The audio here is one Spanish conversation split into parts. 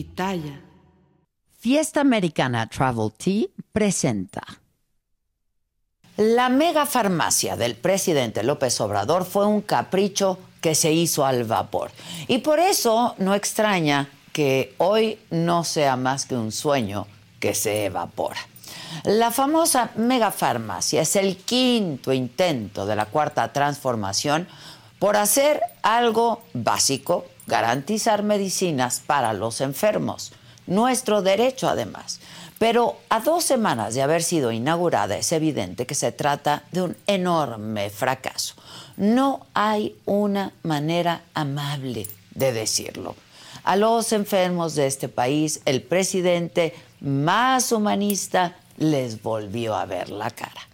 Pitaya. Fiesta Americana Travel Tea presenta. La mega farmacia del presidente López Obrador fue un capricho que se hizo al vapor. Y por eso no extraña que hoy no sea más que un sueño que se evapora. La famosa mega farmacia es el quinto intento de la cuarta transformación por hacer algo básico garantizar medicinas para los enfermos, nuestro derecho además. Pero a dos semanas de haber sido inaugurada es evidente que se trata de un enorme fracaso. No hay una manera amable de decirlo. A los enfermos de este país, el presidente más humanista les volvió a ver la cara.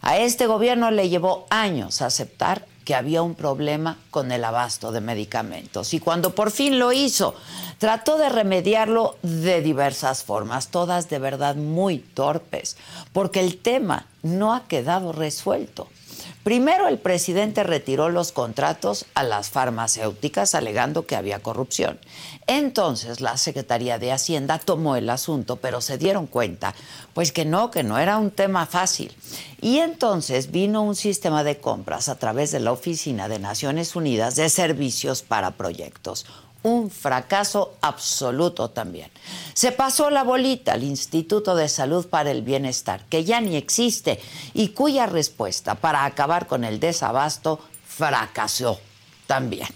A este gobierno le llevó años aceptar que había un problema con el abasto de medicamentos. Y cuando por fin lo hizo, trató de remediarlo de diversas formas, todas de verdad muy torpes, porque el tema no ha quedado resuelto. Primero el presidente retiró los contratos a las farmacéuticas alegando que había corrupción. Entonces la Secretaría de Hacienda tomó el asunto, pero se dieron cuenta, pues que no, que no era un tema fácil. Y entonces vino un sistema de compras a través de la Oficina de Naciones Unidas de Servicios para Proyectos, un fracaso absoluto también. Se pasó la bolita al Instituto de Salud para el Bienestar, que ya ni existe y cuya respuesta para acabar con el desabasto fracasó también.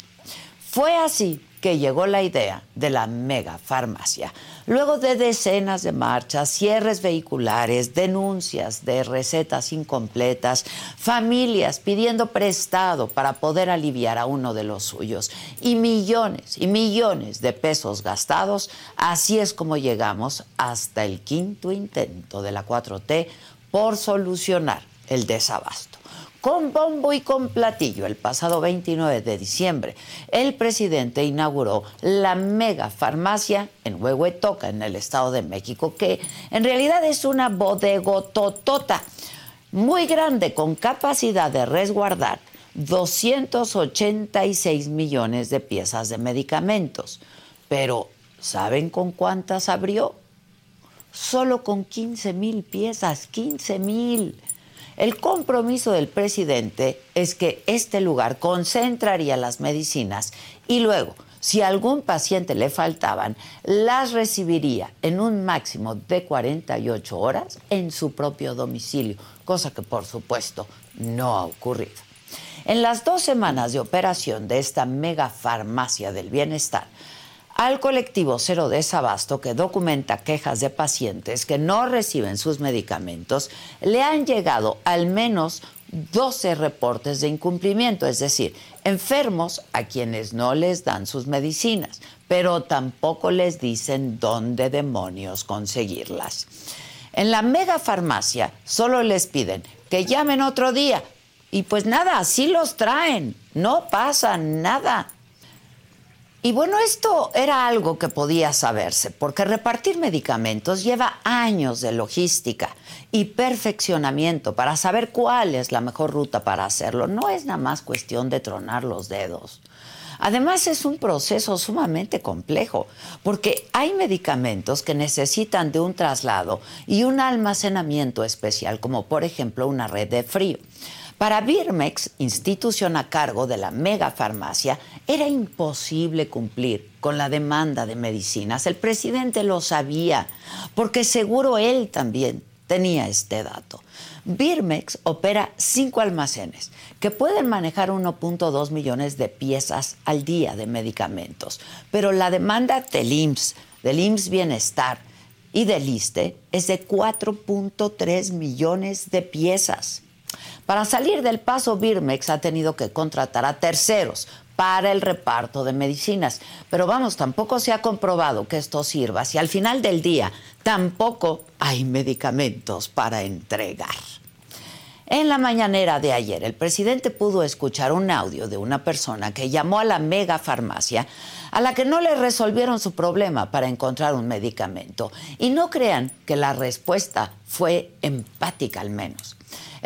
Fue así que llegó la idea de la mega farmacia. Luego de decenas de marchas, cierres vehiculares, denuncias de recetas incompletas, familias pidiendo prestado para poder aliviar a uno de los suyos y millones y millones de pesos gastados, así es como llegamos hasta el quinto intento de la 4T por solucionar el desabasto con bombo y con platillo, el pasado 29 de diciembre, el presidente inauguró la mega farmacia en Huehuetoca, en el Estado de México, que en realidad es una bodegototota muy grande con capacidad de resguardar 286 millones de piezas de medicamentos. Pero, ¿saben con cuántas abrió? Solo con 15 mil piezas, 15 mil. El compromiso del presidente es que este lugar concentraría las medicinas y luego, si algún paciente le faltaban, las recibiría en un máximo de 48 horas en su propio domicilio, cosa que por supuesto no ha ocurrido. En las dos semanas de operación de esta mega farmacia del bienestar, al colectivo Cero Desabasto, que documenta quejas de pacientes que no reciben sus medicamentos, le han llegado al menos 12 reportes de incumplimiento, es decir, enfermos a quienes no les dan sus medicinas, pero tampoco les dicen dónde demonios conseguirlas. En la mega farmacia solo les piden que llamen otro día y pues nada, así los traen, no pasa nada. Y bueno, esto era algo que podía saberse, porque repartir medicamentos lleva años de logística y perfeccionamiento para saber cuál es la mejor ruta para hacerlo. No es nada más cuestión de tronar los dedos. Además es un proceso sumamente complejo, porque hay medicamentos que necesitan de un traslado y un almacenamiento especial, como por ejemplo una red de frío. Para Birmex, institución a cargo de la megafarmacia, era imposible cumplir con la demanda de medicinas. El presidente lo sabía, porque seguro él también tenía este dato. Birmex opera cinco almacenes que pueden manejar 1.2 millones de piezas al día de medicamentos, pero la demanda del IMSS, del IMSS Bienestar y del ISTE es de 4.3 millones de piezas. Para salir del paso, Birmex ha tenido que contratar a terceros para el reparto de medicinas. Pero vamos, tampoco se ha comprobado que esto sirva si al final del día tampoco hay medicamentos para entregar. En la mañanera de ayer, el presidente pudo escuchar un audio de una persona que llamó a la mega farmacia a la que no le resolvieron su problema para encontrar un medicamento. Y no crean que la respuesta fue empática al menos.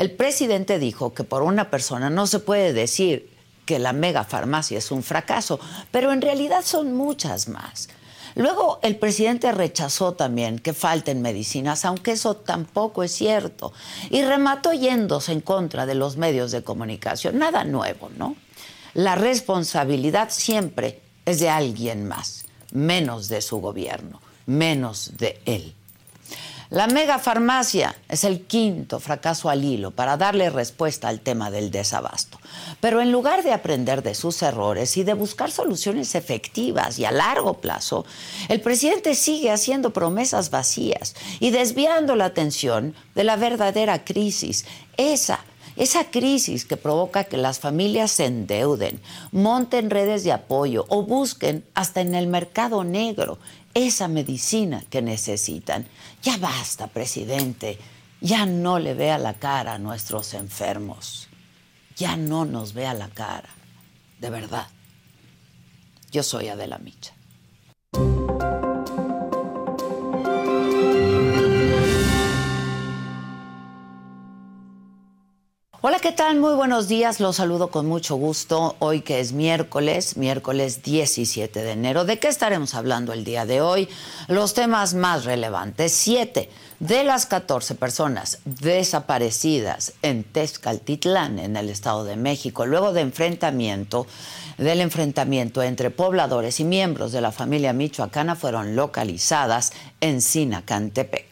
El presidente dijo que por una persona no se puede decir que la megafarmacia es un fracaso, pero en realidad son muchas más. Luego el presidente rechazó también que falten medicinas, aunque eso tampoco es cierto, y remató yéndose en contra de los medios de comunicación. Nada nuevo, ¿no? La responsabilidad siempre es de alguien más, menos de su gobierno, menos de él. La megafarmacia es el quinto fracaso al hilo para darle respuesta al tema del desabasto. Pero en lugar de aprender de sus errores y de buscar soluciones efectivas y a largo plazo, el presidente sigue haciendo promesas vacías y desviando la atención de la verdadera crisis, esa esa crisis que provoca que las familias se endeuden, monten redes de apoyo o busquen hasta en el mercado negro esa medicina que necesitan. Ya basta, presidente. Ya no le vea la cara a nuestros enfermos. Ya no nos vea la cara. De verdad. Yo soy Adela Micha. Hola, ¿qué tal? Muy buenos días. Los saludo con mucho gusto. Hoy que es miércoles, miércoles 17 de enero. ¿De qué estaremos hablando el día de hoy? Los temas más relevantes. Siete de las 14 personas desaparecidas en Tezcaltitlán, en el Estado de México, luego de enfrentamiento, del enfrentamiento entre pobladores y miembros de la familia michoacana, fueron localizadas en Sinacantepec.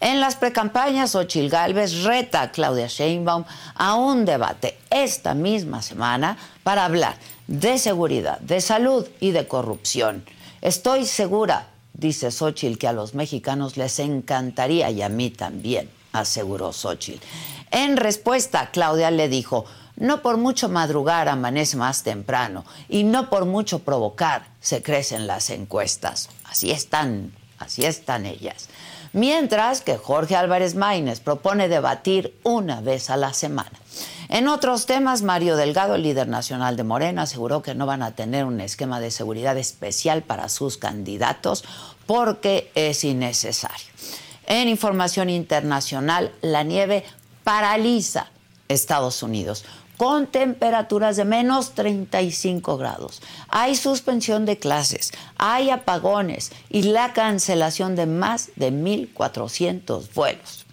En las precampañas, Ochil Gálvez reta a Claudia Sheinbaum a un debate esta misma semana para hablar de seguridad, de salud y de corrupción. Estoy segura, dice Xochitl, que a los mexicanos les encantaría y a mí también, aseguró Xochitl. En respuesta, Claudia le dijo, no por mucho madrugar amanece más temprano y no por mucho provocar se crecen las encuestas. Así están, así están ellas mientras que Jorge Álvarez Maínez propone debatir una vez a la semana. En otros temas, Mario Delgado, líder nacional de Morena, aseguró que no van a tener un esquema de seguridad especial para sus candidatos porque es innecesario. En información internacional, la nieve paraliza Estados Unidos con temperaturas de menos 35 grados. Hay suspensión de clases, hay apagones y la cancelación de más de 1.400 vuelos.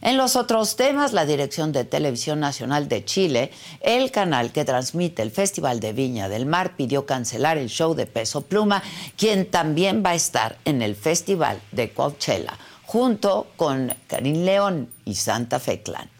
En los otros temas, la Dirección de Televisión Nacional de Chile, el canal que transmite el Festival de Viña del Mar, pidió cancelar el show de Peso Pluma, quien también va a estar en el Festival de Coachella, junto con Karim León y Santa Fe Clan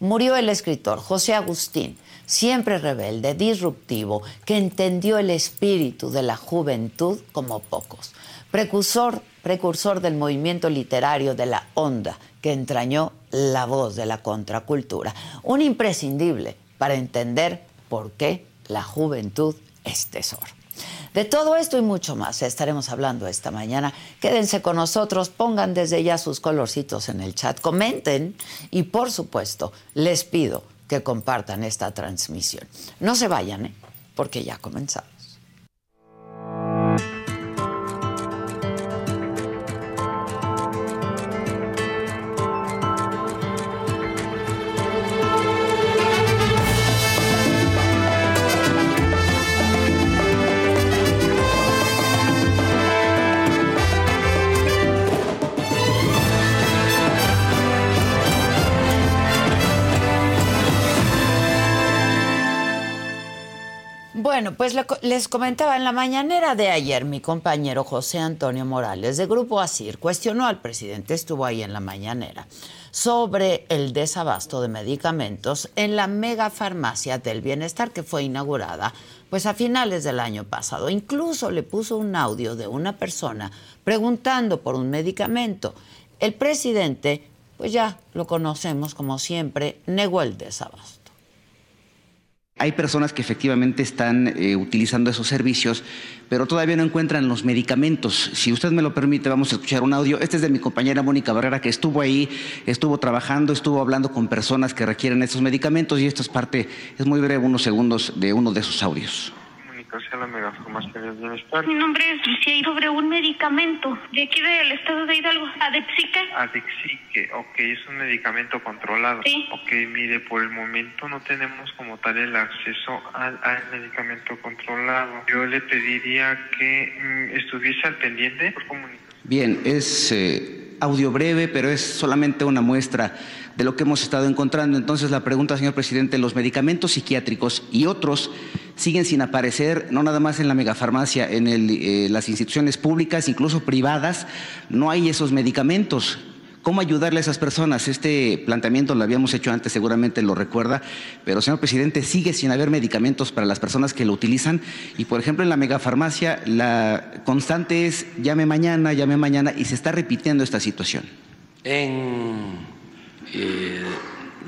murió el escritor José Agustín, siempre rebelde, disruptivo, que entendió el espíritu de la juventud como pocos. Precursor, precursor del movimiento literario de la onda, que entrañó la voz de la contracultura. Un imprescindible para entender por qué la juventud es tesoro. De todo esto y mucho más estaremos hablando esta mañana. Quédense con nosotros, pongan desde ya sus colorcitos en el chat, comenten y por supuesto les pido que compartan esta transmisión. No se vayan, ¿eh? porque ya comenzamos. Bueno, pues les comentaba en la mañanera de ayer mi compañero José Antonio Morales de Grupo Asir cuestionó al presidente, estuvo ahí en la mañanera, sobre el desabasto de medicamentos en la mega farmacia del bienestar que fue inaugurada pues a finales del año pasado. Incluso le puso un audio de una persona preguntando por un medicamento. El presidente, pues ya lo conocemos como siempre, negó el desabasto. Hay personas que efectivamente están eh, utilizando esos servicios, pero todavía no encuentran los medicamentos. Si usted me lo permite, vamos a escuchar un audio. Este es de mi compañera Mónica Barrera, que estuvo ahí, estuvo trabajando, estuvo hablando con personas que requieren esos medicamentos y esto es parte, es muy breve, unos segundos de uno de esos audios a la megafarmacia del bienestar. Mi nombre es Lucía y sobre un medicamento de aquí del estado de Hidalgo, Adexica. Adexique, ok, es un medicamento controlado. Sí. Ok, mire, por el momento no tenemos como tal el acceso al, medicamento controlado. Yo le pediría que mm, estuviese al pendiente por comunicación. Bien, es eh, audio breve, pero es solamente una muestra de lo que hemos estado encontrando. Entonces, la pregunta, señor presidente, los medicamentos psiquiátricos y otros siguen sin aparecer, no nada más en la megafarmacia, en eh, las instituciones públicas, incluso privadas, no hay esos medicamentos. ¿Cómo ayudarle a esas personas? Este planteamiento lo habíamos hecho antes, seguramente lo recuerda, pero señor presidente, sigue sin haber medicamentos para las personas que lo utilizan. Y por ejemplo, en la megafarmacia, la constante es llame mañana, llame mañana, y se está repitiendo esta situación. En eh,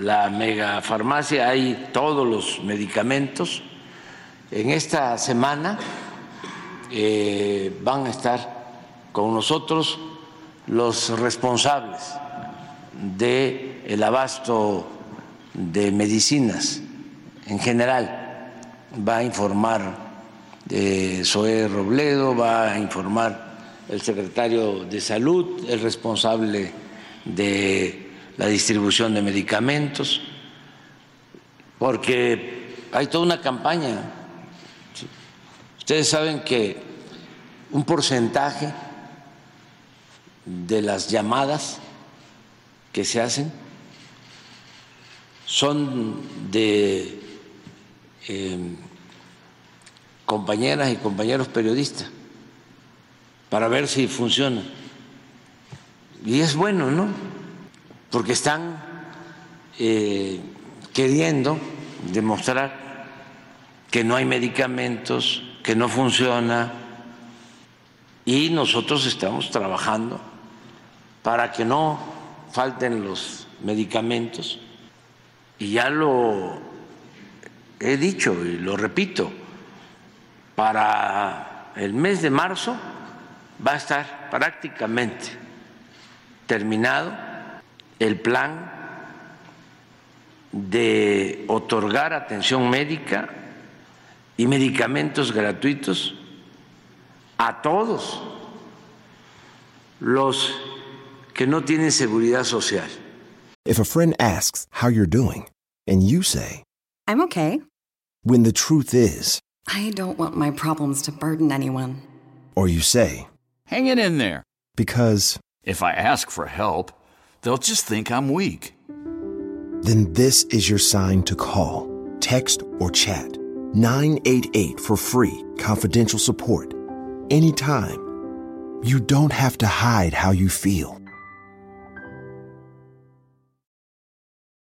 la megafarmacia hay todos los medicamentos en esta semana eh, van a estar con nosotros los responsables del el abasto de medicinas en general. Va a informar eh, Zoé Robledo, va a informar el secretario de Salud, el responsable de la distribución de medicamentos, porque hay toda una campaña Ustedes saben que un porcentaje de las llamadas que se hacen son de em, compañeras y compañeros periodistas para ver si funciona. Y es bueno, ¿no? Porque están eh, queriendo demostrar que no hay medicamentos, que no funciona y nosotros estamos trabajando para que no falten los medicamentos. Y ya lo he dicho y lo repito, para el mes de marzo va a estar prácticamente terminado el plan de otorgar atención médica y medicamentos gratuitos a todos los que no tienen seguridad social. If a friend asks how you're doing and you say, I'm okay. When the truth is, I don't want my problems to burden anyone. Or you say, Hang it in there. Because if I ask for help, they'll just think I'm weak. Then this is your sign to call, text, or chat 988 for free, confidential support. Anytime. You don't have to hide how you feel.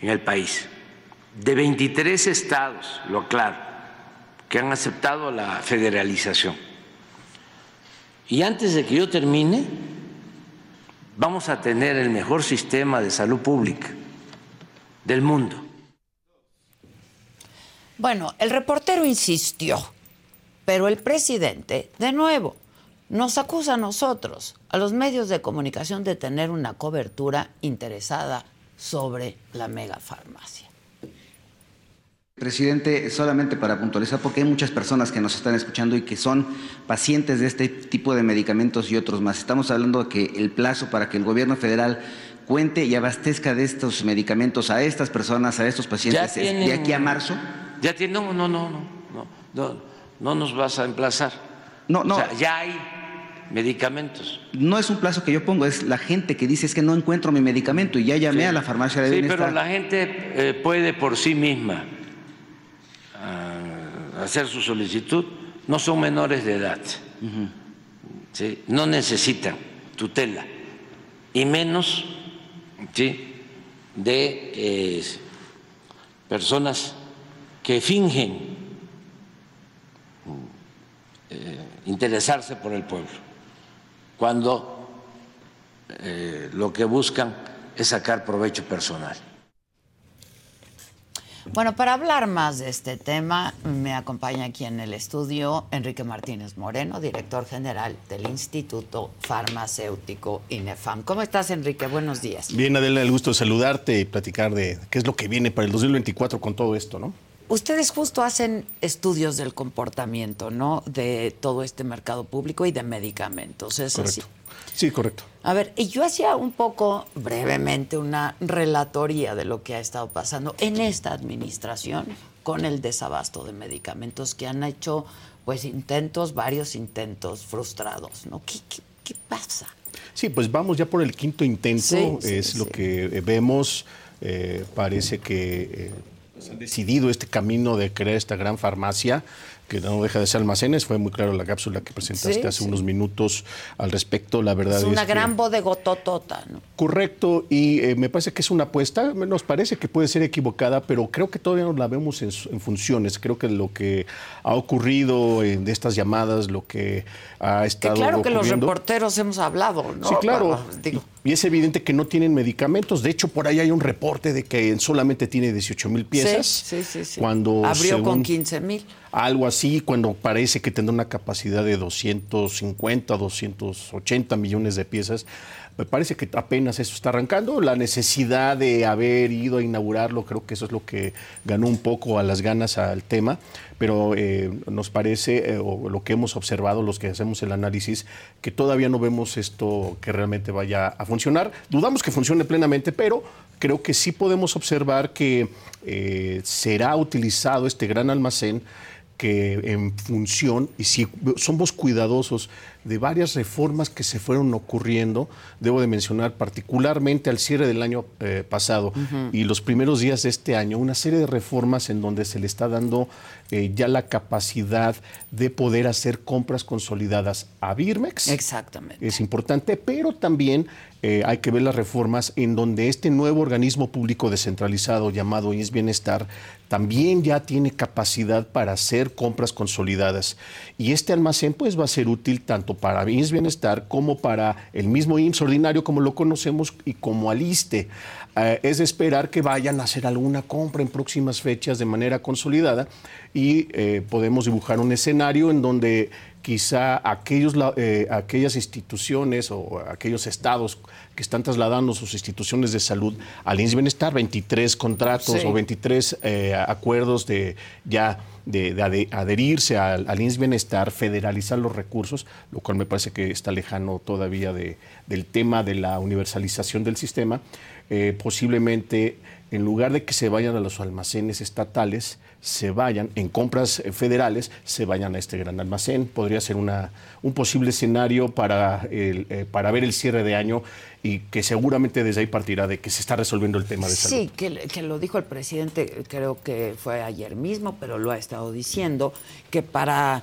en el país, de 23 estados, lo aclaro, que han aceptado la federalización. Y antes de que yo termine, vamos a tener el mejor sistema de salud pública del mundo. Bueno, el reportero insistió, pero el presidente, de nuevo, nos acusa a nosotros, a los medios de comunicación, de tener una cobertura interesada sobre la megafarmacia. Presidente, solamente para puntualizar, porque hay muchas personas que nos están escuchando y que son pacientes de este tipo de medicamentos y otros más. Estamos hablando de que el plazo para que el gobierno federal cuente y abastezca de estos medicamentos a estas personas, a estos pacientes, de aquí a marzo. Ya tiene, no, no, no, no, no, no, nos vas a emplazar. No, no. O sea, ya hay medicamentos. No es un plazo que yo pongo, es la gente que dice es que no encuentro mi medicamento y ya llamé a la farmacia de Sí, pero la gente eh, puede por sí misma ah, hacer su solicitud. No son menores de edad. ¿sí? No necesitan tutela. Y menos ¿sí? de eh, personas que fingen eh, interesarse por el pueblo, cuando eh, lo que buscan es sacar provecho personal. Bueno, para hablar más de este tema, me acompaña aquí en el estudio Enrique Martínez Moreno, director general del Instituto Farmacéutico INEFAM. ¿Cómo estás, Enrique? Buenos días. Bien, Adela, el gusto de saludarte y platicar de qué es lo que viene para el 2024 con todo esto, ¿no? Ustedes justo hacen estudios del comportamiento, ¿no? De todo este mercado público y de medicamentos, ¿es correcto. así? Sí, correcto. A ver, y yo hacía un poco brevemente una relatoría de lo que ha estado pasando en esta administración con el desabasto de medicamentos que han hecho pues intentos, varios intentos frustrados, ¿no? ¿Qué, qué, qué pasa? Sí, pues vamos ya por el quinto intento, Sí, sí, es lo sí. que vemos, eh, parece que eh, han decidido este camino de crear esta gran farmacia que no deja de ser almacenes, fue muy claro la cápsula que presentaste Sí, hace sí. unos minutos al respecto, la verdad Es es, una que- gran bodegototota, ¿no? Correcto, y eh, me parece que es una apuesta, nos parece que puede ser equivocada, pero creo que todavía no la vemos en, en funciones. Creo que lo que ha ocurrido en de estas llamadas, lo que ha Que estado claro que los reporteros hemos hablado, ¿no? Sí, claro. Digo, Y es evidente que no tienen medicamentos. De hecho, por ahí hay un reporte de que solamente tiene 18 mil piezas. Sí, sí, sí. Cuando Abrió con según 15 mil. Algo así, cuando parece que tendrá una capacidad de 250, 280 millones de piezas. Me parece que apenas eso está arrancando. La necesidad de haber ido a inaugurarlo, creo que eso es lo que ganó un poco a las ganas al tema. Pero eh, nos parece, eh, o lo que hemos observado, los que hacemos el análisis, que todavía no vemos esto que realmente vaya a funcionar. Dudamos que funcione plenamente, pero creo que sí podemos observar que eh, será utilizado este gran almacén que en función, y si somos cuidadosos de varias reformas que se fueron ocurriendo, debo de mencionar particularmente al cierre del año eh, pasado y los primeros días de este año, una serie de reformas en donde se le está dando eh, ya la capacidad de poder hacer compras consolidadas a Birmex. Exactamente. Es importante, pero también eh, hay que ver las reformas en donde este nuevo organismo público descentralizado llamado INS Bienestar también ya tiene capacidad para hacer compras consolidadas. Y este almacén pues va a ser útil tanto para INS Bienestar como para el mismo IMSS ordinario como lo conocemos y como Aliste. Eh, es esperar que vayan a hacer alguna compra en próximas fechas de manera consolidada y eh, podemos dibujar un escenario en donde quizá aquellos, eh, aquellas instituciones o aquellos estados que están trasladando sus instituciones de salud al INS Bienestar, 23 contratos Sí. o 23 eh, acuerdos de ya de, de adherirse al, al INS Bienestar, federalizar los recursos, lo cual me parece que está lejano todavía de- del tema de la universalización del sistema, eh, posiblemente en lugar de que se vayan a los almacenes estatales, se vayan en compras eh, federales, se vayan a este gran almacén. Podría ser una, un posible escenario para, el, eh, para ver el cierre de año y que seguramente desde ahí partirá de que se está resolviendo el tema de salud. Sí, que, que lo dijo el presidente, creo que fue ayer mismo, pero lo ha estado diciendo, que para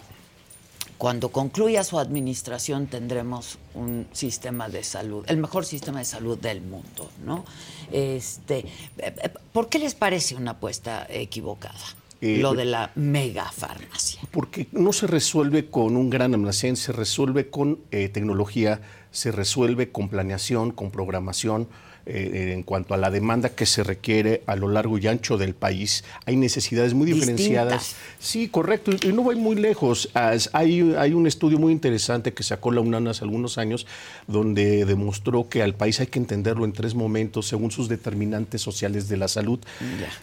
cuando concluya su administración tendremos un sistema de salud, el mejor sistema de salud del mundo, ¿no? Este, eh, ¿Por qué les parece una apuesta equivocada? Eh, lo de la megafarmacia. Porque no se resuelve con un gran almacén, se resuelve con eh, tecnología, se resuelve con planeación, con programación. Eh, en cuanto a la demanda que se requiere a lo largo y ancho del país. Hay necesidades muy diferenciadas. Sí, correcto. Y no voy muy lejos. Hay, hay un estudio muy interesante que sacó la UNAM hace algunos años donde demostró que al país hay que entenderlo en tres momentos según sus determinantes sociales de la salud.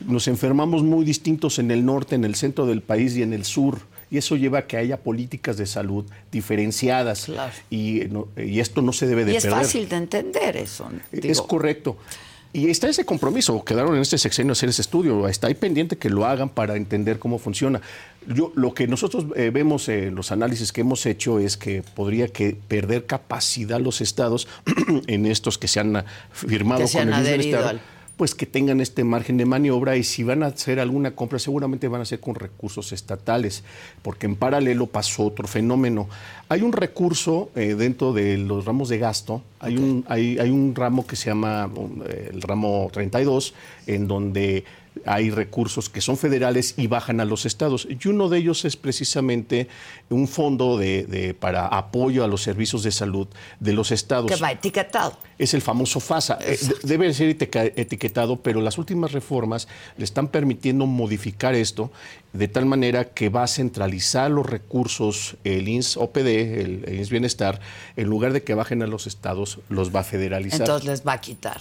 Nos enfermamos muy distintos en el norte, en el centro del país y en el sur y eso lleva a que haya políticas de salud diferenciadas y, y, esto no se debe de y perder. es fácil de entender eso. Es correcto. Y está ese compromiso, quedaron en este sexenio hacer ese estudio, está ahí pendiente que lo hagan para entender cómo funciona. Yo, lo que nosotros eh, vemos en los análisis que hemos hecho es que podría que perder capacidad los estados en estos que se han firmado que se con han el adherido al pues que tengan este margen de maniobra y si van a hacer alguna compra seguramente van a ser con recursos estatales, porque en paralelo pasó otro fenómeno. Hay un recurso eh, dentro de los ramos de gasto, hay, un, hay, hay un ramo que se llama eh, el ramo 32, en donde hay recursos que son federales y bajan a los estados. Y uno de ellos es precisamente un fondo de, para apoyo a los servicios de salud de los estados. Que va etiquetado. Es el famoso FASA. Eh, debe ser etiquetado, pero las últimas reformas le están permitiendo modificar esto de tal manera que va a centralizar los recursos, el INS OPD, el, INS Bienestar, en lugar de que bajen a los estados, los va a federalizar. Entonces les va a quitar.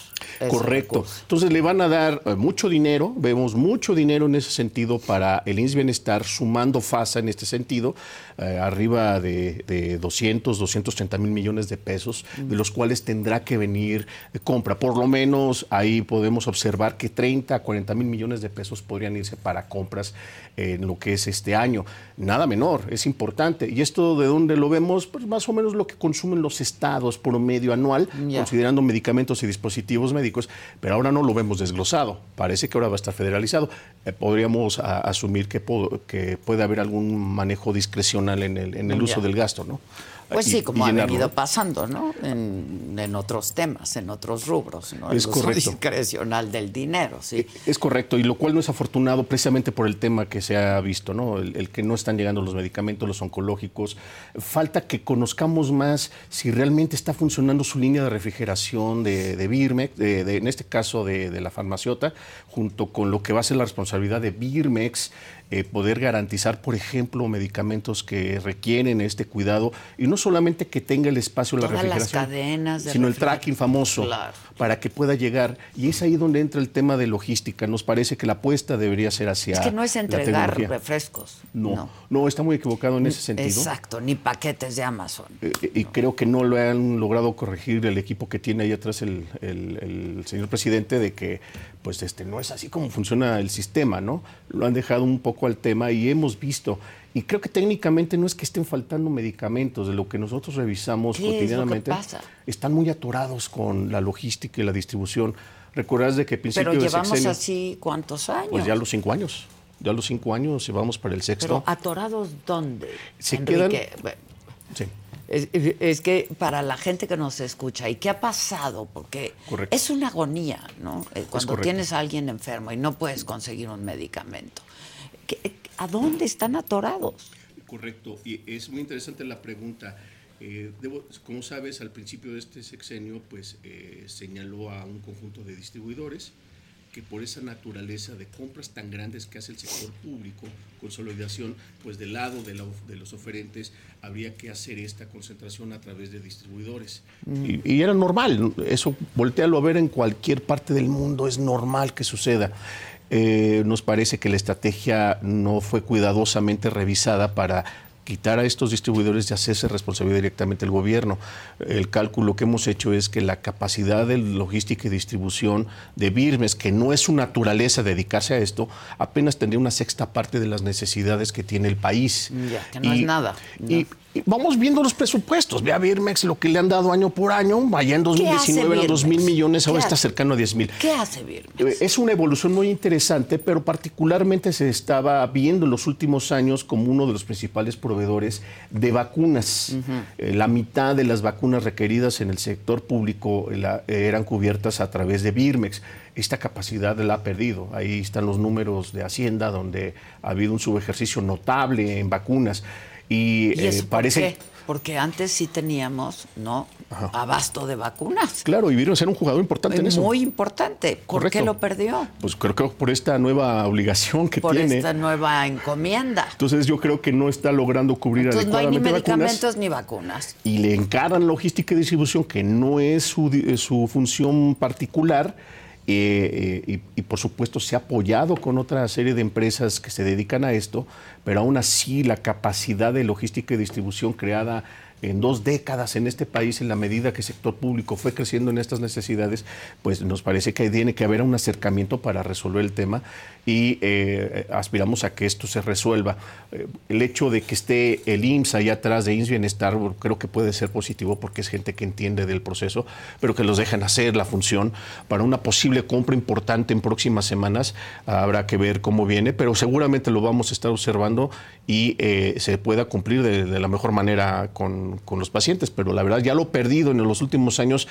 Correcto. Entonces le van a dar eh, mucho dinero, vemos mucho dinero en ese sentido para el INS Bienestar, sumando FASA en este sentido, eh, arriba de, de, 200, 230 mil millones de pesos, de los cuales tendrá que venir compra. Por lo menos ahí podemos observar que 30 a 40 mil millones de pesos podrían irse para compras en lo que es este año. Nada menor, es importante. ¿Y esto de dónde lo vemos? Pues más o menos lo que consumen los estados por medio anual, considerando medicamentos y dispositivos médicos, pero ahora no lo vemos desglosado. Parece que ahora va a estar federalizado. Eh, podríamos asumir que, que, puede haber algún manejo discrecional en el, en el uso del gasto, ¿no? Pues sí, como ha venido pasando, ¿no? En, otros temas, en otros rubros, ¿no? Es correcto. discrecional del dinero, sí. Eh, es correcto, y lo cual no es afortunado precisamente por el tema que se ha visto, ¿no? El, que no están llegando los medicamentos, los oncológicos. Falta que conozcamos más si realmente está funcionando su línea de refrigeración de, de Birmex, de, en este caso de, de la farmaciota, junto con lo que va a ser la responsabilidad de Birmex eh, poder garantizar, por ejemplo, medicamentos que requieren este cuidado y no solamente que tenga el espacio la refrigeración, cadenas sino el tracking famoso para que pueda llegar. Y es ahí donde entra el tema de logística. Nos parece que la apuesta debería ser hacia. Es que no es entregar refrescos. No, no, está muy equivocado en ese sentido. Exacto, ni paquetes de Amazon. Eh, y creo que no lo han logrado corregir el equipo que tiene ahí atrás el, el señor presidente de que pues este, no es así como funciona el sistema, ¿no? Lo han dejado un poco al tema y hemos visto, y creo que técnicamente no es que estén faltando medicamentos, de lo que nosotros revisamos cotidianamente, están muy atorados con la logística y la distribución. Recuerdas de que principio Pero llevamos así cuántos años? Pues ya los cinco años. Ya los cinco años y vamos para el sexto. ¿Pero atorados dónde? Se quedan... Sí. Es, que para la gente que nos escucha, ¿y qué ha pasado? Porque es una agonía, ¿no? Eh, cuando tienes a alguien enfermo y no puedes conseguir un medicamento. ¿A dónde están atorados? Correcto, y es muy interesante la pregunta. Eh, como sabes, al principio de este sexenio, pues eh, señaló a un conjunto de distribuidores que por esa naturaleza de compras tan grandes que hace el sector público, consolidación, pues del lado de, los oferentes habría que hacer esta concentración a través de distribuidores. Mm. Y, era normal, eso voltealo a ver en cualquier parte del mundo, es normal que suceda. Eh, nos parece que la estrategia no fue cuidadosamente revisada para quitar a estos distribuidores y hacerse responsabilidad directamente el gobierno. El cálculo que hemos hecho es que la capacidad de logística y distribución de Birmes, que no es su naturaleza dedicarse a esto, apenas tendría una sexta parte de las necesidades que tiene el país. Ya, que no es nada. Y, vamos viendo los presupuestos. Ve a Birmex lo que le han dado año por año. Vaya en 2019 eran 2 mil millones, ahora está cercano a 10 mil. ¿Qué hace Birmex? Eh, es una evolución muy interesante, pero particularmente se estaba viendo en los últimos años como uno de los principales proveedores de vacunas. Eh, la mitad de las vacunas requeridas en el sector público eh, eran cubiertas a través de Birmex esta capacidad la ha perdido. Ahí están los números de Hacienda, donde ha habido un subejercicio notable en vacunas. Y, eh, parece. porque antes sí teníamos, ¿no? Abasto de vacunas. Claro, y vieron ser un jugador importante en eso. Muy importante. ¿Por Correcto. qué lo perdió? Pues creo que por esta nueva obligación que Por tiene. esta nueva encomienda. Entonces yo creo que no está logrando cubrir Entonces no hay ni adecuadamente vacunas. medicamentos ni vacunas. y le encargan logística y distribución, que no es su, eh, su función particular. Eh, eh, y, y, por supuesto se ha apoyado con otra serie de empresas que se dedican a esto, pero aún así la capacidad de logística y distribución creada en dos décadas en este país, en la medida que el sector público fue creciendo en estas necesidades, pues nos parece que tiene que haber un acercamiento para resolver el tema y eh, aspiramos a que esto se resuelva. Eh, el hecho de que esté el IMSS allá atrás de IMSS Bienestar creo que puede ser positivo porque es gente que entiende del proceso, pero que los dejan hacer la función para una posible compra importante en próximas semanas. Habrá que ver cómo viene, pero seguramente lo vamos a estar observando y eh, se pueda cumplir de, la mejor manera con, con los pacientes. Pero la verdad, ya lo perdido en los últimos años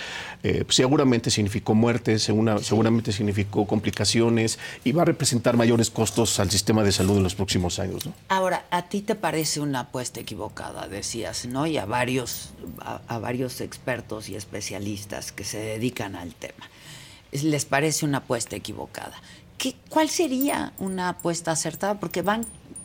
seguramente significó muertes, segura- seguramente significó complicaciones y va a representar mayores costos al sistema de salud en los próximos años. ¿no? Ahora, ¿a ti te parece una apuesta equivocada? Decías, ¿no? Y a varios, a, a varios expertos y especialistas que se dedican al tema. Es- ¿Les parece una apuesta equivocada? ¿Qué, ¿Cuál sería una apuesta acertada? Porque van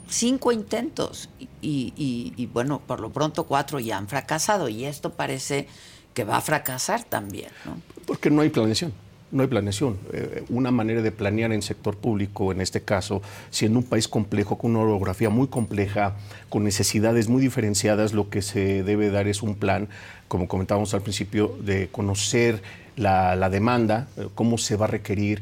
cinco intentos y, y- y, bueno, por lo pronto cuatro ya han fracasado y esto parece que va a fracasar también, ¿no? Porque no hay planeación. No hay planeación. Eh, una manera de planear en sector público, en este caso, siendo un país complejo, con una orografía muy compleja, con necesidades muy diferenciadas, lo que se debe dar es un plan, como comentábamos al principio, de conocer la, demanda, eh, cómo se va a requerir,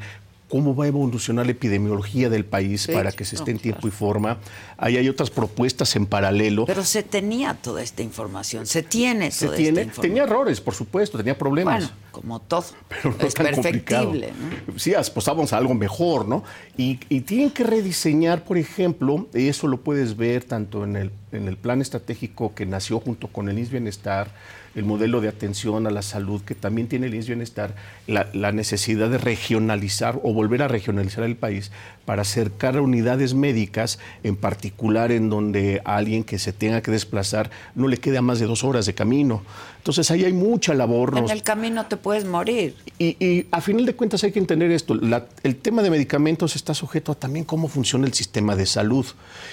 cómo va a evolucionar la epidemiología del país Sí, para que se no, esté en tiempo y forma. Ahí hay otras propuestas en paralelo. Pero se tenía toda esta información, se tiene se toda tiene, esta información. tenía errores, por supuesto, tenía problemas. Bueno, como todo. pero no es tan complicado. perfectible, ¿no? Sí, apostábamos a algo mejor, ¿no? Y, y tienen que rediseñar, por ejemplo, y eso lo puedes ver tanto en el, en el plan estratégico que nació junto con el INS Bienestar, el modelo de atención a la salud que también tiene el INS Bienestar, la, la necesidad de regionalizar o volver a regionalizar el país para acercar a unidades médicas, en particular en donde a alguien que se tenga que desplazar no le queda más de dos horas de camino. Entonces ahí hay mucha labor. En nos- el camino te puedes morir. y, y a final de cuentas hay que entender esto. La- el tema de medicamentos está sujeto a también cómo funciona el sistema de salud.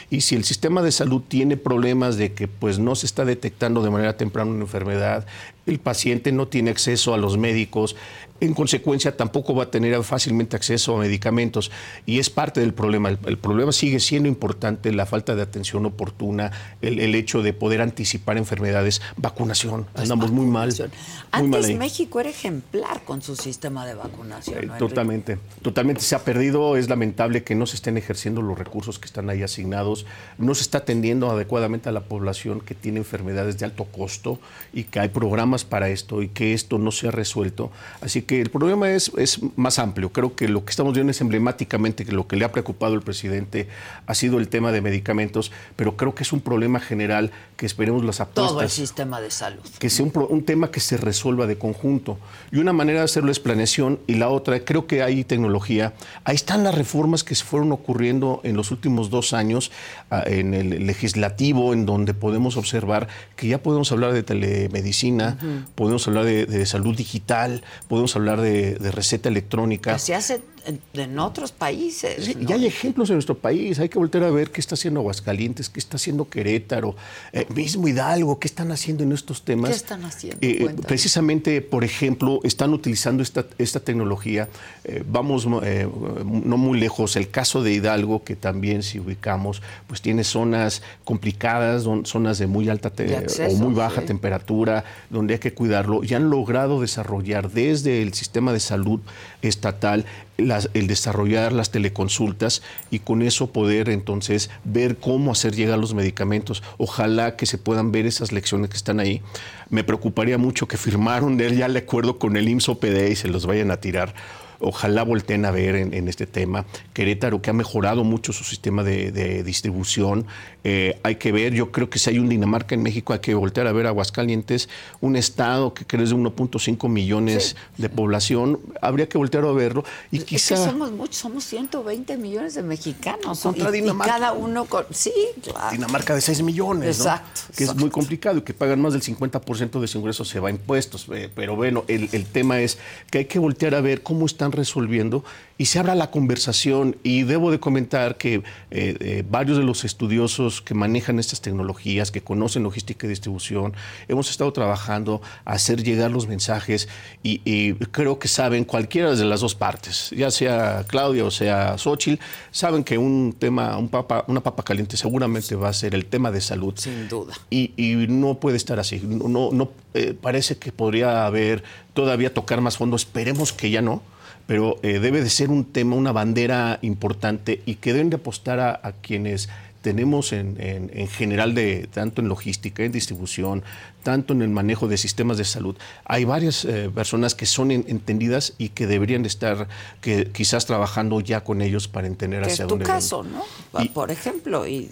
Y si el sistema de salud tiene problemas de que pues no se está detectando de manera temprana una enfermedad, el paciente no tiene acceso a los médicos, en consecuencia tampoco va a tener fácilmente acceso a medicamentos. Y es parte del problema. El, el problema sigue siendo importante, la falta de atención oportuna, el, el hecho de poder anticipar enfermedades, vacunación. Andamos muy mal. Muy mal Antes ahí. México era ejemplar con su sistema de vacunación. Eh. Totalmente, totalmente se ha perdido. Es lamentable que no se estén ejerciendo los recursos que están ahí asignados. No se está atendiendo adecuadamente a la población que tiene enfermedades de alto costo y que hay programas para esto y que esto no se ha resuelto. Así que el problema es, es más amplio. Creo que lo que estamos viendo es emblemáticamente que lo que le ha preocupado al presidente ha sido el tema de medicamentos, pero creo que es un problema general que esperemos las apuestas Todo el sistema de salud. que sea un, un tema que se resuelva de conjunto. Y una manera de hacerlo es planeación y la otra, creo que hay tecnología. Ahí están las reformas que se fueron ocurriendo en los últimos dos años ah, en el legislativo, en donde podemos observar que ya podemos hablar de telemedicina, podemos hablar de, de salud digital, podemos hablar de, receta electrónica. Hace en, en otros países. Sí, ¿no? Y hay ejemplos en nuestro país, hay que volver a ver qué está haciendo Aguascalientes, qué está haciendo Querétaro, eh, mismo Hidalgo, qué están haciendo en estos temas. ¿Qué están haciendo? Eh, Cuéntame. precisamente, por ejemplo, están utilizando esta, esta tecnología. eh, vamos eh, no muy lejos. El caso de Hidalgo, que también si ubicamos, pues tiene zonas complicadas, don- zonas de muy alta te- De acceso, o muy baja sí. temperatura, donde hay que cuidarlo. Y han logrado desarrollar desde el sistema de salud estatal el desarrollar las teleconsultas y con eso poder entonces ver cómo hacer llegar los medicamentos. Ojalá que se puedan ver esas lecciones que están ahí. Me preocuparía mucho que firmaron ya el acuerdo con el IMSS OPD y se los vayan a tirar ojalá volteen a ver en, este tema. Querétaro, que ha mejorado mucho su sistema de, distribución. Eh, hay que ver, yo creo que si hay un Dinamarca en México, hay que voltear a ver Aguascalientes, un estado que crece de 1.5 millones de población, habría que voltear a verlo. Y quizá... somos muchos, somos 120 millones de mexicanos. Contra Dinamarca. cada uno con... Sí, claro. Dinamarca de 6 millones, exacto, Que es muy complicado y que pagan más del 50% de su ingreso se va a impuestos. Eh, pero bueno, el, el tema es que hay que voltear a ver cómo están resolviendo y se abra la conversación. Y debo de comentar que eh, eh, varios de los estudiosos que manejan estas tecnologías, que conocen logística y distribución, hemos estado trabajando a hacer llegar los mensajes y, creo que saben cualquiera de las dos partes, ya sea Claudia o sea Xochitl, saben que un tema, un papa, una papa caliente seguramente va a ser el tema de salud. Sin duda. Y, no puede estar así. No, no eh, parece que podría haber todavía tocar más fondo. Esperemos que ya no pero eh, debe de ser un tema, una bandera importante y que deben de apostar a, quienes tenemos en, general de tanto en logística, en distribución, tanto en el manejo de sistemas de salud. Hay varias eh, personas que son entendidas y que deberían de estar que quizás trabajando ya con ellos para entender hacia es dónde tu caso, ¿no? Por ejemplo, y,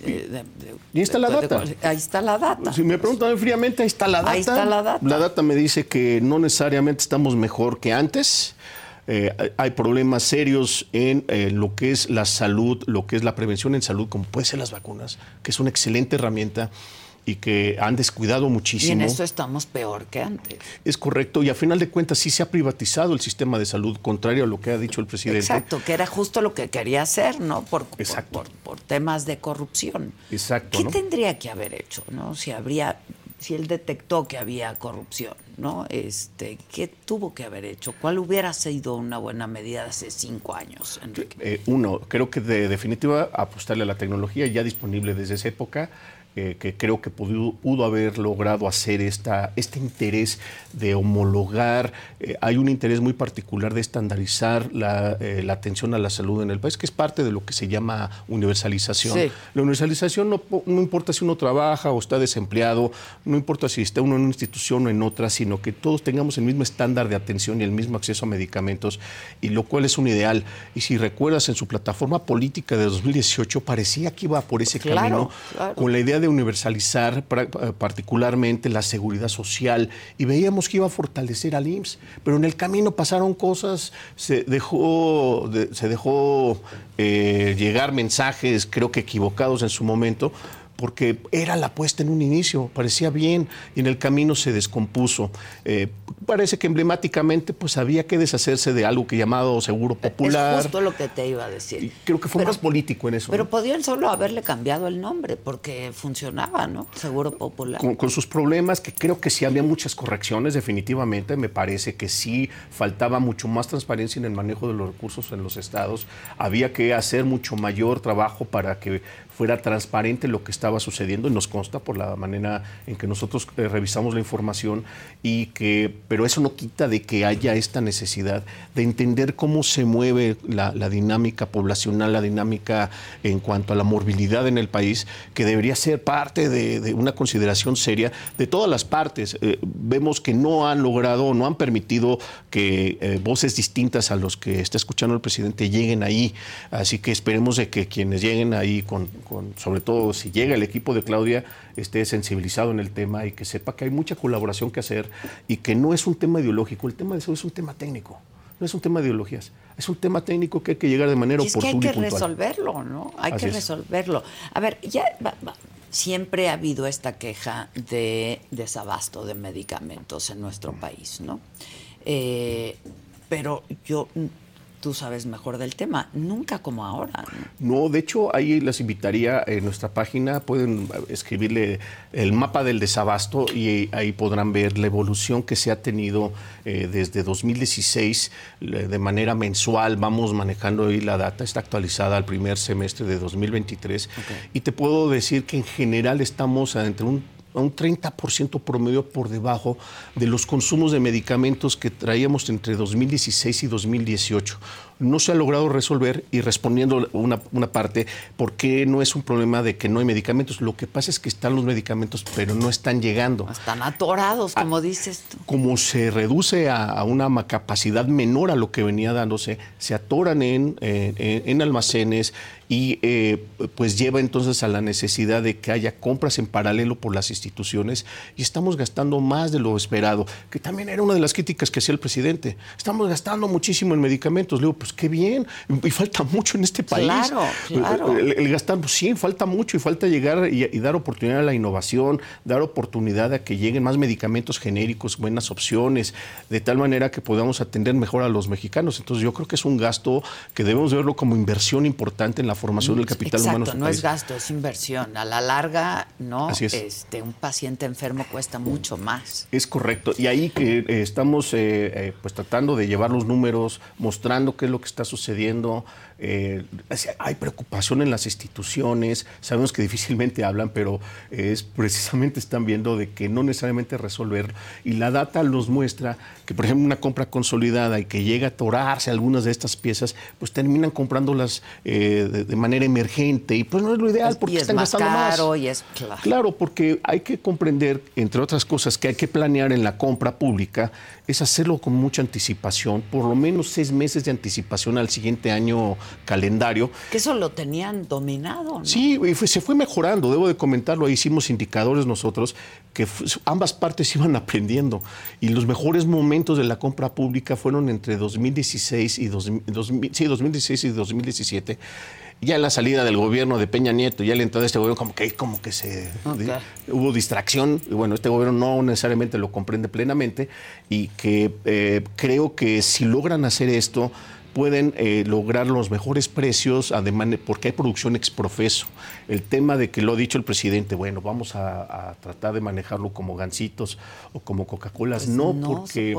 ahí está la data. ahí está la data. Si me preguntan fríamente, ahí está la data. Ahí está la data. La data me dice que no necesariamente estamos mejor que antes eh, hay problemas serios en eh, lo que es la salud, lo que es la prevención en salud, como puede ser las vacunas, que es una excelente herramienta y que han descuidado muchísimo. Y en esto estamos peor que antes. Es correcto, y a final de cuentas sí se ha privatizado el sistema de salud, contrario a lo que ha dicho el presidente. Exacto, que era justo lo que quería hacer, ¿no? Por, por, por, temas de corrupción. Exacto. ¿Qué tendría que haber hecho, no? Si habría si él detectó que había corrupción, ¿no? Este, ¿Qué tuvo que haber hecho? ¿Cuál hubiera sido una buena medida hace cinco años, Enrique? Eh, uno, creo que de definitiva apostarle a la tecnología ya disponible desde esa época eh, que creo que pudo, pudo, haber logrado hacer esta, este interés de homologar. Eh, hay un interés muy particular de estandarizar la, eh, la, atención a la salud en el país, que es parte de lo que se llama universalización. La universalización no, no, importa si uno trabaja o está desempleado, no importa si está uno en una institución o en otra, sino que todos tengamos el mismo estándar de atención y el mismo acceso a medicamentos, y lo cual es un ideal. Y si recuerdas, en su plataforma política de 2018 parecía que iba por ese camino, con la idea de universalizar eh, particularmente la seguridad social. Y veíamos que iba a fortalecer al IMSS, pero en el camino pasaron cosas, se dejó, se dejó eh, llegar mensajes, creo que equivocados en su momento, porque era la apuesta en un inicio, parecía bien y en el camino se descompuso. Eh, parece que emblemáticamente pues había que deshacerse de algo que llamado seguro popular. Es justo lo que te iba a decir. creo que fue más político en eso. Pero podían solo haberle cambiado el nombre porque funcionaba, ¿no? Seguro popular. Con, sus problemas, que creo que sí había muchas correcciones, definitivamente. Me parece que sí faltaba mucho más transparencia en el manejo de los recursos en los estados. Había que hacer mucho mayor trabajo para que fuera transparente lo que estaba sucediendo y nos consta por la manera en que nosotros eh, revisamos la información y que pero eso no quita de que haya esta necesidad de entender cómo se mueve la, dinámica poblacional, la dinámica en cuanto a la morbilidad en el país, que debería ser parte de, una consideración seria de todas las partes. Eh, vemos que no han logrado, no han permitido que eh, voces distintas a los que está escuchando el presidente lleguen ahí, así que esperemos de que quienes lleguen ahí con sobre todo si llega el equipo de Claudia, esté sensibilizado en el tema y que sepa que hay mucha colaboración que hacer y que no es un tema ideológico, el tema de eso es un tema técnico. No es un tema de ideologías, es un tema técnico que hay que llegar de manera es oportuna. Que hay que resolverlo, ¿no? Hay que resolverlo. A ver, ya siempre ha habido esta queja de desabasto de medicamentos en nuestro país, ¿no? Eh, pero yo tú sabes mejor del tema, nunca como ahora. No, de hecho, ahí les invitaría en nuestra página, pueden escribirle el mapa del desabasto y ahí podrán ver la evolución que se ha tenido eh, desde 2016 de manera mensual. Vamos manejando ahí la data, está actualizada al primer semestre de 2023 y te puedo decir que en general estamos entre un un 30% promedio por debajo de los consumos de medicamentos que traíamos entre 2016 y 2018. no se ha logrado resolver y respondiendo una, una, parte, ¿por qué no es un problema de que no hay medicamentos? Lo que pasa es que están los medicamentos, pero no están llegando. Están atorados, como dices tú. Como se reduce a, a, una capacidad menor a lo que venía dándose, se atoran en, en, en almacenes, y eh, pues lleva entonces a la necesidad de que haya compras en paralelo por las instituciones y estamos gastando más de lo esperado, que también era una de las críticas que hacía el presidente. Estamos gastando muchísimo en medicamentos. Le digo, pues qué bien, y falta mucho en este país. Claro, claro. El, el gastar, pues sí, falta mucho y falta llegar y, y, dar oportunidad a la innovación, dar oportunidad a que lleguen más medicamentos genéricos, buenas opciones, de tal manera que podamos atender mejor a los mexicanos. Entonces yo creo que es un gasto que debemos verlo como inversión importante en la formación del capital Exacto, humano. no es gasto, es inversión. A la larga, no, Así es. Este, un paciente enfermo cuesta mucho más. Es correcto. Y ahí que eh, estamos eh, eh, pues tratando de llevar los números, mostrando qué es lo que está sucediendo. Eh, hay preocupación en las instituciones, sabemos que difícilmente hablan, pero es precisamente están viendo de que no necesariamente resolver. Y la data nos muestra que, por ejemplo, una compra consolidada y que llega a atorarse algunas de estas piezas, pues terminan comprándolas eh, de, de, manera emergente. Y pues no es lo ideal porque y es están más gastando caro más. y es claro. Claro, porque hay que comprender, entre otras cosas, que hay que planear en la compra pública, es hacerlo con mucha anticipación, por lo menos seis meses de anticipación al siguiente año calendario. Que eso lo tenían dominado. ¿no? Sí, y fue, se fue mejorando, debo de comentarlo, ahí hicimos indicadores nosotros, que ambas partes iban aprendiendo. Y los mejores momentos de la compra pública fueron entre 2016 y, 2000, 2000, sí, 2016 y 2017 ya la salida del gobierno de Peña Nieto, ya la entrada de este gobierno, como que, como que se Okay. hubo distracción, y bueno, este gobierno no necesariamente lo comprende plenamente, y que eh, creo que si logran hacer esto, pueden eh, lograr los mejores precios, además, porque hay producción exprofeso. El tema de que lo ha dicho el presidente, bueno, vamos a, a tratar de manejarlo como gancitos o como Coca-Colas. Pues no, no porque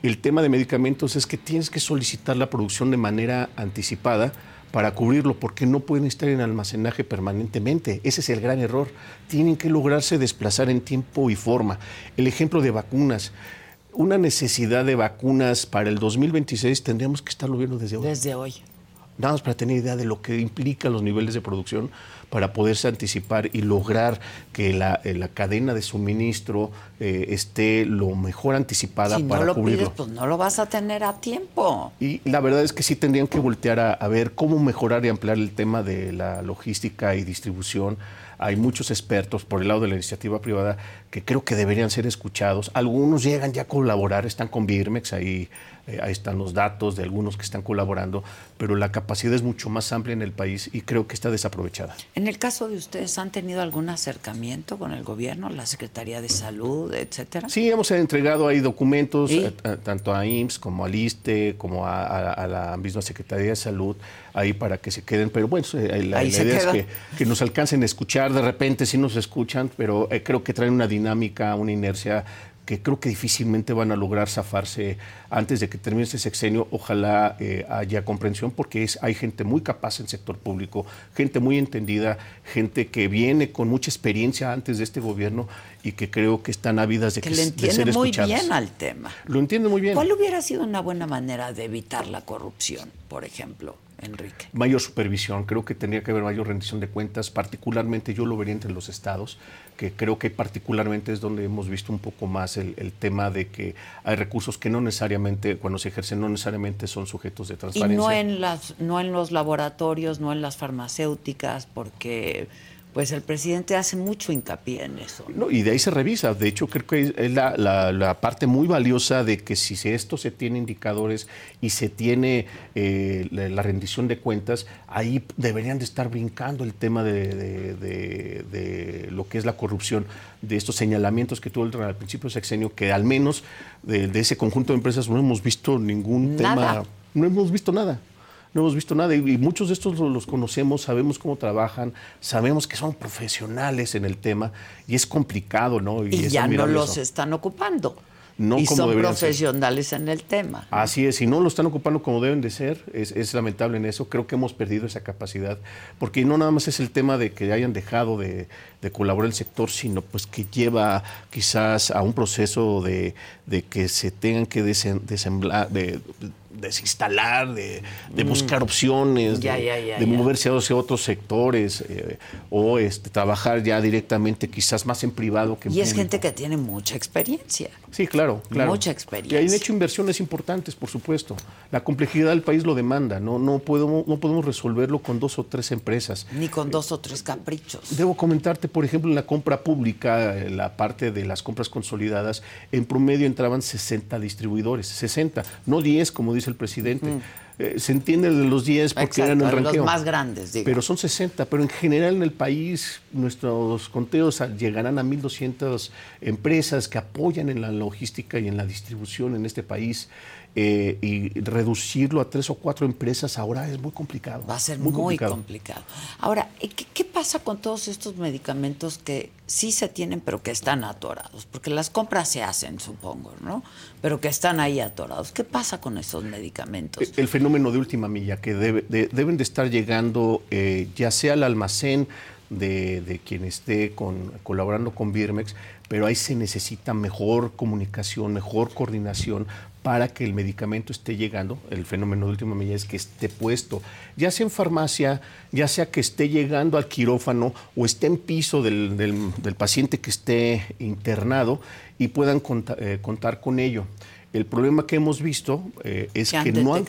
el tema de medicamentos es que tienes que solicitar la producción de manera anticipada para cubrirlo, porque no pueden estar en almacenaje permanentemente. Ese es el gran error. Tienen que lograrse desplazar en tiempo y forma. El ejemplo de vacunas. Una necesidad de vacunas para el 2026 tendríamos que estarlo viendo desde hoy. Desde hoy. Nada más para tener idea de lo que implica los niveles de producción para poderse anticipar y lograr que la, eh, la cadena de suministro eh, esté lo mejor anticipada Si para no lo cubrirlo. pides, pues no lo vas a tener a tiempo. Y la verdad es que sí tendrían que voltear a, a, ver cómo mejorar y ampliar el tema de la logística y distribución. Hay muchos expertos por el lado de la iniciativa privada que creo que deberían ser escuchados. Algunos llegan ya a colaborar, están con Birmex, ahí, eh, ahí están los datos de algunos que están colaborando, pero la capacidad es mucho más amplia en el país y creo que está desaprovechada. En el caso de ustedes, ¿han tenido algún acercamiento con el gobierno, la Secretaría de Salud, etcétera? Sí, hemos entregado ahí documentos, eh, a- tanto a IMSS como al ISTE, como a, la misma Secretaría de Salud, ahí para que se queden. Pero bueno, eh, la, idea queda. es que, que nos alcancen a escuchar, de repente sí nos escuchan, pero eh, creo que traen una dinámica, una inercia que creo que difícilmente van a lograr zafarse antes de que termine este sexenio. Ojalá eh, haya comprensión porque es, hay gente muy capaz en el sector público, gente muy entendida, gente que viene con mucha experiencia antes de este gobierno y que creo que están ávidas de, Que que, le de entiende ser muy escuchadas. bien al tema. Lo entiende muy bien. ¿Cuál hubiera sido una buena manera de evitar la corrupción, por ejemplo, Enrique? Mayor supervisión, creo que tendría que haber mayor rendición de cuentas, particularmente yo lo vería entre los estados, que creo que particularmente es donde hemos visto un poco más el, el tema de que hay recursos que no necesariamente, cuando se ejercen, no necesariamente son sujetos de Y transparencia. no en, las, no en los laboratorios, no en las farmacéuticas, porque pues el presidente hace mucho hincapié en eso. ¿no? No, y de ahí se revisa. De hecho, creo que es la, la- la parte muy valiosa de que si esto se tiene indicadores y se tiene eh, la, la rendición de cuentas, ahí deberían de estar brincando el tema de, de- de- de lo que es la corrupción, de estos señalamientos que tuvo el, al principio del sexenio, que al menos de, de ese conjunto de empresas no hemos visto ningún Nada. tema, no hemos visto nada. No hemos visto nada y, y muchos de estos lo- los conocemos, sabemos cómo trabajan, sabemos que son profesionales en el tema y es complicado, ¿no? Y ya no los eso. están ocupando. No y como son ser. profesionales en el tema. Así es, si no lo están ocupando como deben de ser, es, es lamentable en eso. Creo que hemos perdido esa capacidad, porque no nada más es el tema de que hayan dejado de, de colaborar el sector, sino pues que lleva quizás a un proceso de, de que se tengan que desen- desembla- de- desinstalar, de, de buscar opciones, Ya, de, ya, ya, de ya. moverse hacia otros sectores eh, o este, trabajar ya directamente quizás más en privado que en Y es gente que tiene mucha experiencia. Sí, claro, claro. Mucha Y experiencia. han hecho inversiones importantes, por supuesto. La complejidad del país lo demanda. No, no, podemos, no podemos resolverlo con dos o tres empresas. Ni con dos o tres caprichos. Debo comentarte, por ejemplo, en la compra pública, en la parte de las compras consolidadas, en promedio entraban 60 distribuidores, 60, no 10 como dice el presidente. Eh, se entiende de los 10 porque Exacto, eran el de los ranqueo. más grandes, digo. Pero son 60, pero en general en el país nuestros conteos llegarán a 1.200 empresas que apoyan en la logística y en la distribución en este país. Eh, y reducirlo a tres o cuatro empresas ahora es muy complicado. Va a ser muy, complicado. complicado. Ahora, ¿y ¿qué, qué pasa con todos estos medicamentos que sí se tienen, pero que están atorados? Porque las compras se hacen, supongo, ¿no? Pero que están ahí atorados. ¿Qué pasa con esos medicamentos? El fenómeno de última milla, que debe- de- deben de estar llegando eh, ya sea al almacén de, de quien esté con- colaborando con Birmex, pero ahí se necesita mejor comunicación, mejor coordinación para que el medicamento esté llegando. El fenómeno de última milla es que esté puesto, ya sea en farmacia, ya sea que esté llegando al quirófano o esté en piso del, del- del paciente que esté internado y puedan conta- eh, contar con ello. El problema que hemos visto eh, es Que han que no han.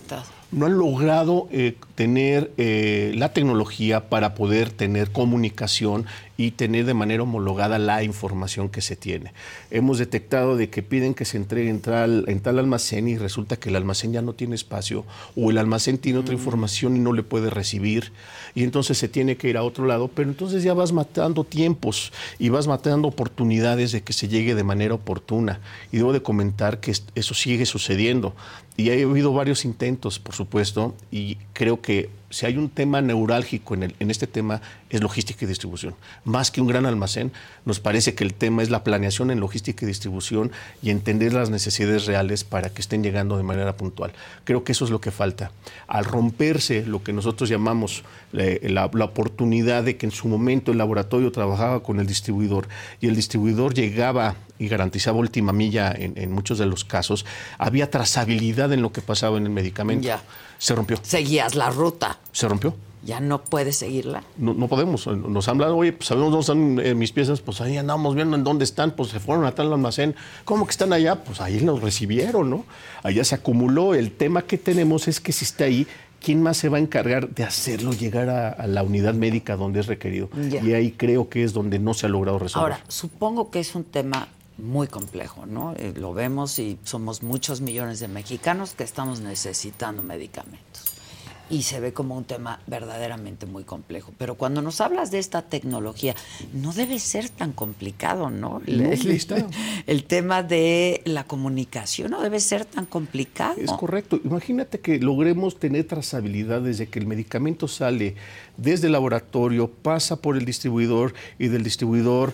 No han logrado eh, tener eh, la tecnología para poder tener comunicación y tener de manera homologada la información que se tiene. Hemos detectado de que piden que se entregue en tal, en tal almacén y resulta que el almacén ya no tiene espacio o el almacén tiene otra información y no le puede recibir y entonces se tiene que ir a otro lado, pero entonces ya vas matando tiempos y vas matando oportunidades de que se llegue de manera oportuna. Y debo de comentar que es- eso sigue sucediendo. Y ha habido varios intentos, por supuesto, y creo que si hay un tema neurálgico en, el- en este tema es logística y distribución. Más que un gran almacén, nos parece que el tema es la planeación en logística y distribución y entender las necesidades reales para que estén llegando de manera puntual. Creo que eso es lo que falta. Al romperse lo que nosotros llamamos eh, la, la oportunidad de que en su momento el laboratorio trabajaba con el distribuidor y el distribuidor llegaba y garantizaba última milla en, en muchos de los casos, había trazabilidad en lo que pasaba en el medicamento. Ya. Se rompió. Seguías la ruta. Se rompió. Ya no puedes seguirla. No, no podemos. Nos han hablado, oye, pues sabemos dónde están eh, mis piezas, pues ahí andamos viendo en dónde están, pues se fueron a tal almacén. ¿Cómo que están allá? Pues ahí los recibieron, ¿no? Allá se acumuló. El tema que tenemos es que si está ahí, ¿quién más se va a encargar de hacerlo llegar a, a la unidad médica donde es requerido? Y ahí creo que es donde no se ha logrado resolver. Ahora, supongo que es un tema muy complejo, ¿no? Eh, lo vemos y somos muchos millones de mexicanos que estamos necesitando medicamentos. Y se ve como un tema verdaderamente muy complejo. Pero cuando nos hablas de esta tecnología, no debe ser tan complicado, ¿no? No, el- el tema de la comunicación no debe ser tan complicado. Es correcto. Imagínate que logremos tener trazabilidad desde que el medicamento sale desde el laboratorio, pasa por el distribuidor y del distribuidor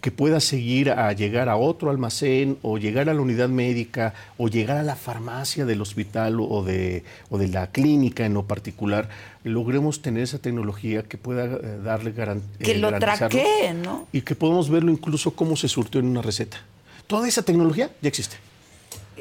que pueda seguir a llegar a otro almacén o llegar a la unidad médica o llegar a la farmacia del hospital o de, o de la clínica en lo particular, logremos tener esa tecnología que pueda eh, darle garan- Que eh, lo garantizarlo traquee, ¿no? Y que podamos verlo incluso cómo se surtió en una receta. Toda esa tecnología ya existe.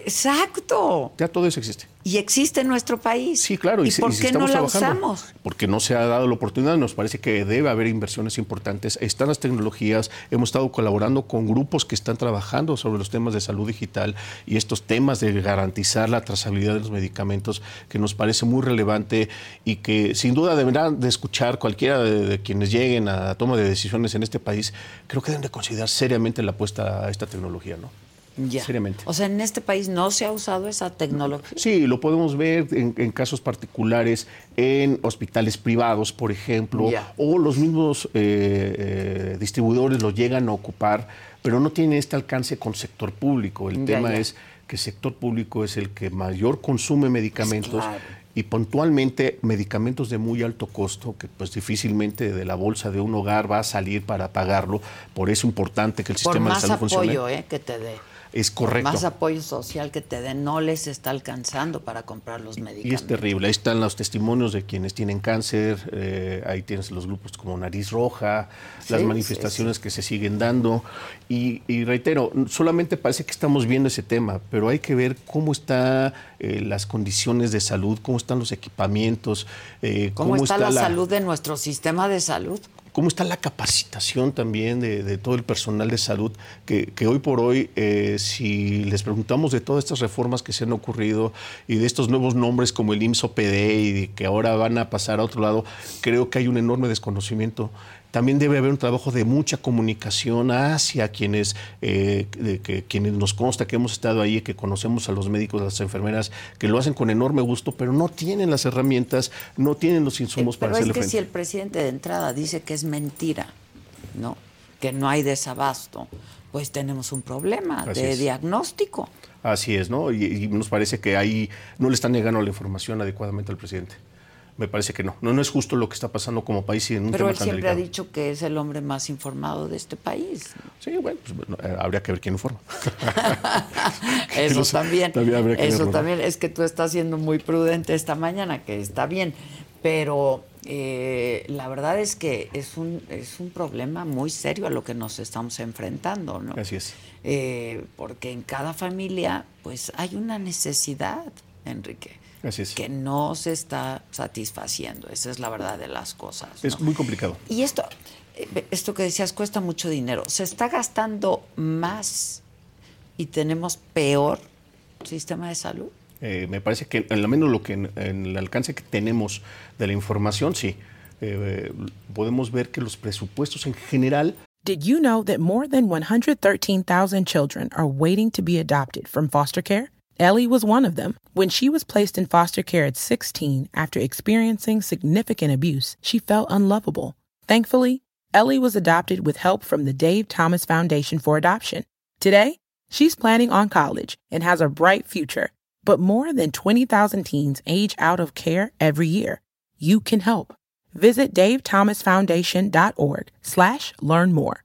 Exacto. Ya todo eso existe. Y existe en nuestro país. Sí, claro. ¿Y, por qué no la trabajando. usamos? Porque no se ha dado la oportunidad. Nos parece que debe haber inversiones importantes. Están las tecnologías. Hemos estado colaborando con grupos que están trabajando sobre los temas de salud digital y estos temas de garantizar la trazabilidad de los medicamentos, que nos parece muy relevante y que sin duda deberán de escuchar cualquiera de, de quienes lleguen a la toma de decisiones en este país. Creo que deben de considerar seriamente la apuesta a esta tecnología, ¿no? Ya. Seriamente. O sea, en este país no se ha usado esa tecnología. Sí, lo podemos ver en, en casos particulares en hospitales privados, por ejemplo, Ya. o los mismos eh, eh, distribuidores lo llegan a ocupar, pero no tiene este alcance con sector público. El Ya, tema ya. es que sector público es el que mayor consume medicamentos. Claro. Y puntualmente medicamentos de muy alto costo que pues difícilmente de la bolsa de un hogar va a salir para pagarlo. Por eso es importante que el Por sistema de salud funcione. apoyo ¿eh? que te dé. Es correcto. Más apoyo social que te den no les está alcanzando para comprar los medicamentos. Y es terrible. Ahí están los testimonios de quienes tienen cáncer, eh, ahí tienes los grupos como Nariz Roja, las Sí, manifestaciones que se siguen dando. Y, y reitero, solamente parece que estamos viendo ese tema, pero hay que ver cómo están las condiciones de salud, cómo están los equipamientos, eh, ¿Cómo, está, la, salud de nuestro sistema de salud? Cómo está la capacitación también de, todo el personal de salud, que, hoy por hoy, eh, si les preguntamos de todas estas reformas que se han ocurrido y de estos nuevos nombres como el IMSS OPD y que ahora van a pasar a otro lado, creo que hay un enorme desconocimiento. También debe haber un trabajo de mucha comunicación hacia quienes, eh, de que, quienes nos consta que hemos estado ahí, que conocemos a los médicos, a las enfermeras, que lo hacen con enorme gusto, pero no tienen las herramientas, no tienen los insumos Eh, para Pero es que si el presidente de entrada dice que es mentira, ¿no? Que no hay desabasto, pues tenemos un problema Así de es. diagnóstico. Así es, ¿no? Y, y nos parece que ahí no le están negando la información adecuadamente al presidente. Me parece que no. No, no es justo lo que está pasando como país y en un Pero tema él tan siempre ha dicho que es el hombre más informado de este país. Sí, bueno, pues, bueno, eh, habría que ver quién informa. Eso también. eso verlo, ¿no? también. Es que tú estás siendo muy prudente esta mañana, que está bien. Pero eh, la verdad es que es un, es un problema muy serio a lo que nos estamos enfrentando, ¿no? Así es. Eh, porque en cada familia, pues hay una necesidad, Enrique, Así es. que no se está satisfaciendo. Esa es la verdad de las cosas. ¿no? Es muy complicado. Y esto, eh, esto que decías cuesta mucho dinero. Se está gastando más y tenemos peor sistema de salud. Eh, me parece que al menos lo que en, en el alcance que tenemos de la información, sí. Eh, podemos ver que los presupuestos en general Did you know that more than 113,000 children are waiting to be adopted from foster care? Ellie was one of them. When she was placed in foster care at 16 after experiencing significant abuse, she felt unlovable. Thankfully, Ellie was adopted with help from the Dave Thomas Foundation for Adoption. Today, she's planning on college and has a bright future. But more than 20,000 teens age out of care every year. You can help. Visit davethomasfoundation.org slash learn more.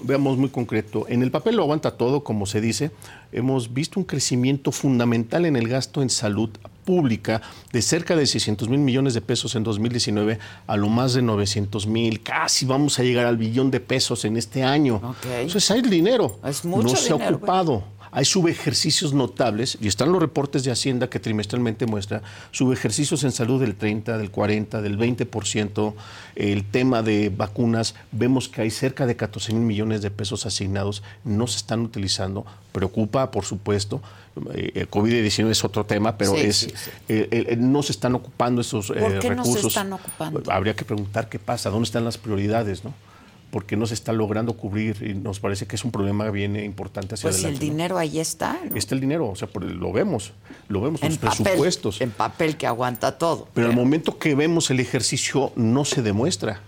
Veamos muy concreto. En el papel lo aguanta todo, como se dice. Hemos visto un crecimiento fundamental en el gasto en salud pública de cerca de 600 mil millones de pesos en 2019 a lo más de 900 mil. Casi vamos a llegar al billón de pesos en este año. Entonces hay dinero. Es mucho no se ha ocupado. Hay subejercicios notables, y están los reportes de Hacienda que trimestralmente muestra, subejercicios en salud del 30, del 40, del 20%, el tema de vacunas, vemos que hay cerca de 14 mil millones de pesos asignados, no se están utilizando, preocupa, por supuesto, eh, el COVID-19 es otro tema, pero Sí, es, sí, sí. eh, eh, no se están ocupando esos eh, ¿Por qué no se recursos. están ocupando? Habría que preguntar qué pasa, dónde están las prioridades, ¿no? Porque no se está logrando cubrir y nos parece que es un problema bien importante hacia Pues si el adelante. ¿no? dinero ahí está, ¿no? Está el dinero, o sea, por- lo vemos, lo vemos, en los papel, presupuestos. en papel que aguanta todo. Pero al momento que vemos el ejercicio no se demuestra.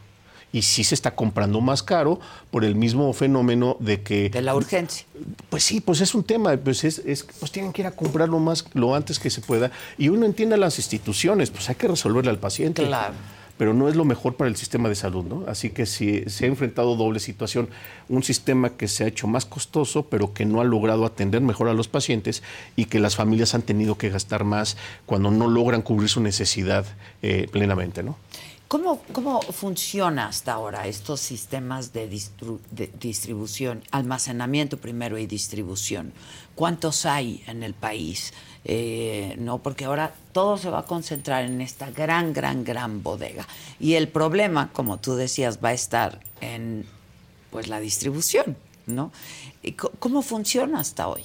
Y sí se está comprando más caro por el mismo fenómeno de que... De la urgencia. Pues sí, pues es un tema, pues, es, es- pues tienen que ir a comprarlo más, lo antes que se pueda. Y uno entiende a las instituciones, pues hay que resolverle al paciente. Claro. Pero no es lo mejor para el sistema de salud, ¿no? Así que sí, se ha enfrentado doble situación. Un sistema que se ha hecho más costoso, pero que no ha logrado atender mejor a los pacientes y que las familias han tenido que gastar más cuando no logran cubrir su necesidad eh, plenamente, ¿no? ¿Cómo, ¿Cómo funciona hasta ahora estos sistemas de distribución, almacenamiento primero y distribución? ¿Cuántos hay en el país? Eh, no, porque ahora todo se va a concentrar en esta gran, gran, gran bodega. Y el problema, como tú decías, va a estar en pues la distribución, ¿no? ¿Y co- ¿Cómo funciona hasta hoy?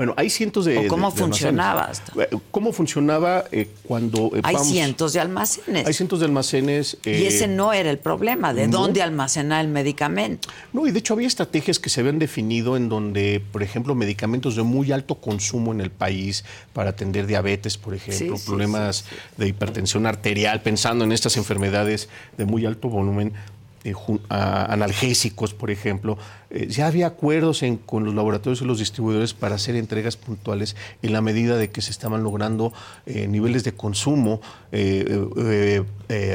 Bueno, hay cientos de. ¿O cómo de- de funcionaba almacenes. Eh, ¿Cómo funcionaba eh, cuando. eh, Hay vamos- cientos de almacenes. Hay cientos de almacenes. y eh, ese no era el problema, de no. dónde almacenar el medicamento. No, y de hecho había estrategias que se habían definido en donde, por ejemplo, medicamentos de muy alto consumo en el país para atender diabetes, por ejemplo, Sí, sí, problemas de hipertensión arterial, pensando en estas enfermedades de muy alto volumen. Eh, analgésicos, por ejemplo, eh, ya había acuerdos con los laboratorios y los distribuidores para hacer entregas puntuales en la medida de que se estaban logrando eh, niveles de consumo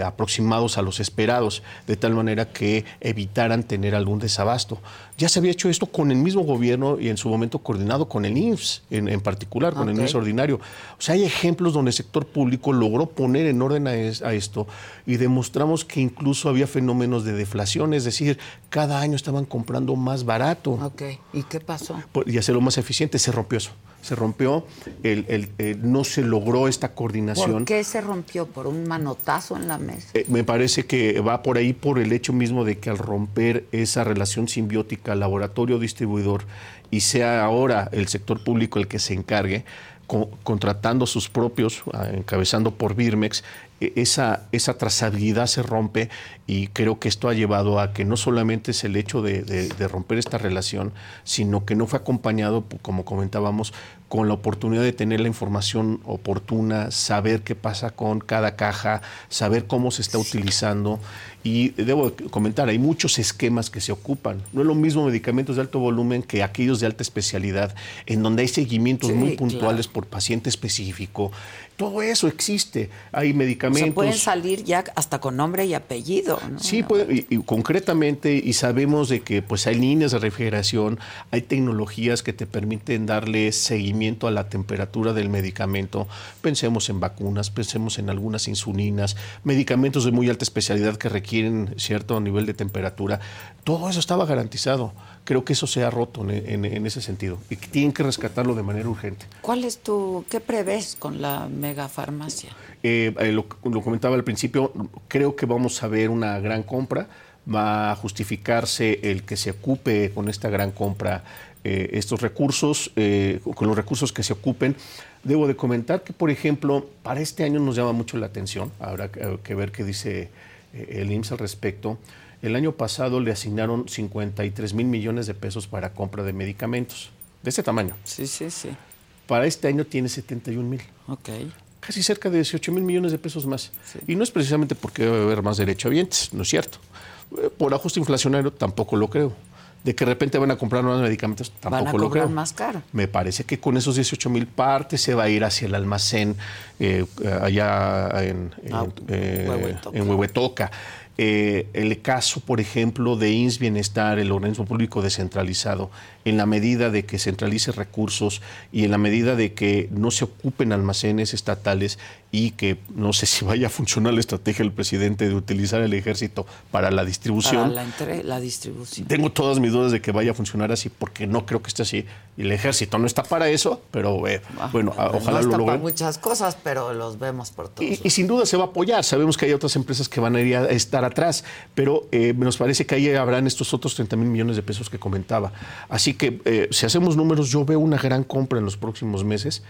aproximados a los esperados, de tal manera que evitaran tener algún desabasto. Ya se había hecho esto con el mismo gobierno y en su momento coordinado con el IMSS, en, en particular, con el. IMSS ordinario. O sea, hay ejemplos donde el sector público logró poner en orden a, es- a esto y demostramos que incluso había fenómenos de deflación, es decir, cada año estaban comprando más barato Ok, ¿y qué pasó? por- y hacerlo más eficiente. Se rompió eso. Se rompió, el- el- el- no se logró esta coordinación. ¿Por qué se rompió? ¿Por un manotazo en la mesa? Eh, me parece que va por ahí por el hecho mismo de que al romper esa relación simbiótica laboratorio-distribuidor y sea ahora el sector público el que se encargue, co- contratando sus propios, ah, encabezando por Birmex, eh, esa, esa trazabilidad se rompe y creo que esto ha llevado a que no solamente es el hecho de, de- de romper esta relación, sino que no fue acompañado, como comentábamos, con la oportunidad de tener la información oportuna, saber qué pasa con cada caja, saber cómo se está utilizando. Y debo comentar, hay muchos esquemas que se ocupan. No es lo mismo medicamentos de alto volumen que aquellos de alta especialidad, en donde hay seguimientos Sí, muy claro. puntuales por paciente específico. Todo eso existe. Hay O sea, medicamentos. pueden salir ya hasta con nombre y apellido. ¿no? Sí, puede- y, y concretamente, y sabemos de que pues hay líneas de refrigeración, hay tecnologías que te permiten darle seguimiento a la temperatura del medicamento. Pensemos en vacunas, pensemos en algunas insulinas, medicamentos de muy alta especialidad que requieren cierto nivel de temperatura. Todo eso estaba garantizado. Creo que eso se ha roto en, en- en ese sentido y que tienen que rescatarlo de manera urgente. ¿Cuál es tu, qué prevés con la megafarmacia? Eh, eh, lo, lo comentaba al principio, creo que vamos a ver una gran compra. Va a justificarse el que se ocupe con esta gran compra eh, estos recursos, eh, con los recursos que se ocupen. Debo de comentar que, por ejemplo, para este año nos llama mucho la atención, habrá que, ver qué dice el IMSS al respecto. El año pasado le asignaron 53 mil millones de pesos para compra de medicamentos, de este tamaño. Sí, sí, sí. Para este año tiene 71 mil Ok. casi cerca de 18 mil millones de pesos más. Y no es precisamente porque debe haber más derechohabientes, no es cierto. Eh, Por ajuste inflacionario tampoco lo creo. De que de repente van a comprar más medicamentos, tampoco Van a lo creo. más caro. Me parece que con esos 18 mil partes se va a ir hacia el almacén eh, allá en, en, Ah, eh, Huehuetoca. en Huehuetoca. Eh, el caso, por ejemplo, de INS Bienestar, el organismo público descentralizado, en la medida de que centralice recursos y en la medida de que no se ocupen almacenes estatales y que no sé si vaya a funcionar la estrategia del presidente de utilizar el ejército para la distribución. Para la, la distribución. Tengo todas mis dudas de que vaya a funcionar así porque no creo que esté así. El ejército no está para eso, pero eh, bueno, a- Pues ojalá no lo está para logren. muchas cosas, pero los vemos por todos. Y, y sin duda se va a apoyar. Sabemos que hay otras empresas que van a ir a estar atrás, pero eh, nos parece que ahí habrán estos otros 30 mil millones de pesos que comentaba. Así que eh, si hacemos números, yo veo una gran compra en los próximos meses.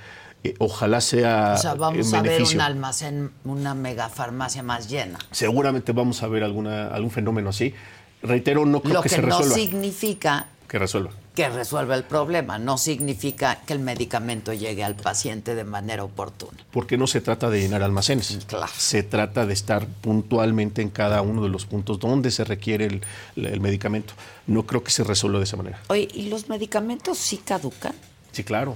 Eh, ojalá sea, o sea, vamos en a ver un almacén, una megafarmacia más llena. Seguramente vamos a ver alguna, algún fenómeno así. Reitero, no creo Lo que, que, se no resuelva. significa Que resuelva. que resuelva el problema, no significa que el medicamento llegue al paciente de manera oportuna. Porque no se trata de llenar almacenes. Claro. Se trata de estar puntualmente en cada uno de los puntos donde se requiere el, el medicamento. No creo que se resuelva de esa manera. Oye, ¿y los medicamentos sí caducan? Sí, claro.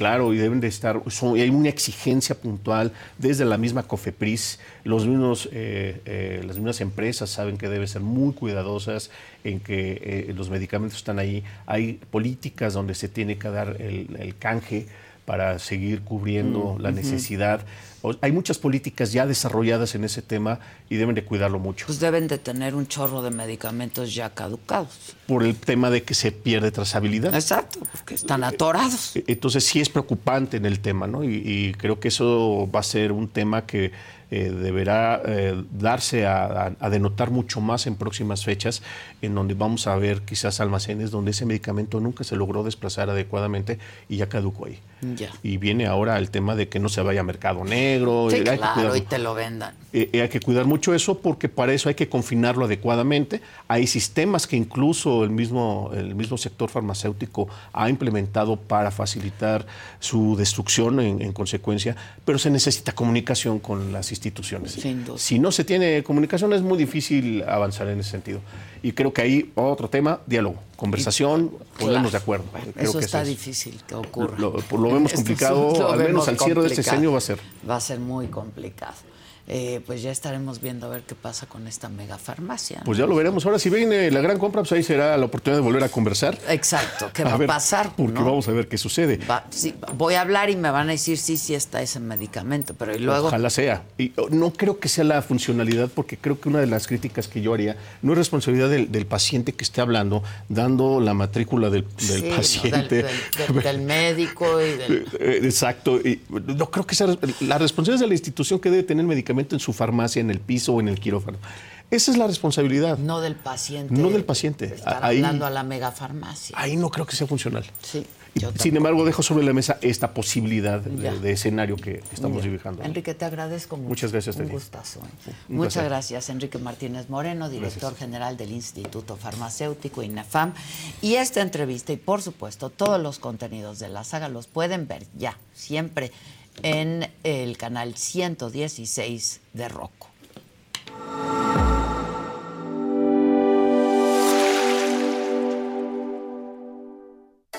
Claro, y deben de estar, son- hay una exigencia puntual desde la misma COFEPRIS, los mismos, eh, eh, las mismas empresas saben que deben ser muy cuidadosas en que eh, los medicamentos están ahí. Hay políticas donde se tiene que dar el, el canje para seguir cubriendo Mm, la necesidad. O- hay muchas políticas ya desarrolladas en ese tema y deben de cuidarlo mucho. Pues deben de tener un chorro de medicamentos ya caducados. Por el tema de que se pierde trazabilidad. Exacto, porque están atorados. Entonces sí es preocupante en el tema, ¿no? Y, y creo que eso va a ser un tema que eh, deberá eh, darse a, a, denotar mucho más en próximas fechas, en donde vamos a ver quizás almacenes donde ese medicamento nunca se logró desplazar adecuadamente y ya caducó ahí. Y viene ahora el tema de que no se vaya a mercado negro. Sí, hay que claro, cuidar- y te lo vendan. eh, eh, hay que cuidar mucho eso porque para eso hay que confinarlo adecuadamente. Hay sistemas que incluso el mismo, el mismo sector farmacéutico ha implementado para facilitar su destrucción en, en consecuencia, pero se necesita comunicación con las instituciones. Duda. Si no se tiene comunicación es muy difícil avanzar en ese sentido. Y creo que ahí otro tema, diálogo, conversación, ponernos de acuerdo. Creo Eso que está es- difícil que ocurra. Lo, lo- lo vemos complicado, lo al menos al cierre de este año va a ser. Va a ser muy complicado. Eh, pues ya estaremos viendo a ver qué pasa con esta mega farmacia. Pues ya lo veremos. Ahora, si viene la gran compra, pues ahí será la oportunidad de volver a conversar. Exacto, ¿qué va a, ver, pasar? Porque no? vamos a ver qué sucede. Va- sí, voy a hablar y me van a decir sí, sí está ese medicamento, pero y luego Ojalá sea. Y oh, no creo que sea la funcionalidad, porque creo que una de las críticas que yo haría no es responsabilidad del, del paciente que esté hablando, dando la matrícula del, del Sí, paciente. del médico y del Eh, Exacto. Y no creo que sea la responsabilidad es de la institución que debe tener medicamento en su farmacia, en el piso o en el quirófano. Esa es la responsabilidad. no del paciente. No del paciente. Estar Ahí- hablando a la mega farmacia. Ahí no creo que sea funcional. Sí. Yo Sin embargo, dejo sobre la mesa esta posibilidad de, de escenario que estamos dibujando. Enrique, te agradezco mucho. Muchas gracias, Un gustazo. ¿eh? Un Muchas placer. gracias, Enrique Martínez Moreno, director general del Instituto Farmacéutico INAFAM. Y esta entrevista y, por supuesto, todos los contenidos de la saga los pueden ver ya, siempre, en el canal 116 de Rocco.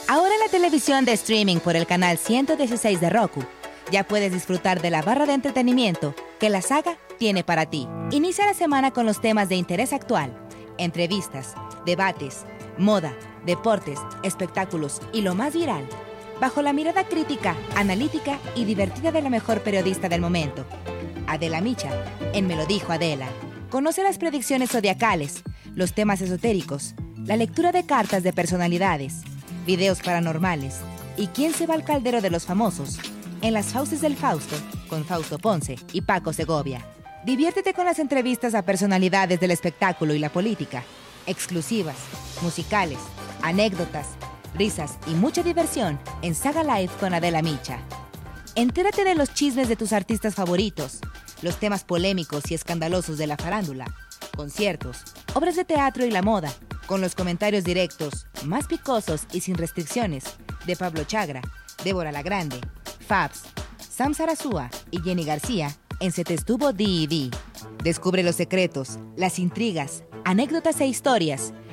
Ahora en la televisión de streaming por el canal 116 de Roku, ya puedes disfrutar de la barra de entretenimiento que la saga tiene para ti. Inicia la semana con los temas de interés actual, entrevistas, debates, moda, deportes, espectáculos y lo más viral, bajo la mirada crítica, analítica y divertida de la mejor periodista del momento, Adela Micha, en Me lo dijo Adela. Conoce las predicciones zodiacales, los temas esotéricos, la lectura de cartas de personalidades, videos paranormales y quién se va al caldero de los famosos en las Fauces del Fausto con Fausto Ponce y Paco Segovia. Diviértete con las entrevistas a personalidades del espectáculo y la política, exclusivas, musicales, anécdotas, risas y mucha diversión en Saga Live con Adela Micha. Entérate de los chismes de tus artistas favoritos, los temas polémicos y escandalosos de la farándula, conciertos, obras de teatro y la moda, con los comentarios directos, más picosos y sin restricciones, de Pablo Chagra, Débora La Grande, Fabs, Sam Sarasúa y Jenny García en Se te estuvo D&D. Descubre los secretos, las intrigas, anécdotas e historias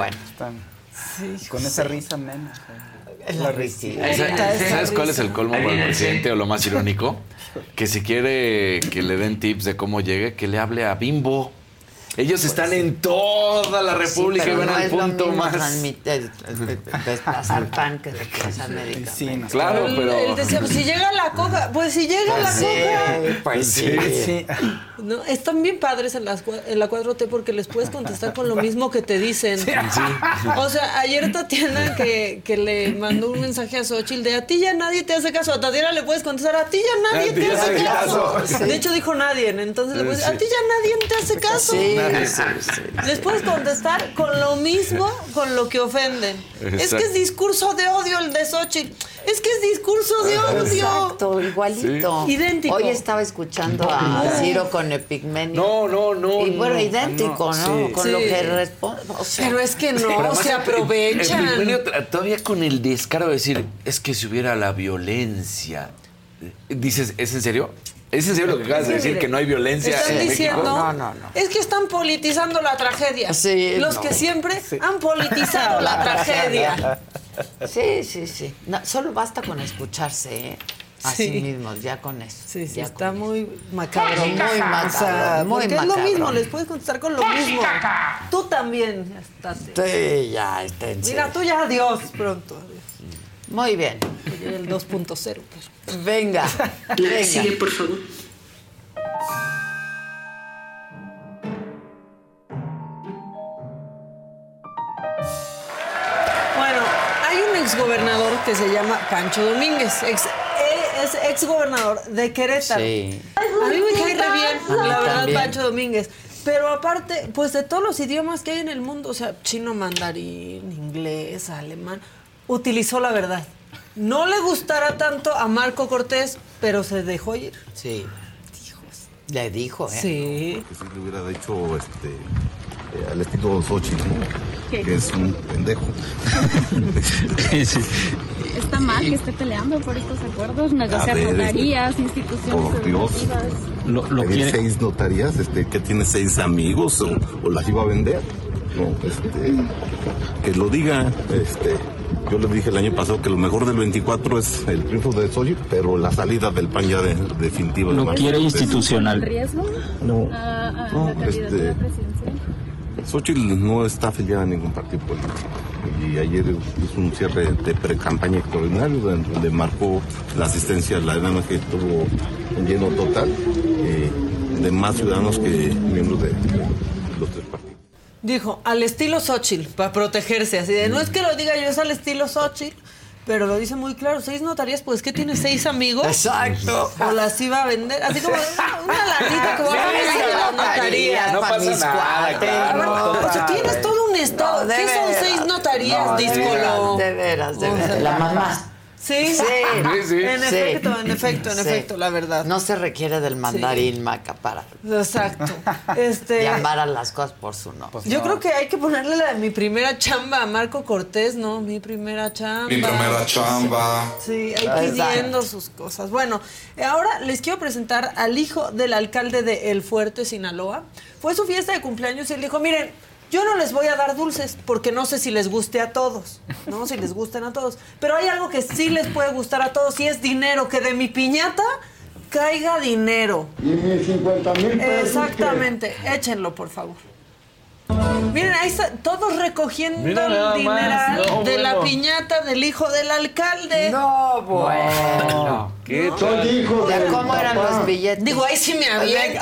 Bueno. Con esa risa menos. Es la. ¿Sabes ¿Sabes cuál es el colmo para el presidente o lo más irónico? Que si quiere que le den tips de cómo llegue, que le hable a Bimbo. Ellos están en toda la República Sí, y van no al es lo punto mismo más. transmitir- desplazar pan que desplazar medicamentos. Claro, Él- pero. Él decía, pues si llega la coca, pues si llega la Pues sí, coca. pues sí. Sí. No, están bien padres en, las, en la 4T porque les puedes contestar con lo mismo que te dicen. O sea, ayer Tatiana que, que le mandó un mensaje a Xochitl de a ti ya nadie te hace caso. A Tatiana le puedes contestar a ti ya nadie A te hace caso. caso. Sí. De hecho dijo nadie, entonces le puedes decir, a ti ya nadie te hace caso. Les puedes contestar con lo mismo con lo que ofenden. Es que es discurso de odio el de Xochitl. Es que es discurso de odio. Exacto, igualito. Sí. Idéntico. Hoy estaba escuchando a Ciro con Epigmenio. No, no, no. Y bueno, no. idéntico, ¿no? sí. Con Sí. lo que responde. O sea, Pero es que no, se aprovechan. el Epigmenio todavía con el descaro de decir, es que si hubiera la violencia. Dices, ¿es en serio? ¿Es en serio lo que acabas de decir? ¿Que no hay violencia Están en diciendo, México? es que están politizando la tragedia. Sí, Los no. que siempre han politizado la tragedia. Sí, sí, sí. No, solo basta con escucharse, ¿eh? Así Sí. mismo, ya con eso. Sí, sí, ya está muy macabro. Muy macabro, O sea, muy porque es lo mismo, les puedes contestar con lo mismo. Tú también. estate. Sí, ya, esténse. Mira, tú ya adiós pronto. adiós. Muy bien. El 2.0. pero- Venga. La que venga. sigue, por favor. Bueno, hay un exgobernador que se llama Pancho Domínguez, ex, eh, es exgobernador de Querétaro. Sí. A mí me cae re bien, la verdad, también. Pancho Domínguez. Pero aparte, pues de todos los idiomas que hay en el mundo, o sea, chino, mandarín, inglés, alemán, utilizó la verdad. No le gustará tanto a Marco Cortés, pero se dejó ir. Sí. Le dijo, ¿eh? Sí. Que si le hubiera dicho este, eh, al estilo Xochitl, ¿no? ¿Qué? Que es un pendejo. Está mal que esté peleando por estos acuerdos, negociar ver, notarías, instituciones Por Dios. educativas. Lo, seis notarías, este, que tiene seis amigos o, o las iba a vender. No, este, que lo diga, este, yo le dije el año pasado que lo mejor del 24 es el triunfo de Xochitl, pero la salida del PAN ya de, definitiva. de Marco Cortés. riesgo No, a, a no, este, presidencial? Xochitl no está afiliada a ningún partido político. Y ayer hizo un cierre de pre-campaña extraordinario donde donde marcó la asistencia a la edad que tuvo un lleno total eh, de más ciudadanos que miembros de los tres partidos. Dijo, al estilo Xochitl, para protegerse, así de, no es que lo diga yo, es al estilo Xochitl, pero lo dice muy claro, seis notarías, pues que tiene seis amigos. Exacto. O las iba a vender, así como una, una latita que va a vender de la notaría. No pasa nada, claro. O sea, tienes todo un estado. No, de ¿Qué son seis notarías, No, de díscolo? veras, de veras, de O sea, veras. La mamá. Sí, Sí, sí, En sí. efecto, en efecto, en Sí. efecto, la verdad. No se requiere del mandarín maca para Exacto. Este, llamar a las cosas por su nombre. Yo creo que hay que ponerle la de mi primera chamba a Marco Cortés, ¿no? Mi primera chamba. Mi primera chamba. Sí, ahí pidiendo sus cosas. Bueno, ahora les quiero presentar al hijo del alcalde de El Fuerte, Sinaloa. Fue su fiesta de cumpleaños y él dijo, miren, yo no les voy a dar dulces porque no sé si les guste a todos, ¿no? Si les gustan a todos. Pero hay algo que sí les puede gustar a todos y es dinero, que de mi piñata caiga dinero. Y mis 50 mil pesos. Exactamente, échenlo, por favor. Miren, ahí está, todos recogiendo Mira el dineral no, de la piñata del hijo del alcalde. No, bueno. ¿Qué Soy tal? hijo ¿Ya del cómo eran papá. los billetes? Digo, ahí sí me aviento.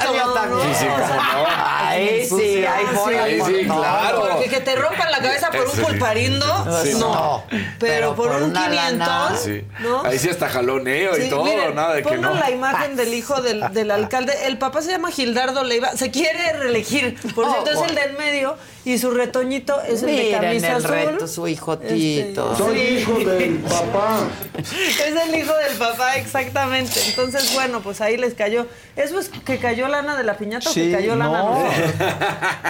Ahí sí, ahí voy. Ahí sí, claro. Porque que te rompan la cabeza por un Sí. pulparindo, Sí. no. No, Pero, por, por un una 500, lana. Sí. ¿no? Ahí sí hasta jaloneo y todo, miren, nada de que pongan no. la imagen del hijo del, del alcalde. El papá se llama Gildardo Leiva. Se quiere reelegir. Por Oh, cierto, es el del medio. Y su retoñito es el de camisa el azul. reto, su hijo Tito. Este, Soy sí. hijo del papá. Es el hijo del papá, exactamente. Entonces, bueno, pues ahí les cayó. ¿Eso es que cayó lana de la piñata o que cayó lana? no.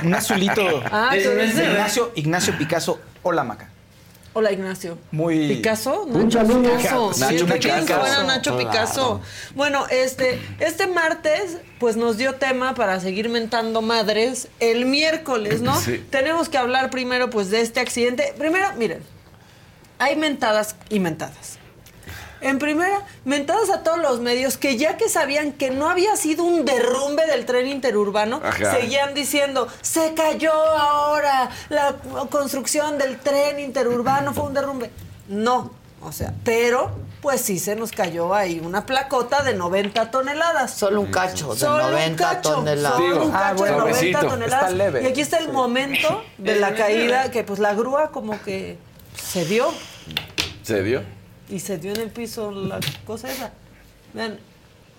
de- Un azulito. Ah, Ignacio, Ignacio Picasso. Hola, Maca. Hola, Ignacio. Muy. ¿Picasso? Un Nacho saludo. Picasso. Nacho Picasso. fuera Nacho Claro. Picasso. Bueno, este, este martes, pues nos dio tema para seguir mentando madres. El miércoles, ¿no? Sí. Tenemos que hablar primero, pues, de este accidente. Primero, miren, hay mentadas y mentadas. En primera, mentadas a todos los medios que ya que sabían que no había sido un derrumbe del tren interurbano, Ajá. seguían diciendo, se cayó ahora la construcción del tren interurbano, fue un derrumbe. No, o sea, pero pues sí se nos cayó ahí una placota de 90 toneladas. Solo un cacho de Solo un 90 cacho, toneladas. Solo un ah, cacho bueno, de 90 suavecito. toneladas. Está leve. Y aquí está el momento de la caída que pues la grúa como que se dio ¿Se dio? Y se dio en el piso la cosa esa. Vean,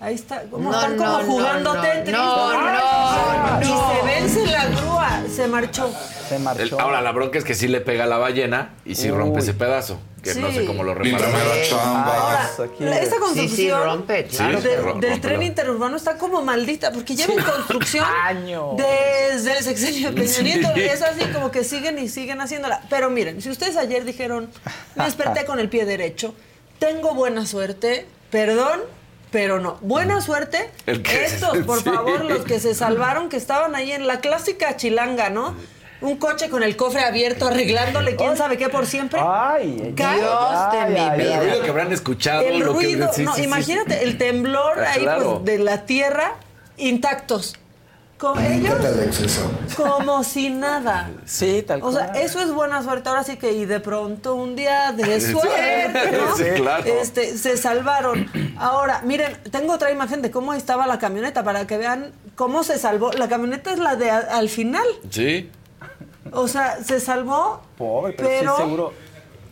ahí está, como No, están como no, jugando no, Tetris. no, no, Y se vence la grúa, se marchó. Se El- marchó. ahora, la bronca es que sí le pega a la ballena y sí Uy. rompe ese pedazo. Que no Sí. sé cómo lo chamba. Ahora, la- esta Sí, construcción sí, rompe, claro. Sí, de- del tren interurbano está como maldita, porque lleva en construcción Años. desde el sexenio de Peña Nieto. Sí. Y es así como que siguen y siguen haciéndola. Pero miren, si ustedes ayer dijeron, me desperté con el pie derecho, tengo buena suerte, perdón, Pero no, buena suerte. Estos, por sí. favor, los que se salvaron, que estaban ahí en la clásica chilanga, ¿no? Un coche con el cofre abierto, arreglándole quién sabe qué por siempre. Ay. Dios de mi El vida. ruido que habrán escuchado. El lo que- ruido, sí, no, sí, sí. imagínate, el temblor Ah, ahí claro. pues, de la tierra intactos. Con ellos como si nada. Sí, tal O sea, cual. eso es buena suerte. Ahora sí que, y de pronto un día de suerte, ¿no? Sí, claro. Este, se salvaron. Ahora, miren, tengo otra imagen de cómo estaba la camioneta para que vean cómo se salvó. La camioneta es la de al final. Sí. O sea, se salvó, Pobre, pero, pero sí, seguro.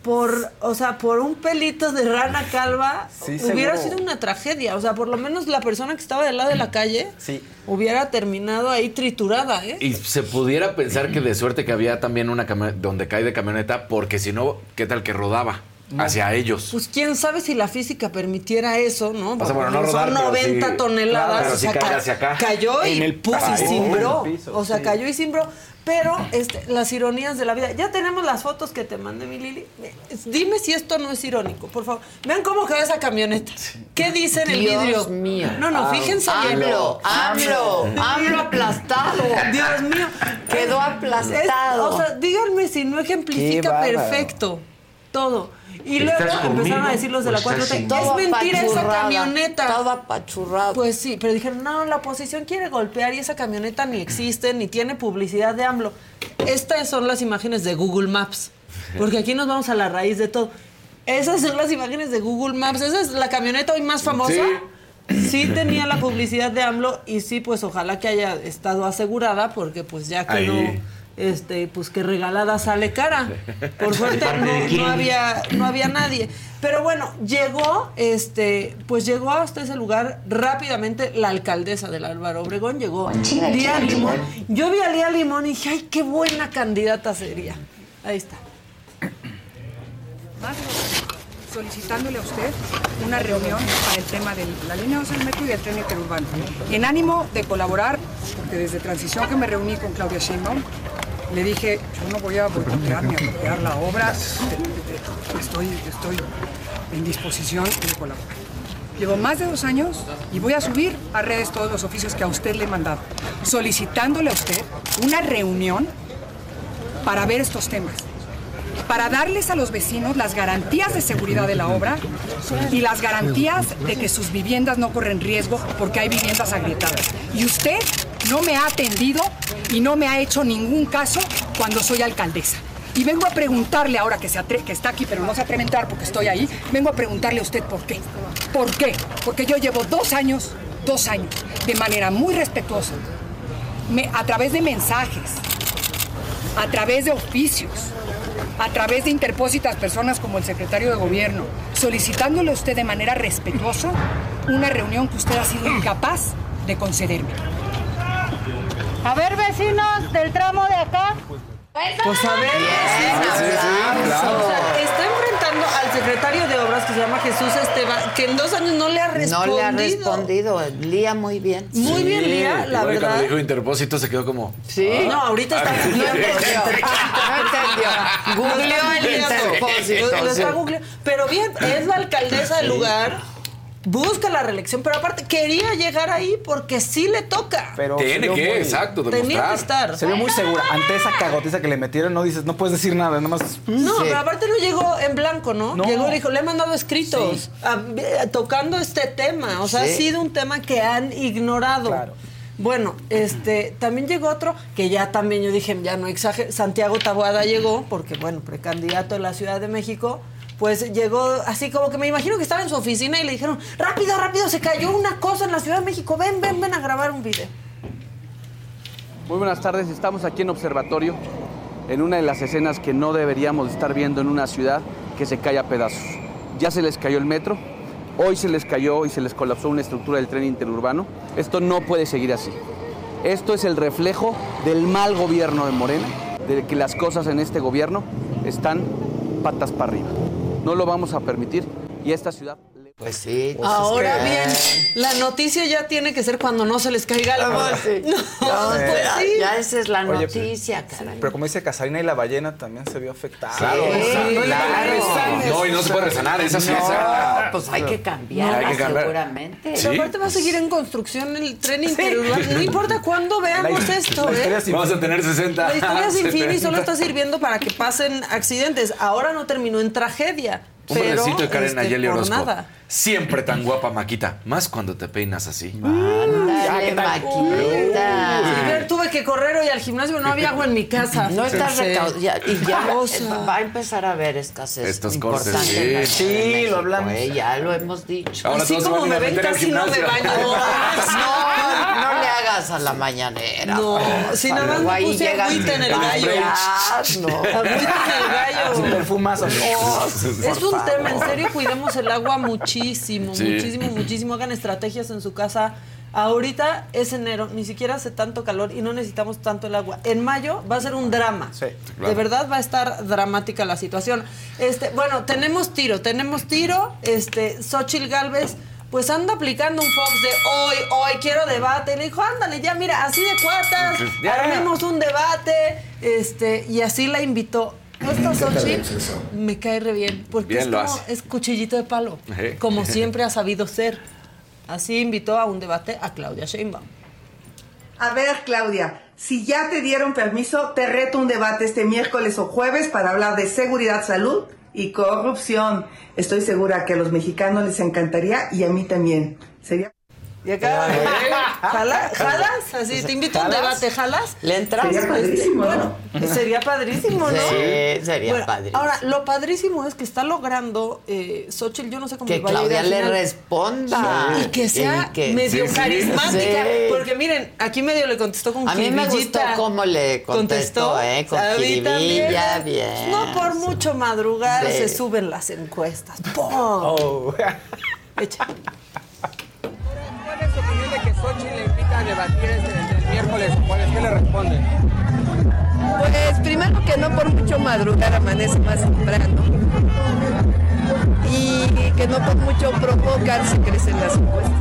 por, o sea, por un pelito de rana calva Sí, hubiera seguro. sido una tragedia. O sea, por lo menos la persona que estaba del lado de la calle Sí. hubiera terminado ahí triturada, ¿eh? Y se pudiera pensar que de suerte que había también una camioneta donde cae de camioneta, porque si no, ¿qué tal que rodaba hacia ellos? Pues quién sabe si la física permitiera eso, ¿no? O sea, bueno, no rodar, son pero 90 sí- toneladas. claro, pero o sí sea, cae ca- hacia acá. Cayó y, En el y cimbró. En el piso, o sea, sí. cayó y cimbró. Pero este, las ironías de la vida. Ya tenemos las fotos que te mandé, mi Lili. Dime si esto no es irónico, por favor. Vean cómo quedó esa camioneta. ¿Qué dice en el Dios vidrio? mío. No, no, fíjense bien. AMLO, AMLO, AMLO aplastado. Dios mío. Quedó Es- aplastado. o sea, díganme si no ejemplifica perfecto todo. Y ¿Estás luego empezaron conmigo a decir los de la estás 4T, sin es mentira esa camioneta. Todo apachurrado. Pues sí, pero dijeron, no, la oposición quiere golpear y esa camioneta ni existe, ni tiene publicidad de AMLO. Estas son las imágenes de Google Maps, porque aquí nos vamos a la raíz de todo. Esas son las imágenes de Google Maps, esa es la camioneta hoy más famosa. Sí. tenía la publicidad de AMLO y sí, pues ojalá que haya estado asegurada, porque pues ya quedó, Ahí. Este, pues que regalada sale cara. Por suerte no, no había, no había nadie. Pero bueno, llegó, este, pues llegó hasta ese lugar rápidamente la alcaldesa del Álvaro Obregón, llegó Lía Limón. Yo vi a Lía Limón y dije, ay, qué buena candidata sería. Ahí está. solicitándole a usted una reunión para el tema de la línea 12 del metro y del tren interurbano. En ánimo de colaborar, porque desde transición que me reuní con Claudia Sheinbaum, le dije, yo no voy a boicotear ni a bloquear la obra, estoy, estoy en disposición de colaborar. Llevo más de dos años y voy a subir a redes todos los oficios que a usted le he mandado, solicitándole a usted una reunión para ver estos temas para darles a los vecinos las garantías de seguridad de la obra y las garantías de que sus viviendas no corren riesgo porque hay viviendas agrietadas. Y usted no me ha atendido y no me ha hecho ningún caso cuando soy alcaldesa. Y vengo a preguntarle ahora que, está aquí, pero no se atreve a porque estoy ahí, vengo a preguntarle a usted por qué. ¿Por qué? Porque yo llevo dos años, dos años, de manera muy respetuosa, a través de mensajes, a través de oficios, a través de interpósitas personas como el secretario de gobierno, solicitándole a usted de manera respetuosa una reunión que usted ha sido incapaz de concederme. A ver, vecinos del tramo de acá. Pues a ver, sí, sí, claro. O sea, está enfrentando al secretario de obras que se llama Jesús Esteban, que en dos años no le ha No respondido. le ha respondido. Lía muy bien. Muy bien, Lía, la Igual verdad. Cuando dijo interpósito se quedó como. Sí. No, ahorita está Ah, googleando. sí. No entendió. Googleó el interpósito. Lo está sí. googleando. Pero bien, es la alcaldesa del lugar. Busca la reelección, pero aparte quería llegar ahí porque sí le toca. Pero Tiene vio que, muy- exacto, Tenía que estar. Se ve muy segura. Ante esa cagotiza que le metieron, no dices, no puedes decir nada, nada más. No, pero aparte no llegó en blanco, ¿no? No. Llegó y dijo, le he mandado escritos Sí. a- eh, tocando este tema. O sea, Sí. ha sido un tema que han ignorado. Claro. Bueno, este, también llegó otro que ya también yo dije, ya no exagero, Santiago Taboada llegó, porque bueno, precandidato de la Ciudad de México, pues llegó así como que me imagino que estaba en su oficina y le dijeron, rápido, rápido, se cayó una cosa en la Ciudad de México, ven, ven, ven a grabar un video. Muy buenas tardes, estamos aquí en Observatorio, en una de las escenas que no deberíamos estar viendo en una ciudad que se cae a pedazos. Ya se les cayó el metro, hoy se les cayó y se les colapsó una estructura del tren interurbano. Esto no puede seguir así. Esto es el reflejo del mal gobierno de Morena, de que las cosas en este gobierno están patas para arriba. No lo vamos a permitir. Y esta ciudad... le- Pues sí. Ahora es que- bien, la noticia ya tiene que ser cuando no se les caiga agua. Ah, sí. No, No, pues ya- sí. ya esa es la Oye, noticia, caray. Pero como dice Casarina y la ballena también se vio afectada. Claro, no, claro. No, y no se puede resanar, esa sí No, pues hay que cambiarla Hay que cambiar. seguramente. Sí. Pero aparte va a seguir en construcción el tren interurbano. No importa cuándo veamos La- esto, la ¿eh? historia sin Vamos a tener 60. La historia sin fin y solo 70. está sirviendo para que pasen accidentes. Ahora no terminó en tragedia. Un pero, besito de Karen este, Nayeli por Orozco. nada. Siempre tan guapa, Maquita. Más cuando te peinas así. Ándale, Sí, Maquita. ver, tuve que correr hoy al gimnasio, no había agua en mi casa. No estás Sí. recaudando. Y ya va a empezar a haber escasez. Estos cortes, sí. en Sí, lo México, hablamos. ¿eh? Ya lo hemos dicho. Ahora Así se como me ven, casi no me baño. No, no le hagas a la mañanera. No, si nada más me puse agüita en el gallo. no. Agüita en el gallo. Es un tema, en serio, cuidemos el agua muchísimo, muchísimo, muchísimo. Hagan estrategias en su casa. Ahorita es enero, ni siquiera hace tanto calor y no necesitamos tanto el agua. En mayo va a ser un drama. claro. De verdad va a estar dramática la situación. Este, bueno, tenemos tiro, tenemos tiro. Este, Xochitl Galvez, pues anda aplicando un Fox de hoy, hoy quiero debate. Le dijo, ándale, ya mira, así de cuatas, Ya. armemos un debate. Este, y así la invitó. Esta Xochitl me cae re bien, porque Bien es lo como, hace. es cuchillito de palo, Eh. como siempre ha sabido ser. Así invitó a un debate a Claudia Sheinbaum. A ver, Claudia, si ya te dieron permiso, te reto un debate este miércoles o jueves para hablar de seguridad, salud y corrupción. Estoy segura que a los mexicanos les encantaría y a mí también. Sería... Y acá, ¿jala- ¿jalas? Así, te invito a un debate, ¿jalas? ¿Le entras? Sería padrísimo, ¿no? Bueno, sería padrísimo, ¿no? Sí, sería Bueno, padrísimo. Ahora, lo padrísimo es que está logrando eh, Xochitl, yo no sé cómo Que Claudia le responda. Y que sea Y que- medio Sí, sí. carismática. Sí. Porque miren, aquí medio le contestó con A mí me gustó cómo le contestó, ¿eh? Con A mí jiribilla, también. bien. No por mucho madrugar Sí. se suben las encuestas. ¡Pum! Oh. Echa. Debatir este, el miércoles? ¿Qué le responde? Pues primero que no por mucho madrugar amanece más temprano. Y que no por mucho provocar se crecen las encuestas.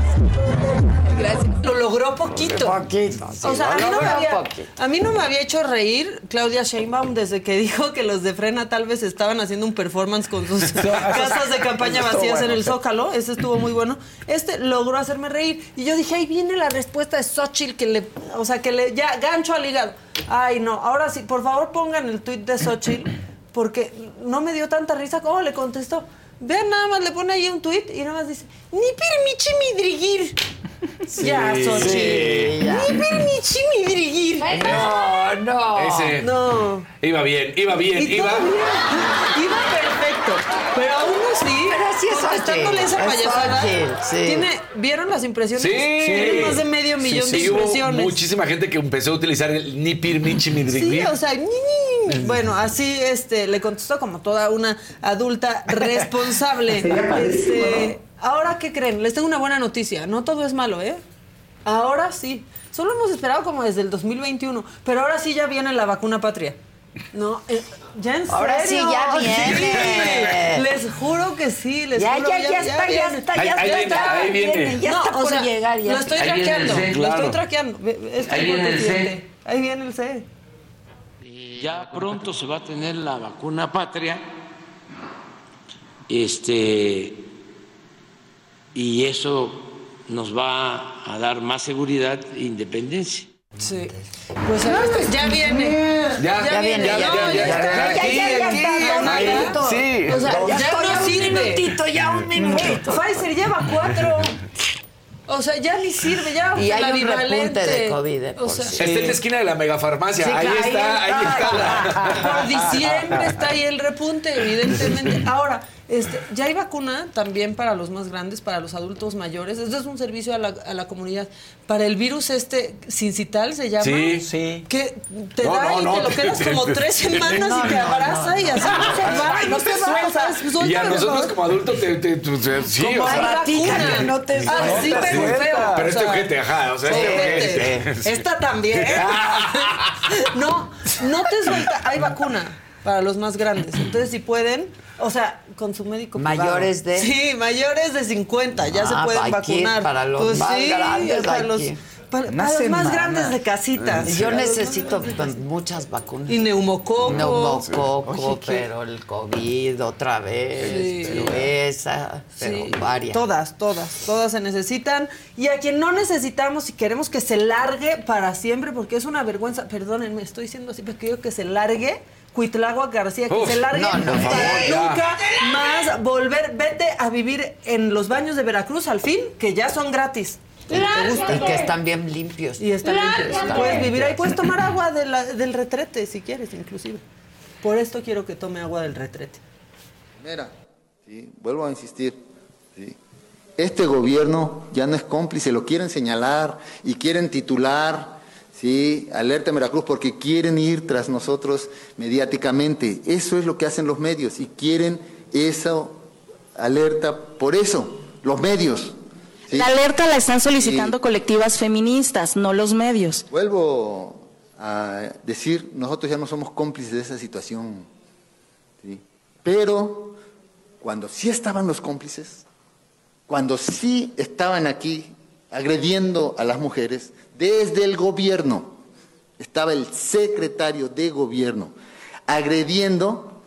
Gracias. Lo logró poquito. Poquito, sí, o sea, lo a mí, no me había, poquito. a mí no me había hecho reír Claudia Sheinbaum desde que dijo que los de Frena tal vez estaban haciendo un performance con sus casas de campaña vacías en el. Zócalo. Ese estuvo muy bueno. Este logró hacerme reír. Y yo dije, ahí viene la respuesta de Xochitl que le, o sea, que le, ya, gancho al hígado. Ay, no, ahora sí, por favor pongan el tuit de Xochitl, porque no me dio tanta risa como le contestó. Vean nada más, le pone ahí un tuit y nada más dice, ni permichi midrigir. ya, Xochitl. sí, ya. Ni permichi midrigir. No, no. Ese. No. Iba bien, iba bien, Y iba. todavía iba perfecto. Pero aún así, Pero así es contestándole esa es payasada, sí. tiene, ¿vieron las impresiones? Sí. Tiene más de medio millón Sí, de sí, hubo impresiones. muchísima gente que empezó a utilizar el Nipir Michi Sí, Midrigir. o sea, ñi, ñi. Bueno, así este le contestó como toda una adulta responsable. Este, ahora qué creen? Les tengo una buena noticia, no todo es malo, ¿eh? Ahora sí. Solo hemos esperado como desde el 2021, pero ahora sí ya viene la vacuna patria. No, eh, ya en Ahora sí, ya viene. Sí, les juro que sí, les Ya, juro, ya, ya está, ya está, ya ahí está. viene, ahí viene. Ya No, está o por sea, llegar. Ya Lo estoy Ahí traqueando, C, lo estoy traqueando. Ahí viene el que C. Ahí viene el C. Ya pronto se va a tener la vacuna patria. Este y eso nos va a dar más seguridad e independencia. Sí. Pues está. ya viene. Ya, Ya viene, ya, no, ya, ya, está. ya, ya, ya, ya Ya O sea, ya ni sirve, ya Y hay un repunte de COVID, eh, O sea. Está en la esquina de la megafarmacia. Sí, ahí, ahí está, ahí está. está. Por diciembre está ahí el repunte, evidentemente. Ahora, este, ya hay vacuna también para los más grandes, para los adultos mayores. Esto es un servicio a la, a la comunidad. Para el virus este, sincital se llama. Sí. Sí. Que te No, da no, y no, te lo te- quedas te- como te- tres semanas No, y te abraza no. y así no se va, no te suelta. Y a Suéltalo, nosotros ¿no? como adultos te, te- te- sí, Como o sea, vacuna. no te Así, suelta. pero Suelta. feo. pero este ojete, ajá, o sea, este Ojete. ojete. Esta también. no, no te suelta. Hay vacuna. Para los más grandes. Entonces, si pueden, o sea, con su médico privado. Mayores de- Sí, mayores de 50, ya Ah, se pueden que ir vacunar. para los más grandes, para los, para- los más grandes de casitas. Yo necesito pues, muchas vacunas. Y neumococo. Neumococo, pero el COVID otra vez, Sí. pero esa, pero Sí, varias. Todas, todas, todas se necesitan. Y a quien no necesitamos y queremos que se largue para siempre, porque es una vergüenza, perdónenme, estoy diciendo así, pero quiero que se largue. Cuitlagua García, que Uf, se largue no, no, por para favor, ya. nunca más volver. Vete a vivir en los baños de Veracruz al fin, que ya son gratis. Y que están bien limpios. Y están limpios. Puedes vivir ahí, puedes tomar agua de la- del retrete si quieres, inclusive. Por esto quiero que tome agua del retrete. ¿sí? vuelvo a insistir, ¿sí? este gobierno ya no es cómplice, lo quieren señalar y quieren titular, ¿sí? alerta en Veracruz, porque quieren ir tras nosotros mediáticamente. Eso es lo que hacen los medios y quieren eso, alerta, por eso, los medios. ¿sí? La alerta la están solicitando colectivas feministas, no los medios. Vuelvo a decir, nosotros ya no somos cómplices de esa situación, ¿sí? pero cuando sí estaban los cómplices, cuando sí estaban aquí agrediendo a las mujeres, desde el gobierno, estaba el secretario de gobierno agrediendo,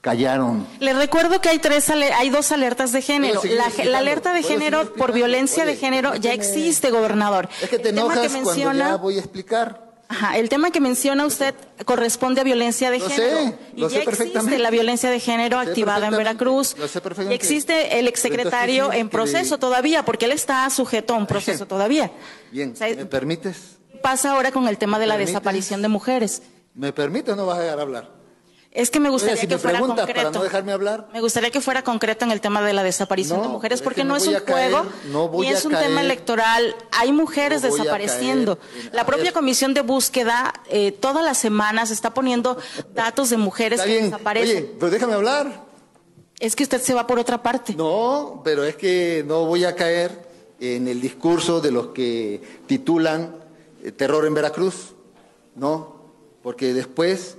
callaron. Les recuerdo que hay tres hay dos alertas de género. La, alerta de género por violencia de género ya existe, gobernador. Es que te enojas que cuando menciona- ya voy a explicar. Ajá, el tema que menciona usted corresponde a violencia de Lo sé, género. lo y sé ya existe la violencia de género Lo sé activada en Veracruz. lo sé Y perfectamente. existe el exsecretario Entonces, en le- proceso todavía, porque él está sujeto a un proceso todavía. Bien, ¿me permites? Pasa ahora con el tema de la desaparición de mujeres. ¿Me permites o no vas a dejar hablar? Es que me gustaría Oye, si que me fuera concreto. para no dejarme hablar. Me gustaría que fuera concreto en el tema de la desaparición No, de mujeres, es porque que no, no es un caer, juego no ni es un caer, tema electoral. Hay mujeres desapareciendo. caer la propia ver. comisión de búsqueda eh, todas las semanas está poniendo datos de mujeres Está que bien. desaparecen. Oye, pero déjame hablar. Es que usted se va por otra parte. No, pero es que no voy a caer en el discurso de los que titulan eh, terror en Veracruz. No, porque después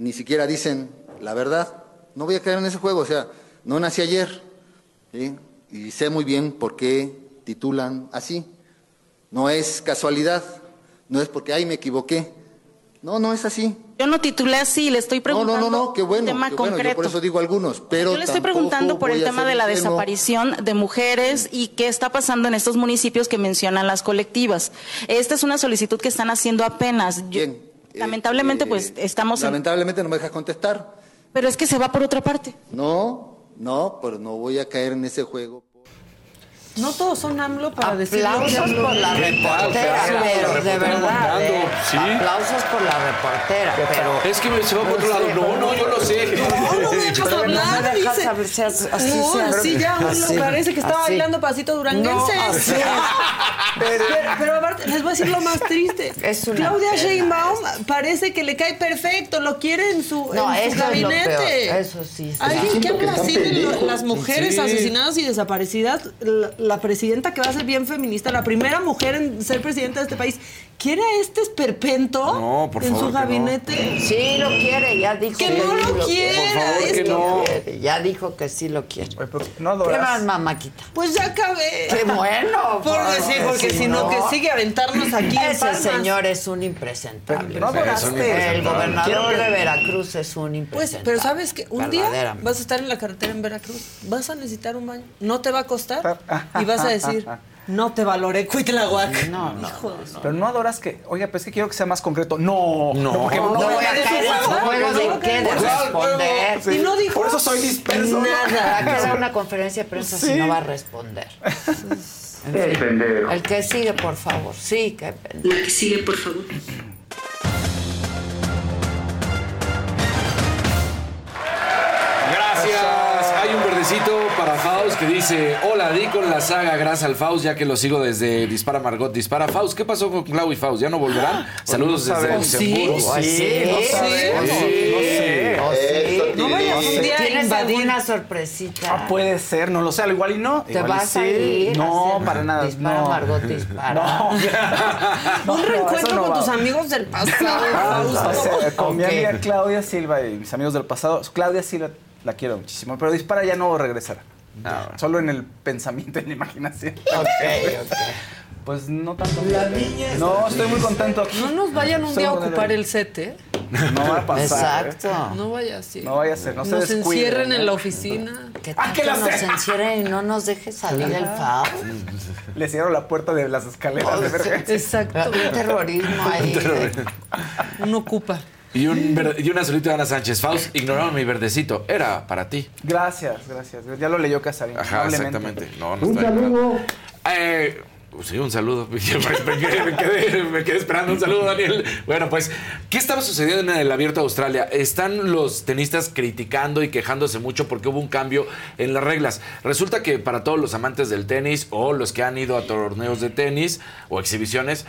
ni siquiera dicen la verdad. No voy a caer en ese juego, o sea, no nací ayer. ¿sí? Y sé muy bien por qué titulan así. No es casualidad, no es porque, ay, me equivoqué. No, no es así. Yo no titulé así, le estoy No, preguntando no, no, no, qué bueno, un tema qué bueno, concreto. yo por eso digo algunos, pero Yo le estoy preguntando por el tema de la ingenuo. desaparición de mujeres y qué está pasando en estos municipios que mencionan las colectivas. Esta es una solicitud que están haciendo apenas. Yo- lamentablemente, pues estamos en... Lamentablemente no me dejas contestar. Pero es que se va por otra parte. No, no, pero no voy a caer en ese juego. No todos son AMLO para decir Aplausos por la reportera, pero de verdad. ¿eh? Sí. Aplausos por la reportera, pero. Es que me se va por otro lado. No, no, yo lo sé. No, no me dejas Pero no me hablar, dejas hablar, así no, así ya uno parece que estaba bailando pasito duranguense. Pero, pero aparte, les voy a decir lo más triste. Es una Claudia Sheinbaum parece que le cae perfecto, lo quiere en su, No, en su eso es lo gabinete. peor. Eso sí. sí. Alguien que habla así de las mujeres asesinadas y desaparecidas, la, presidenta que va a ser bien feminista, la primera mujer en ser presidenta de este país, ¿quiere a este esperpento No, por en favor su que no. gabinete? Sí lo quiere, ya dijo Que no sí lo quiera, Por favor, es que que- no. Ya dijo que sí lo quiere. No ¿Qué más, mamáquita? Pues ya acabé. Qué bueno. Porque sí, porque si no, que sigue aventarnos aquí en Ese palmas. señor es un impresentable. No adoraste. El gobernador de que- Veracruz es un Pues, impresentable. pero sabes que un día vas a estar en la carretera en Veracruz, vas a necesitar un baño, no te va a costar y vas a decir, no te valoré Cuitlahuac. No, no. Hijo de su- Pero no adoras que, oiga, pues es que quiero que sea más concreto. No, No. porque No voy a caer en de ¿no? qué, de Por eso- responder. Sí. Y no dijo Por eso soy disperso. ¿no? Va a quedar una conferencia de prensa si Sí. no va a responder. En fin. El que sigue, por favor. Sí, que La que sigue, por favor. Verdecito para Faust que dice: Hola, di con la saga Gracias al Faust, ya que lo sigo desde Dispara Margot, Dispara Faust. ¿Qué pasó con Clau y Faust? ¿Ya no volverán? Saludos no desde sabemos. Luxemburgo. Pues sí, no sí, no sé. Oh, sí. No vayas un día a ¿Tienes invadir. alguna sorpresita? Ah, puede ser, no lo sé, al igual y no. ¿Te igual vas a ir? No, para nada. Dispara, no. Margot, dispara. No. Un reencuentro no con va. tus amigos del pasado, Ah, sea, con mi amiga Claudia Silva y mis amigos del pasado. Claudia Silva la quiero muchísimo, pero Dispara ya no regresará. Solo en el pensamiento y en la imaginación. Pues no tanto. No, estoy muy contento aquí. No nos vayan un día a ocupar contento. el set, ¿eh? No va a pasar. ¿eh? Exacto. No vaya así. No vaya a ser, no se Nos encierren ¿eh? en la oficina. ¿Qué Ah, que que la nos sé. encierren y no nos deje salir el FAO? Le cierro la puerta de las escaleras de emergencia. Exacto. Un terrorismo ahí. Uno ocupa. Y, un y un azulito de Ana Sánchez. Faust, ignoraron mi verdecito. Era para ti. Gracias, gracias. Ya lo leyó Casarín. Ajá, exactamente. No, no Un está saludo. Eh, sí, un saludo. Me quedé, me quedé- me quedé esperando un saludo, Daniel. Bueno, pues, ¿qué estaba sucediendo en el Abierto de Australia? Están los tenistas criticando y quejándose mucho porque hubo un cambio en las reglas. Resulta que para todos los amantes del tenis o los que han ido a torneos de tenis o exhibiciones,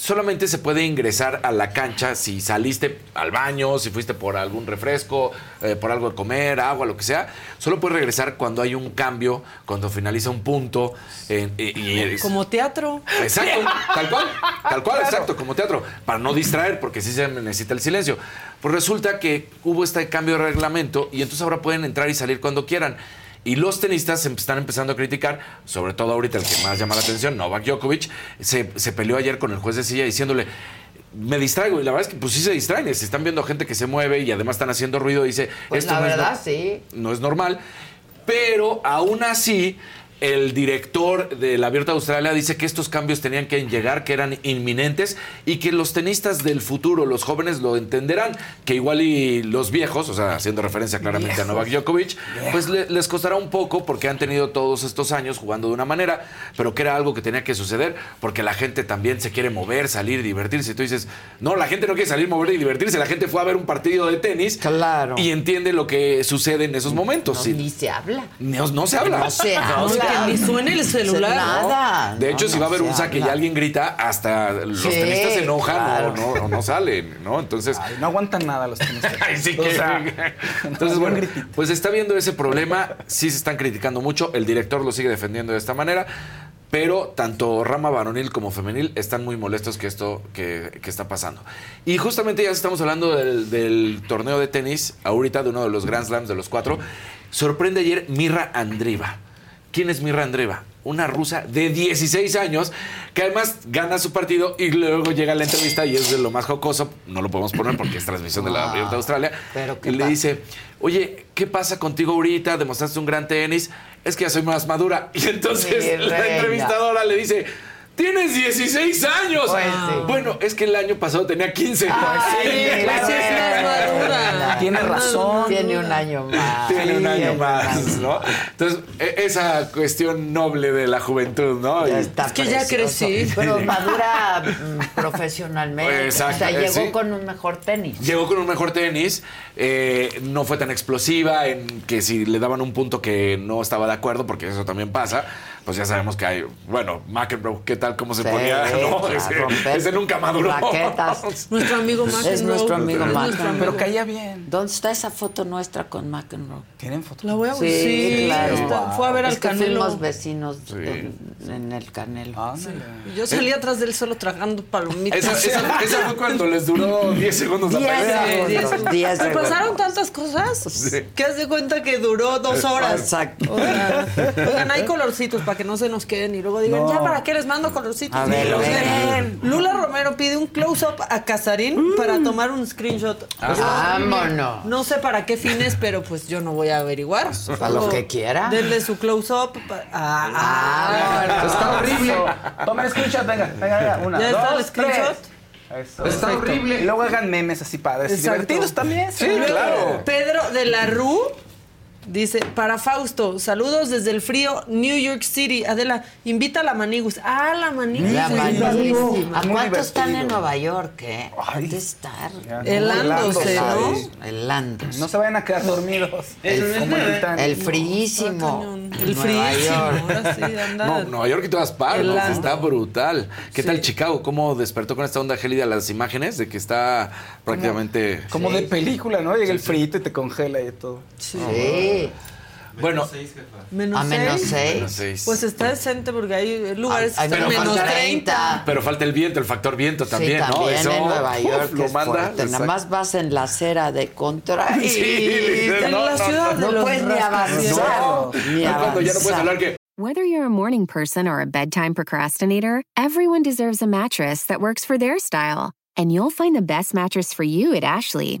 solamente se puede ingresar a la cancha si saliste al baño, si fuiste por algún refresco, eh, por algo de comer, agua, lo que sea. Solo puedes regresar cuando hay un cambio, cuando finaliza un punto. eh, y- y eres- Como teatro. Exacto, tal cual, tal cual, exacto, como teatro, para no distraer, porque sí se necesita el silencio. Pues resulta que hubo este cambio de reglamento y entonces ahora pueden entrar y salir cuando quieran. Y los tenistas se están empezando a criticar, sobre todo ahorita el que más llama la atención, Novak Djokovic, se, se peleó ayer con el juez de silla diciéndole, me distraigo. Y la verdad es que pues sí se distraen, se están viendo gente que se mueve y además están haciendo ruido. Dice, Pues esto la no es verdad, no- sí. no es normal. Pero aún así, el director del Abierto de Australia dice que estos cambios tenían que llegar, que eran inminentes y que los tenistas del futuro, los jóvenes, lo entenderán. Que igual y los viejos, o sea, haciendo referencia claramente a Novak Djokovic, pues le- les costará un poco porque han tenido todos estos años jugando de una manera, pero que era algo que tenía que suceder porque la gente también se quiere mover, salir, divertirse. Y tú dices, no, la gente no quiere salir, mover y divertirse. La gente fue a ver un partido de tenis Claro. y entiende lo que sucede en esos momentos. No, Sí. ni se habla. No, no se habla. No se habla. que ni suene el celular. Nada. De hecho, No, si va a haber un saque y alguien grita, hasta los Sí, tenistas se enojan claro. o no, o no salen, ¿no? Entonces, Ay, no aguantan nada los tenistas. Ay, sí O que- sea, Entonces, bueno, pues está viendo ese problema, sí se están criticando mucho, el director lo sigue defendiendo de esta manera, pero tanto rama varonil como femenil están muy molestos que esto que, que está pasando. Y justamente ya estamos hablando del, del torneo de tenis, ahorita de uno de los Grand Slams de los cuatro, sorprende ayer Mirra Andriva. ¿Quién es Mirra Andreva? Una rusa de 16 años que además gana su partido y luego llega a la entrevista y es de lo más jocoso. No lo podemos poner porque es transmisión de la Ah, Abierta de Australia. pero ¿qué y le pasa? dice, oye, ¿qué pasa contigo ahorita? Demostraste un gran tenis. Es que ya soy más madura. Y entonces la entrevistadora le dice, tienes 16 años. Pues sí. Bueno, es que el año pasado tenía 15. Ay, la sí es más madura. Tiene razón. Tiene un año más. Tiene un año más. ¿no? Entonces, e- esa cuestión noble de la juventud, ¿no? Ya está Es que ya crecí. Pero madura mm, profesionalmente. Exacto, o sea, eh, llegó sí. con un mejor tenis. Llegó con un mejor tenis, eh, no fue tan explosiva en que si le daban un punto que no estaba de acuerdo, porque eso también pasa, pues ya sabemos que hay, bueno, McEnroe, ¿qué tal? ¿Cómo se Sí, ponía? No, ese, nunca maduró. raquetas. Nuestro amigo McEnroe. Es nuestro amigo McEnroe. Pero caía bien. ¿Dónde está esa foto nuestra con McEnroe? ¿Tienen fotos? La voy a Sí, sí, claro. está- Fue a ver es al que Canelo. fuimos vecinos en, en el Canelo. Y Yo salí atrás de él solo tragando palomitas. Esa, esa- esa fue cuando les duró 10 segundos la Diez pelea. Segundos. pasaron tantas cosas que haz de cuenta que duró dos horas. Exacto. O sea, oigan, hay colorcitos para que no se nos queden y luego digan, No. ya para qué les mando colorcitos. A ver, Sí. Lula Romero pide un close-up a Casarín para tomar un screenshot. Ah. Vámonos. No sé para qué fines, pero pues yo no voy a averiguar. Para lo que quiera. Denle su close-up. Ah, ah. Está horrible. Toma el screenshot, venga, venga, venga. Una, ¿Ya está dos, el screenshot? tres. Eso. Está Perfecto. horrible. Y luego hagan memes así padres. y Exacto. divertidos también. Sí, claro. Pedro de la Rue dice, para Fausto, saludos desde el frío New York City. Adela, invita a la Manigus. Ah, la Manigus. La buenísima. ¿A cuánto están en. Nueva York, eh? Ay. ¿Dónde estar? Helándose. ¿no? Helándose. No se vayan a quedar dormidos. El, el el fríísimo. El Nueva frío. York. Ahora sí, anda. No, Nueva York y todas partes. Está brutal. ¿Qué Sí. tal Chicago? ¿Cómo despertó con esta onda gélida las imágenes de que está prácticamente. Como de película, ¿no? Llega el frito y te congela y todo. Sí. Bueno, Menos A menos seis. seis. Menos seis. Pues está decente porque hay lugares Hay que están menos menos 30. 30. pero falta el viento, el factor viento también, sí, ¿no? también Eso, en Nueva uf, York lo es manda. fuerte. Nada más vas en la acera de contra y Sí, En no, la no, ciudad no de los puedes ni avanzar. Ni No, cuando ya no puedes avanzar. hablar que. Whether you're a morning person or a bedtime procrastinator, everyone deserves a mattress that works for their style. And you'll find the best mattress for you at Ashley.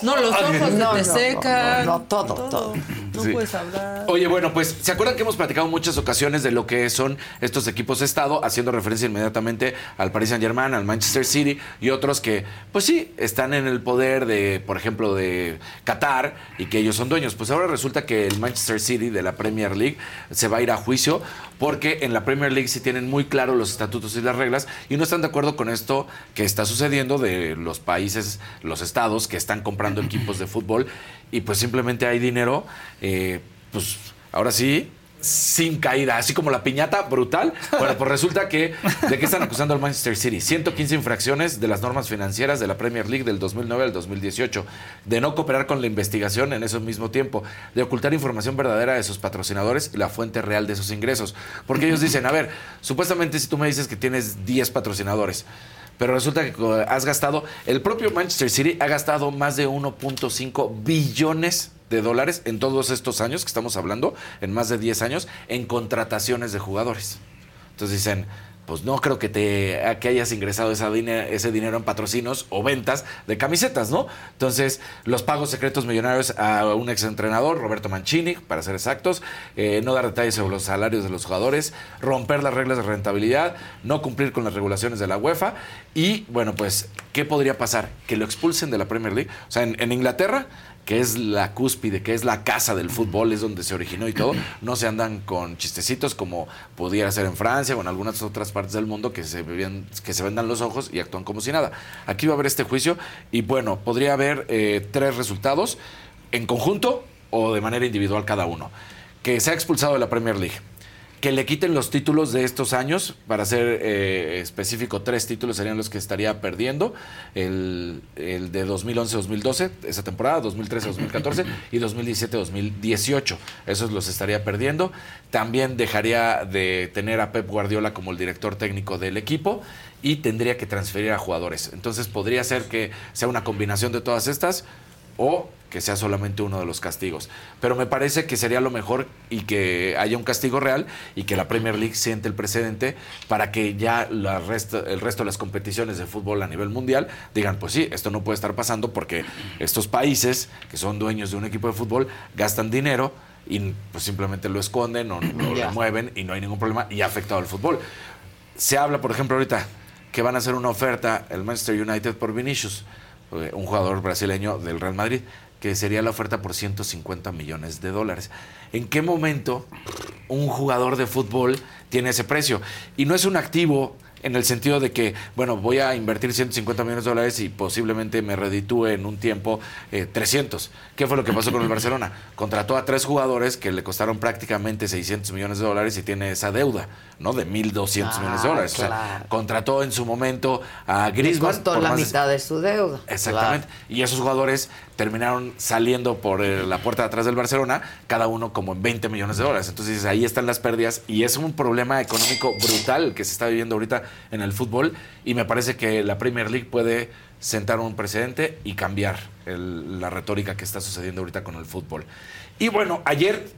No, los ojos se No, te no, secan. no, no, todo, todo. No Sí. puedes hablar. Oye, bueno, pues, ¿se acuerdan que hemos platicado muchas ocasiones de lo que son estos equipos de Estado, haciendo referencia inmediatamente al Paris Saint Germain, al Manchester City y otros que, pues sí, están en el poder de, por ejemplo, de Qatar y que ellos son dueños? Pues ahora resulta que el Manchester City de la Premier League se va a ir a juicio porque en la Premier League sí tienen muy claro los estatutos y las reglas y no están de acuerdo con esto que está sucediendo de los países, los estados que están comprando equipos de fútbol y pues simplemente hay dinero, eh, pues ahora sí, sin caída, así como la piñata brutal. Bueno, pues resulta que, ¿de qué están acusando al Manchester City? 115 infracciones de las normas financieras de la Premier League del 2009 al 2018, de no cooperar con la investigación en ese mismo tiempo, de ocultar información verdadera de sus patrocinadores y la fuente real de esos ingresos. Porque ellos dicen, a ver, supuestamente si tú me dices que tienes 10 patrocinadores, pero resulta que has gastado, el propio Manchester City ha gastado más de 1.5 billones de dólares en todos estos años que estamos hablando, en más de 10 años, en contrataciones de jugadores. Entonces dicen, pues no creo que te que hayas ingresado ese dinero en patrocinios o ventas de camisetas, ¿no? Entonces, los pagos secretos millonarios a un exentrenador, Roberto Mancini, para ser exactos, eh, no dar detalles sobre los salarios de los jugadores, romper las reglas de rentabilidad, no cumplir con las regulaciones de la UEFA y, bueno, pues, ¿qué podría pasar? Que lo expulsen de la Premier League. O sea, en, Inglaterra que es la cúspide, que es la casa del fútbol, es donde se originó y todo, no se andan con chistecitos como pudiera ser en Francia o en algunas otras partes del mundo que se, bebían- que se vendan los ojos y actúan como si nada. Aquí va a haber este juicio y bueno, podría haber eh, tres resultados en conjunto o de manera individual cada uno. Que sea expulsado de la Premier League. Que le quiten los títulos de estos años, para ser eh, específico, tres títulos serían los que estaría perdiendo. El, el de 2011-2012, esa temporada, 2013-2014 y 2017-2018. Esos los estaría perdiendo. También dejaría de tener a Pep Guardiola como el director técnico del equipo y tendría que transferir a jugadores. Entonces podría ser que sea una combinación de todas estas o que sea solamente uno de los castigos. Pero me parece que sería lo mejor y que haya un castigo real y que la Premier League siente el precedente para que ya la el resto de las competiciones de fútbol a nivel mundial digan, pues sí, esto no puede estar pasando porque estos países que son dueños de un equipo de fútbol gastan dinero y pues simplemente lo esconden o, lo mueven y no hay ningún problema y ha afectado al fútbol. Se habla, por ejemplo, ahorita que van a hacer una oferta el Manchester United por Vinicius, un jugador brasileño del Real Madrid, que sería la oferta por 150 millones de dólares. ¿En qué momento un jugador de fútbol tiene ese precio? Y no es un activo en el sentido de que, bueno, voy a invertir 150 millones de dólares y posiblemente me reditúe en un tiempo eh, 300. ¿Qué fue lo que pasó con el Barcelona? Contrató a tres jugadores que le costaron prácticamente 600 millones de dólares y tiene esa deuda, ¿no? De 1.200 millones de Ah, dólares. O sea, contrató en su momento a Le Griezmann. costó por la de- mitad de su deuda. Exactamente. Y esos jugadores terminaron saliendo por eh, la puerta de atrás del Barcelona, cada uno como en 20 millones de dólares. Entonces ahí están las pérdidas y es un problema económico brutal que se está viviendo ahorita en el fútbol y me parece que la Premier League puede sentar un precedente y cambiar la retórica que está sucediendo ahorita con el fútbol. Y bueno, ayer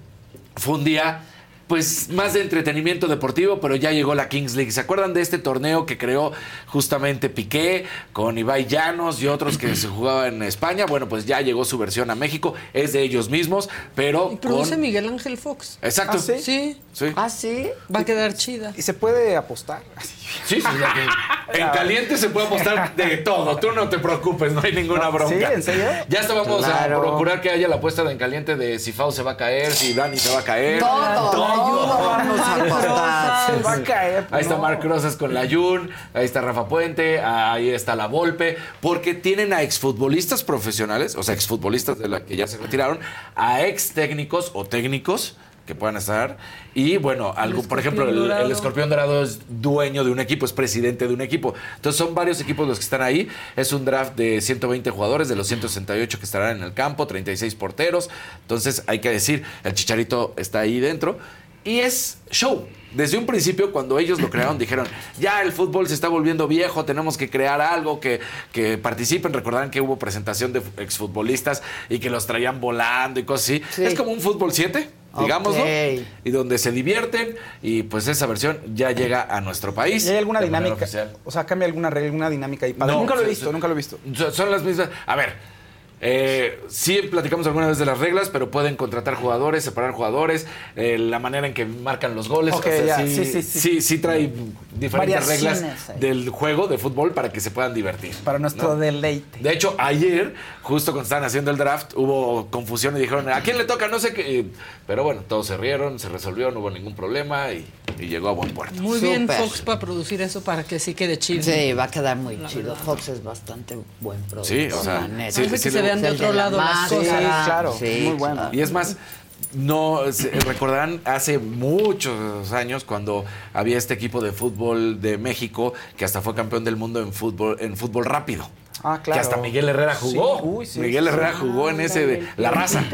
fue un día pues más de entretenimiento deportivo, pero ya llegó la Kings League. ¿Se acuerdan de este torneo que creó justamente Piqué con Ibai Llanos y otros que se jugaba en España? Bueno, pues ya llegó su versión a México, es de ellos mismos, pero Produce con... Miguel Ángel Fox. Exacto. ¿Ah, sí? Sí. Sí. ¿Ah, sí? Va a quedar chida. ¿Y se puede apostar? Sí, sí, sí. En caliente se puede apostar de todo. Tú no te preocupes, no hay ninguna bronca. ¿Sí? ¿En serio? Ya hasta vamos Claro. a procurar que haya la apuesta de en caliente de si Fau se va a caer, si Dani se va a caer. Todo, todo vamos a apostar. Se va a caer. Ahí está. Marc Rosas con la Jun, ahí está Rafa Puente, ahí está la Volpe, porque tienen a exfutbolistas profesionales, o sea, exfutbolistas de la que ya se retiraron, a ex técnicos o técnicos que puedan estar. Y bueno, algo, por ejemplo, el, el escorpión dorado es dueño de un equipo, es presidente de un equipo. Entonces son varios equipos los que están ahí. Es un draft de 120 jugadores, de los 168 que estarán en el campo, 36 porteros. Entonces hay que decir, el chicharito está ahí dentro. Y es show. Desde un principio, cuando ellos lo crearon, dijeron, ya el fútbol se está volviendo viejo, tenemos que crear algo que, que participen. Recordarán que hubo presentación de exfutbolistas y que los traían volando y cosas así. Sí. Es como un fútbol 7, digámoslo. Ok. Y donde se divierten y pues esa versión ya llega a nuestro país. ¿Y hay alguna dinámica? O sea, cambia alguna regla, alguna dinámica ahí. padre? No, nunca lo he visto, nunca lo he visto. Son las mismas. A ver. Eh, sí platicamos alguna vez de las reglas, pero pueden contratar jugadores, separar jugadores, eh, la manera en que marcan los goles. O sea, sí, sí, sí, sí, sí. trae diferentes reglas ahí. del juego de fútbol para que se puedan divertir. Para nuestro ¿no? deleite. De hecho, ayer, justo cuando estaban haciendo el draft, hubo confusión y dijeron, ¿a quién le toca? No sé qué. Pero bueno, todos se rieron, se resolvió, no hubo ningún problema y, y llegó a buen puerto. Muy bien. Fox para producir eso para que sí quede chido. Sí, va a quedar muy La chido. verdad. Fox es bastante buen productor. Sí, o sea, la neta. sí, Parece sí, que sí, se vean de otro la lado las máscara, cosas. Sí, claro, sí, muy bueno. claro. Y es más, no se- recordarán hace muchos años cuando había este equipo de fútbol de México que hasta fue campeón del mundo en fútbol en fútbol rápido. Ah, claro. Que hasta Miguel Herrera jugó. Sí, uy, sí, Miguel sí. Herrera jugó en ese de la raza.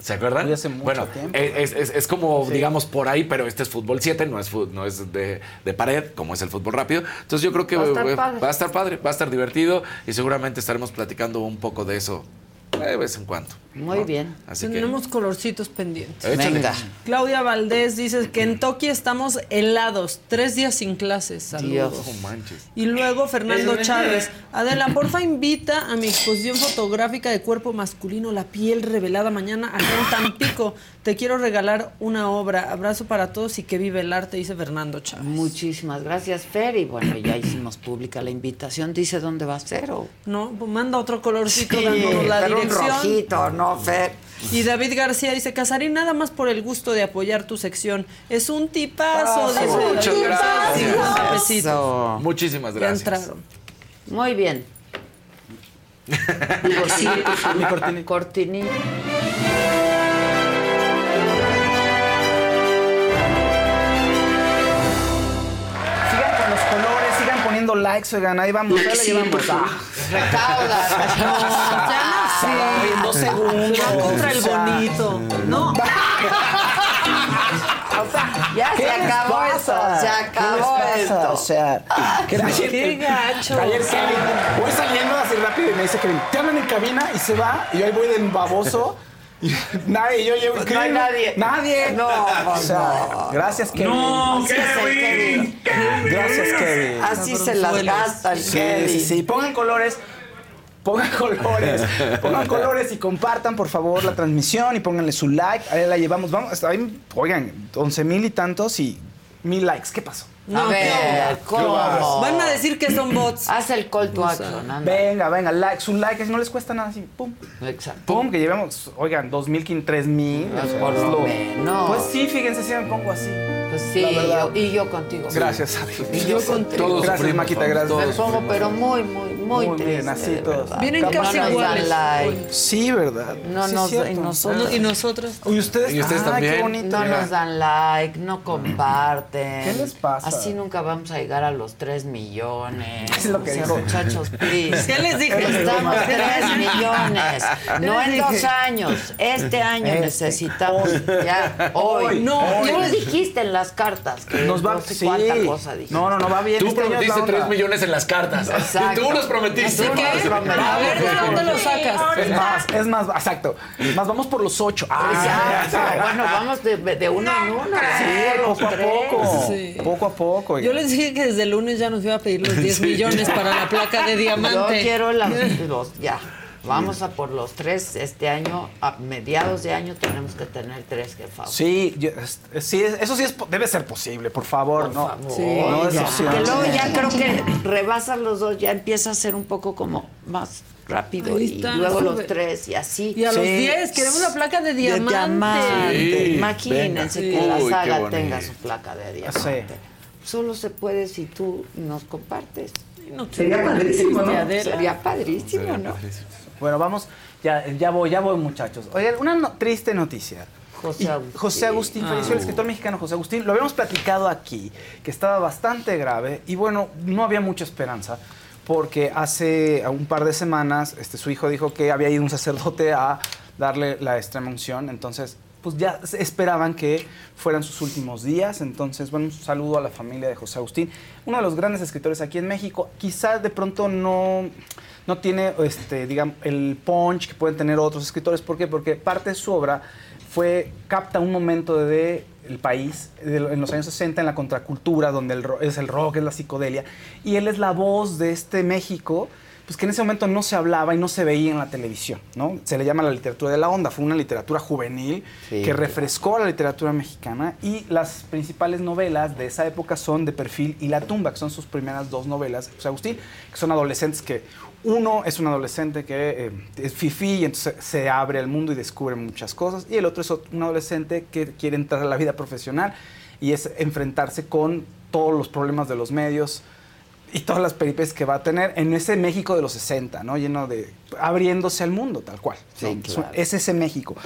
¿Se acuerdan? Hace mucho bueno, tiempo. es, es- es como, digamos, por ahí, pero este es fútbol 7, no es, no es de, de pared, como es el fútbol rápido. Entonces yo creo que Va a estar eh, padre. va a estar padre, va a estar divertido y seguramente estaremos platicando un poco de eso eh, de vez en cuando. Muy bien. Así que... Tenemos colorcitos pendientes. Échale. Venga. Claudia Valdés dice que en Tokio estamos helados, tres días sin clases. Saludos. Dios. No manches. Y luego Fernando Chávez. Adela, porfa invita a mi exposición fotográfica de cuerpo masculino, la piel revelada mañana acá en Tampico. Te quiero regalar una obra. Abrazo para todos y que vive el arte, dice Fernando Chávez. Muchísimas gracias, Fer. Y bueno, ya hicimos pública la invitación. ¿Dice dónde va a ser? O... No, pues manda otro colorcito Sí, dándonos la pero un dirección. rojito, ¿no, Fer? Y David García dice, Casarín, nada más por el gusto de apoyar tu sección. Es un tipazo, dice Muchas David gracias. Muchísimas Ya gracias. entraron. Muy bien. Mi cortinita. Cortinita. Sigan likes, oigan, ahí vamos, ahí la llevamos. Ah, Recauda. Sí, en dos contra el o sea, bonito. No. Ya ¿Qué se les acabó pasa? esto. Se ¿Qué acabó esto. O sea, que ayer, Qué gacho. Ayer Kevin, voy saliendo así rápido y me dice Kevin, te hablan en cabina y se va y yo ahí voy del baboso. Nadie, yo llevo. No hay nadie. Nadie. No, o sea, gracias Kevin. No, Así Kevin. Gracias Kevin. Así se las gasta el Sí, Kevin. sí, sí. Pongan colores. Pongan colores, pongan colores y compartan por favor la transmisión y pónganle su like. Ahí la llevamos, vamos, hasta ahí, oigan, 11 mil y tantos y mil likes. ¿Qué pasó? No, a ver, ¿cómo? Van a decir que son bots. Haz el call to action, anda. Venga, venga, like, su like, no les cuesta nada así, pum, Exacto. pum, que llevemos, oigan, 2.000, 3.000. Ah, o sea, por lo menos. Pues sí, fíjense si me pongo así. Pues sí, yo- y yo contigo. Gracias, Adi. Y yo contigo. Todos Gracias, sufrimos, Maquita, gracias. todos Me pongo, pero muy, muy, muy, Muy triste. bien, así todos. verdad. Vienen No casi nos iguales. dan like. Sí, ¿verdad? No Sí, nos- y nosotros- ¿Y nosotras? Y ustedes, Y ustedes Ay, también. qué bonito. No mira. nos dan like, no comparten. ¿Qué les pasa? Así nunca vamos a llegar a los 3 millones. Es lo que O sea, dijo. muchachos, please. ¿Qué les dije? Estamos 3 millones. No en dos años. Este año Este. necesitamos ya. Hoy. No, Tú hoy. lo dijiste en las cartas. Que Nos va no sé sí. cuánta cosa dijiste. No, no, no va bien. Tú Este prometiste onda. 3 millones en las cartas. Exacto. Tú los prometiste. Tú ¿Qué? nos prometiste. A ver, ¿de dónde lo sacas? Es más, es más, exacto. Más vamos por los ocho. Ah, Exacto. Bueno, vamos de, de uno en uno. Sí, poco a poco. Sí. Poco a poco. Yo les dije que desde el lunes ya nos iba a pedir los 10 millones para la placa de Yo diamante. quiero las, los, ya. Vamos a por los tres. Este año, a mediados de año, tenemos que tener tres jefados. Sí, yo- es- sí, es- eso sí es, debe ser posible, por favor. Por no, favor. Sí, no ya. Que luego ya creo que rebasan los dos, ya empieza a ser un poco como más rápido Ahí y está, luego los tres y así. Y a los. 10 queremos la placa de diamante. diamante. Sí, Imagínense venga. que la saga tenga su placa de diamante. Solo se puede si tú nos compartes. No Sería padrísimo, ¿no? Sería padrísimo, ¿no? Bueno, vamos, ya, ya voy, ya voy, muchachos. Oigan, una no- triste noticia. José Agustín. José Agustín, falleció el escritor mexicano José Agustín. Lo habíamos platicado aquí, que estaba bastante grave y bueno, no había mucha esperanza porque hace un par de semanas este, su hijo dijo que había ido un sacerdote a darle la extrema unción, entonces pues ya esperaban que fueran sus últimos días, entonces bueno, un saludo a la familia de José Agustín, uno de los grandes escritores aquí en México, quizás de pronto no no tiene este, digamos, el punch que pueden tener otros escritores. ¿Por qué? Porque parte de su obra fue, capta un momento de el país en los años 60 en la contracultura, donde el es el rock, es la psicodelia, y él es la voz de este México, pues que en ese momento no se hablaba y no se veía en la televisión, ¿no? Se le llama la literatura de la onda, fue una literatura juvenil Sí, que refrescó a la literatura mexicana y las principales novelas de esa época son De Perfil y La Tumba, que son sus primeras dos novelas. Agustín, que son adolescentes que uno es un adolescente que eh, es fifí y entonces se abre al mundo y descubre muchas cosas y el otro es un adolescente que quiere entrar a la vida profesional y es enfrentarse con todos los problemas de los medios, y todas las peripecias que va a tener en ese México de los 60, ¿no? Lleno de... abriéndose al mundo, tal cual. ¿no? Sí, claro. Es ese México.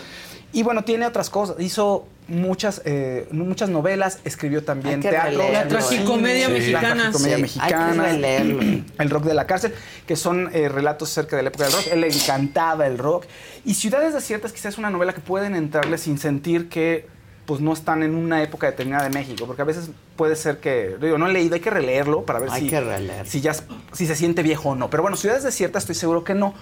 Y bueno, tiene otras cosas. Hizo muchas, eh, muchas novelas, escribió también Hay que teatro. La tragicomedia Sí. mexicana. La tragicomedia Sí, mexicana. hay que releerlo. El rock de la cárcel, que son eh, relatos acerca de la época del rock. Él le encantaba el rock. Y Ciudades Desiertas quizás es una novela que pueden entrarle sin sentir que pues no están en una época determinada de México, porque a veces puede ser que, digo, no he leído, hay que releerlo para ver Hay si, que si ya si se siente viejo o no. Pero bueno, Ciudades Desiertas estoy seguro que no.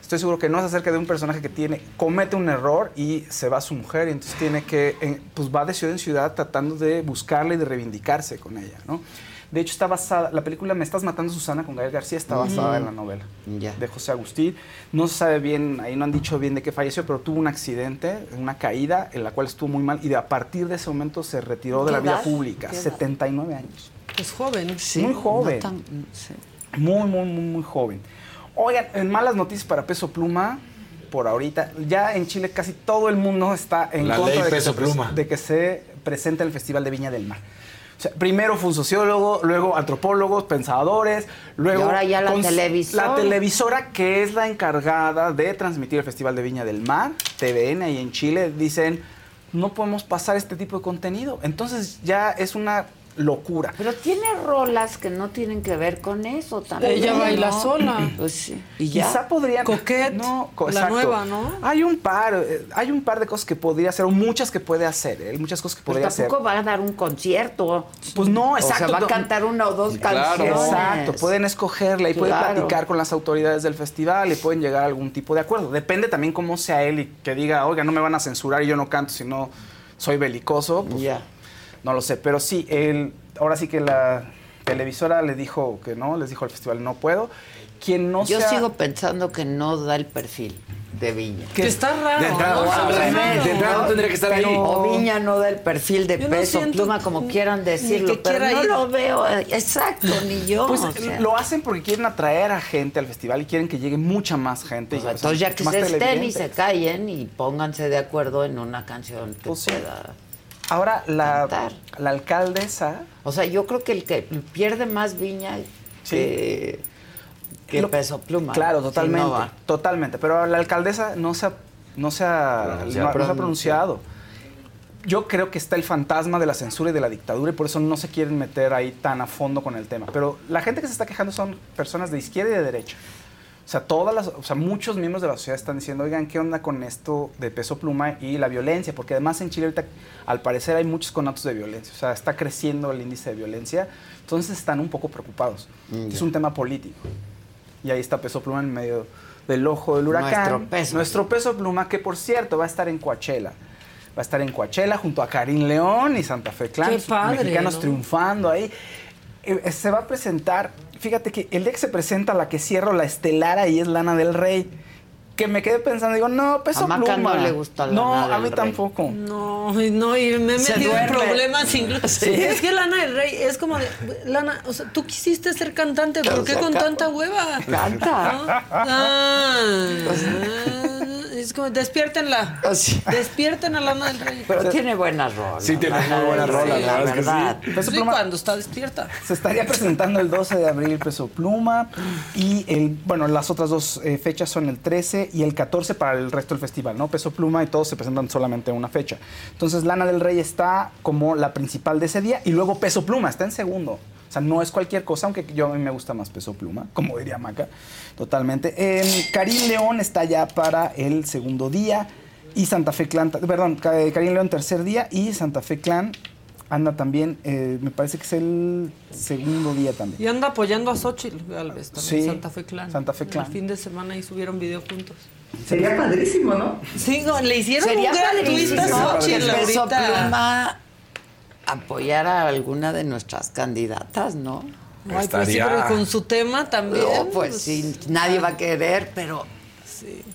Estoy seguro que no es acerca de un personaje que tiene, comete un error y se va a su mujer y entonces tiene que, pues va de ciudad en ciudad tratando de buscarla y de reivindicarse con ella, ¿no? De hecho, está basada, la película Me estás matando Susana con Gael García está basada en la novela Ya. de José Agustín. No se sabe bien, ahí no han dicho bien de qué falleció, pero tuvo un accidente, una caída en la cual estuvo muy mal y de a partir de ese momento se retiró de la ¿Qué vida edad? pública, ¿Qué edad? 79 años. Es joven. Sí, Muy joven. no tan- sí. Muy, muy, muy, muy joven. Oigan, en malas noticias para Peso Pluma, por ahorita, ya en Chile casi todo el mundo está en La contra ley de, que se, de que se presente el Festival de Viña del Mar. O sea, primero fue un sociólogo, luego antropólogos, pensadores, luego... Y ahora ya la televisora. La televisora que es la encargada de transmitir el Festival de Viña del Mar, TVN, ahí en Chile, dicen, no podemos pasar este tipo de contenido. Entonces ya es una locura. Pero tiene rolas que no tienen que ver con eso también. Ella baila ¿no? sola. Pues sí. Y ya. Quizá podrían. Coquette, No, co- la exacto. nueva, ¿no? Hay un par, eh, hay un par de cosas que podría hacer, o muchas que puede hacer, ¿eh? muchas cosas que Pues podría hacer. tampoco va a dar un concierto. Pues no, O exacto. sea, va a cantar una o dos Claro. canciones. Exacto, pueden escogerla y pueden platicar con las autoridades del festival y pueden llegar a algún tipo de acuerdo. Depende también cómo sea él y que diga, oiga, no me van a censurar y yo no canto si no soy belicoso. Pues, Ya. No lo sé, pero sí, él, ahora sí que la televisora le dijo que no, les dijo al festival no puedo. Quien no Yo sea- sigo pensando que no da el perfil de Viña. Que está raro. De entrada, ¿no? o de entrada no tendría que estar ahí. O Viña no da el perfil de Yo peso pluma, como quieran decirlo, que pero no ir. lo veo. eh, Exacto, ni yo. Pues o sea. lo hacen porque quieren atraer a gente al festival y quieren que llegue mucha más gente. Pues y, o sea, entonces ya que se estén y se callen y pónganse de acuerdo en una canción que Pues sí. Ahora, la, la alcaldesa... O sea, yo creo que el que pierde más viña que, que Lo- peso pluma. Claro, Si no totalmente. totalmente. Pero la alcaldesa no se ha, no se ha, no se ha pronunciado. Yo creo que está el fantasma de la censura y de la dictadura y por eso no se quieren meter ahí tan a fondo con el tema. Pero la gente que se está quejando son personas de izquierda y de derecha. O sea, todas las, o sea, muchos miembros de la sociedad están diciendo, oigan, ¿qué onda con esto de peso pluma y la violencia? Porque además en Chile ahorita, al parecer, hay muchos conatos de violencia. O sea, está creciendo el índice de violencia. Entonces están un poco preocupados. Mm, es un tema político. Y ahí está Peso Pluma en medio del ojo del huracán. Nuestro Peso. Nuestro Peso Pluma, que por cierto va a estar en Coachella. Va a estar en Coachella junto a Karim León y Santa Fe Clan. Qué padre, Mexicanos ¿no? triunfando ahí. Eh, se va a presentar, fíjate que el día que se presenta la que cierro la estelar ahí es Lana del Rey. Que me quedé pensando, digo, no, Peso A Maca Pluma. no le gusta No, Lana a del mí Rey. tampoco. No, no, y me he Se metido en duerme. problemas incluso. Sí. Es que Lana del Rey es como de, Lana, o sea, tú quisiste ser cantante, ¿por qué con tanta hueva? Canta. ¿No? Ah, es como, despiértenla. Despierten a Lana del Rey. Pero tiene buenas rolas. Sí, tiene muy buenas rolas, la verdad es que sí. verdad. Peso Sí, Pluma- cuando está despierta. Se estaría presentando el 12 de abril Peso Pluma y el, bueno, las otras dos eh, fechas son el 13 y el 14 para el resto del festival, ¿no? Peso Pluma y todos se presentan solamente en una fecha. Entonces Lana del Rey está como la principal de ese día y luego Peso Pluma está en segundo. O sea, no es cualquier cosa, aunque yo a mí me gusta más Peso Pluma, como diría Maca, totalmente. Eh, Karim León está ya para el segundo día y Santa Fe Clan, perdón, Ca- Karim León tercer día y Santa Fe Clan anda también, eh, me parece que es el segundo día también. Y anda apoyando a Xochitl Galvez también, Sí, Santa Fe Clan. Santa Fe Clan. El fin de semana y subieron video juntos. Sería padrísimo, ¿no? Sí, no, le hicieron Sería un gran twist a Xochitl ahorita. Pluma apoyara a alguna de nuestras candidatas, ¿no? Ay, pues sí, pero con su tema también. No, pues sí, nadie va a querer, pero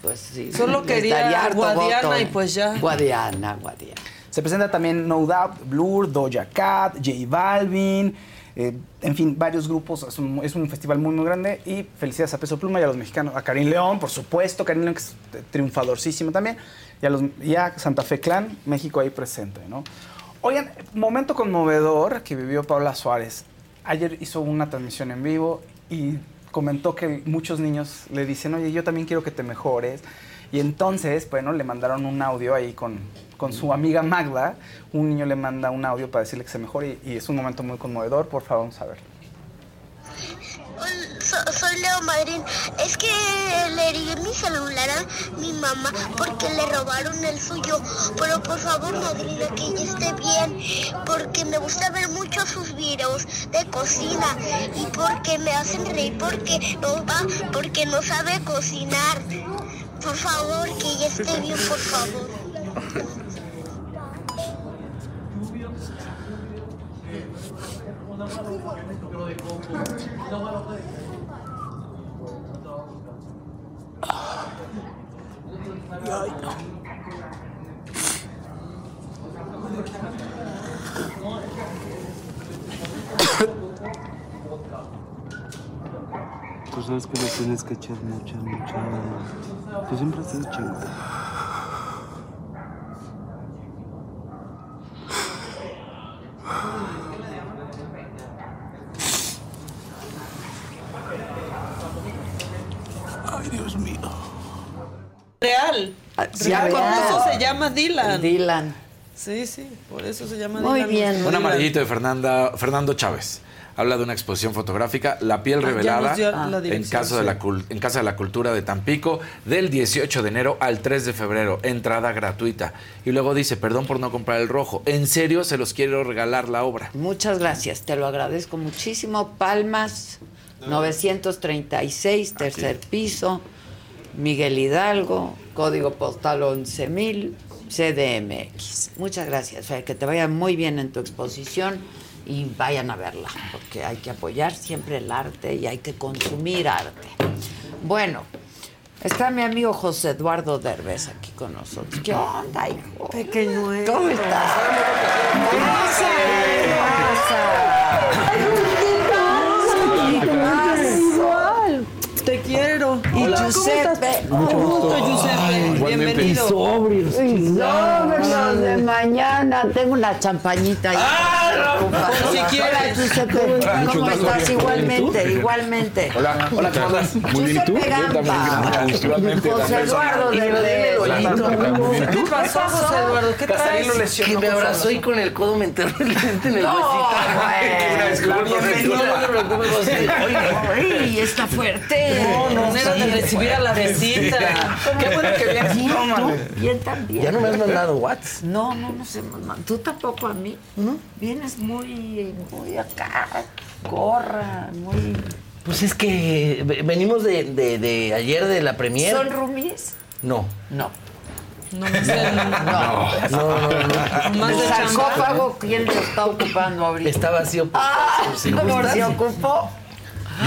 pues sí. Solo quería Guadiana voto. y pues ya. Guadiana, Guadiana. Se presenta también No Doubt, Blur, Doja Cat, J Balvin, eh, en fin, varios grupos. Es un, es un festival muy, muy grande. Y felicidades a Peso Pluma y a los mexicanos. A Karim León, por supuesto. Karim León, que es triunfadorcísimo también. Y a, los, y a Santa Fe Clan, México ahí presente, ¿no? Oigan, momento conmovedor que vivió Paula Suárez. Ayer hizo una transmisión en vivo y comentó que muchos niños le dicen, oye, yo también quiero que te mejores. Y entonces, bueno, le mandaron un audio ahí con, con su amiga Magda. Un niño le manda un audio para decirle que se mejore y, y es un momento muy conmovedor. Por favor, vamos a verlo. So- soy Leo Madrid. Es que le herí mi celular a mi mamá porque le robaron el suyo. Pero por favor, madrina, que ella esté bien. Porque me gusta ver mucho sus videos de cocina. Y porque me hacen reír porque no va, porque no sabe cocinar. Por favor, que ella esté bien, por favor. Tú sabes que le tienes que echar mucha, mucha. Tú siempre estás echando. Ay, Dios mío. Real. Sí, Real, Por eso se llama Dylan. Dylan. Sí, sí, por eso se llama Muy Dylan. bien. Un amarillito de Fernanda, Fernando Chávez. Habla de una exposición fotográfica, La piel Ah, revelada, la en, caso de la, en Casa de la Cultura de Tampico, del 18 de enero al 3 de febrero. Entrada gratuita. Y luego dice, perdón por no comprar el rojo. En serio, se los quiero regalar la obra. Muchas gracias, te lo agradezco muchísimo. Palmas 936, tercer piso, Miguel Hidalgo, código postal 11000, CDMX. Muchas gracias, Fer, que te vaya muy bien en tu exposición y vayan a verla, porque hay que apoyar siempre el arte y hay que consumir arte. Bueno, está mi amigo José Eduardo Derbez aquí con nosotros. ¿Qué onda, hijo? Pequeño. ¿Cómo estás? Igual. Quiero. Y Hola, ¿cómo Giuseppe. estás? Mucho gusto. Giuseppe. Bienvenido. Sobrios, Sobrios de mañana tengo una champañita ahí. Ah, compadre. no, si Hola, quieres. Giuseppe. Mucho ¿Cómo estás? Igualmente, igualmente. Hola, hola, ¿cómo andas? Muy bien, ¿y tú? José. Eduardo de. ¿Qué pasó, José Eduardo? ¿Qué traes? Que me abrazó y con el codo me enterró el lente en el huesito. Oye, está fuerte. No, no, manera de recibir a la visita. Qué bueno que vienes. Bien, Tómale. tú, bien también. ya no me has mandado WhatsApp. No, no nos hemos mandado. Tú tampoco a mí. ¿No? Vienes muy, muy acá, gorra, muy... Pues es que ve- venimos de, de, de ayer de la premier. ¿Son roomies? No. No. No me sé. No, no, no. no. Más ¿El de sarcófago quién lo está ocupando ahorita? Está vacío. Ah, Si ¿por gustas. se ocupó?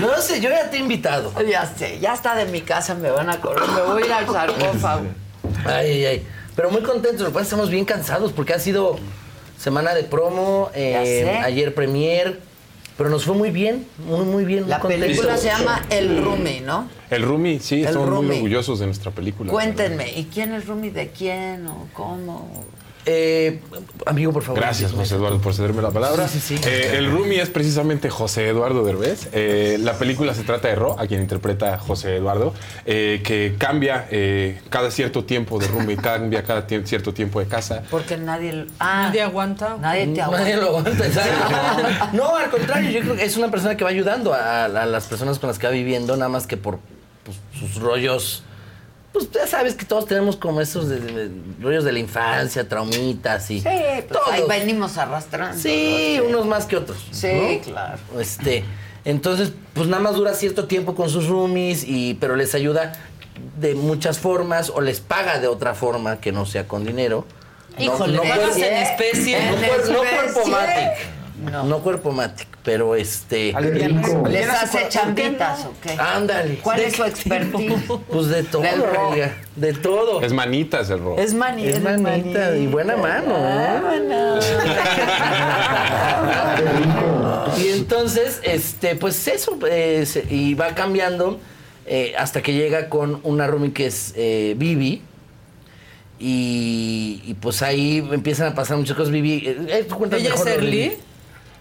No sé, yo ya te he invitado. Ya sé, ya está de mi casa, me van a correr, me voy a ir al sarcófago. Ay, ay, ay. Pero muy contentos, lo que estamos bien cansados porque ha sido semana de promo, eh, ayer premier, pero nos fue muy bien, muy, muy bien. muy La película se llama El Roomie, ¿no? El Rumi, sí, El estamos Rumi. muy orgullosos de nuestra película. Cuéntenme, ¿y quién es Roomie de quién o cómo? Eh, amigo, por favor. Gracias, José Eduardo, por cederme la palabra. Sí, sí, sí. Eh, el Rumi es precisamente José Eduardo Derbez. Eh, la película se trata de Ro, a quien interpreta José Eduardo, eh, que cambia eh, cada cierto tiempo de Rumi, cambia cada tie- cierto tiempo de casa. Porque nadie... Ah, Nadie aguanta. nadie te aguanta. Nadie lo aguanta, exacto. No, al contrario, yo creo que es una persona que va ayudando a, a las personas con las que va viviendo, nada más que por pues, sus rollos. Pues ya sabes que todos tenemos como esos de- de- de- rollos de la infancia, traumitas y. Sí, pues ahí Todos. venimos arrastrando. Sí, ¿no? unos más que otros. Sí, ¿no? claro. Este, entonces, pues nada más dura cierto tiempo con sus roomies, y, pero les ayuda de muchas formas o les paga de otra forma que no sea con dinero. Híjole, no, no, en especie. no, En cuer- no especie. cuerpo matic. No. cuerpo matic, pero este. ¿Les hace chambitas o qué? Ándale. ¿Cuál es su expertise? Pues de todo, Del de todo. Es manitas el Ro. Es manita. Es manita y buena mano, ¿eh? Y entonces, este, pues eso, se- y va cambiando eh, hasta que llega con una roomie que es eh, Vivi. Y, y, pues ahí empiezan a pasar muchas cosas. Vivi, eh, ¿Ella es Erly?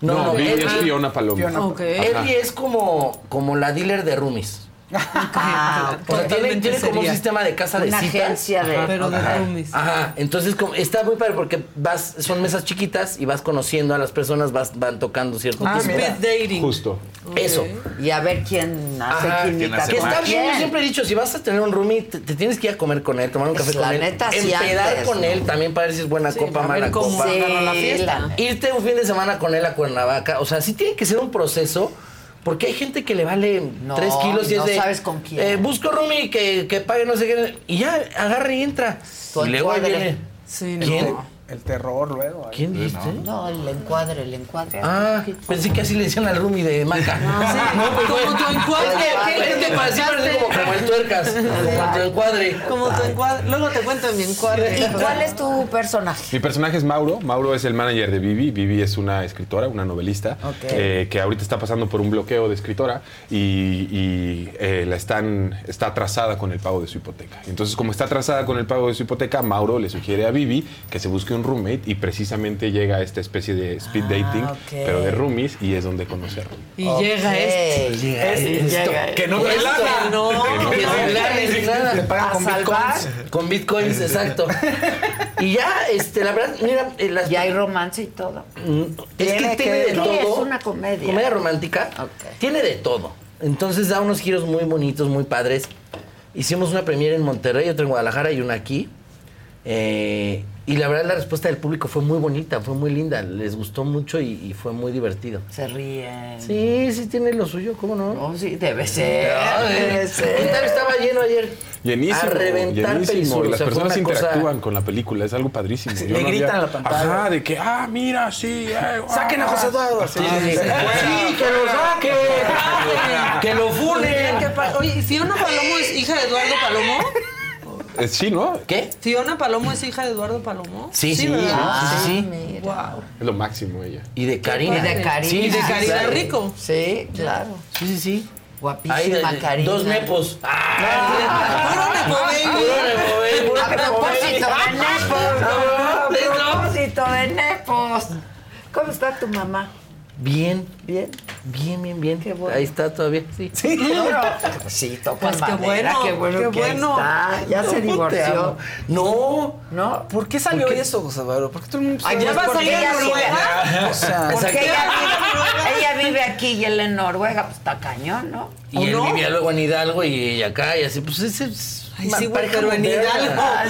No, No, no, Erly- es Fiona Paloma. Ok. Erly es como, como la dealer de roomies. Ah, O sea, tiene, tiene como un sistema de casa de Una citas. agencia de... Pero de Ajá. roomies. Ajá, entonces como, está muy padre porque vas, son mesas chiquitas y vas conociendo a las personas, vas, van tocando ciertos temas. speed dating. Justo. Eso. Y a ver quién hace Ajá, química que con está bien, yo siempre he dicho, si vas a tener un roomie, te, te tienes que ir a comer con él, tomar un Pues café la con él, neta, sí, empedar antes, con ¿no? él también para ver si es buena Sí, copa, mala copa. agarra la Sí, fiesta. la- Irte un fin de semana con él a Cuernavaca, o sea, sí tiene que ser un proceso, porque hay gente que le vale No, tres kilos y no es de... sabes con quién. eh, busco roomie que, que pague no sé qué, y ya, agarra y entra. Y luego ahí viene... Sí, ¿Quién? No. El terror luego. ahí. ¿Quién dijiste? No, el encuadre, el encuadre. Ah, pensé que así le decían al roomie de Maca. Sí, como tu encuadre. Es que- es que para siempre es como, como el tuercas, como tu encuadre. Como tu encuadre. Luego te cuento mi encuadre. ¿Y cuál es tu personaje? Mi personaje es Mauro. Mauro es el manager de Vivi. Vivi es una escritora, una novelista, Ok. eh, que ahorita está pasando por un bloqueo de escritora y, y, eh, la están, está atrasada con el pago de su hipoteca. Entonces, como está atrasada con el pago de su hipoteca, Mauro le sugiere a Vivi que se busque un roommate y precisamente llega a esta especie de speed Ah, dating, ok. pero de roomies y es donde conocerlo. Y Ok. llega este. Llega Este, esto. llega Que no trae lana. no, Que no, sin lana, sin nada. Le pagan ¿A con salvar? bitcoins. Con bitcoins, exacto. Y ya, este, la verdad, mira, eh, las, Y hay romance y todo. Mm, es que Tiene de ¿Qué todo. es una comedia? Comedia romántica. Ok. Tiene de todo. Entonces da unos giros muy bonitos, muy padres. Hicimos una premiere en Monterrey, otra en Guadalajara y una aquí. Eh, y la verdad la respuesta del público fue muy bonita, fue muy linda. Les gustó mucho y, y fue muy divertido. Se ríen. Sí, sí tiene lo suyo, ¿cómo no? Oh, sí, debe ser. Ah, Debe ¿Qué ser. tal estaba lleno ayer? Llenísimo, A reventar llenísimo. O las sea, personas una cosa- interactúan con la película, es algo padrísimo. Sí, Yo le no gritan había- a la pantalla. Ajá, de que, ah, mira, sí, eh. Saquen a José Eduardo. Sí, sí, sí, sí, que lo saque, que lo funen. ¿Qué pa- Oye, ¿Fiona Palomo es hija de Eduardo Palomo? Eh, sí, ¿no? ¿Qué? ¿Fiona Palomo es hija de Eduardo Palomo? Sí, sí, sí, sí, sí. Mira. Wow. Es lo máximo ella. Y de Karina. Y de Karina. Sí, Y de Karina claro. Rico. Sí, claro. Sí, sí, sí. Guapísima Ahí, de- Karina. dos nepos. Puro Nepo Baby. Puro nepo, baby, puro A propósito de nepos. No, A no, propósito de nepos. ¿Cómo está tu mamá? Bien. Bien. Bien, bien, bien. Ahí está todavía, sí. Sí, sí, toca Pues qué bueno, qué bueno qué que bueno. está. Ya se No, divorció. No. ¿No? ¿Por qué salió eso, José Eduardo? ¿Por qué todo el mundo Ay, se- pues vas a porque ir a ella vive- Noruega? O sea, Porque ella vive, ella vive aquí y él en Noruega, pues está cañón, ¿no? Y ¿O él no? vivía luego en Hidalgo y ella acá y así, pues ese es. Ay, sí, güey, pero en. Hidalgo. Ah,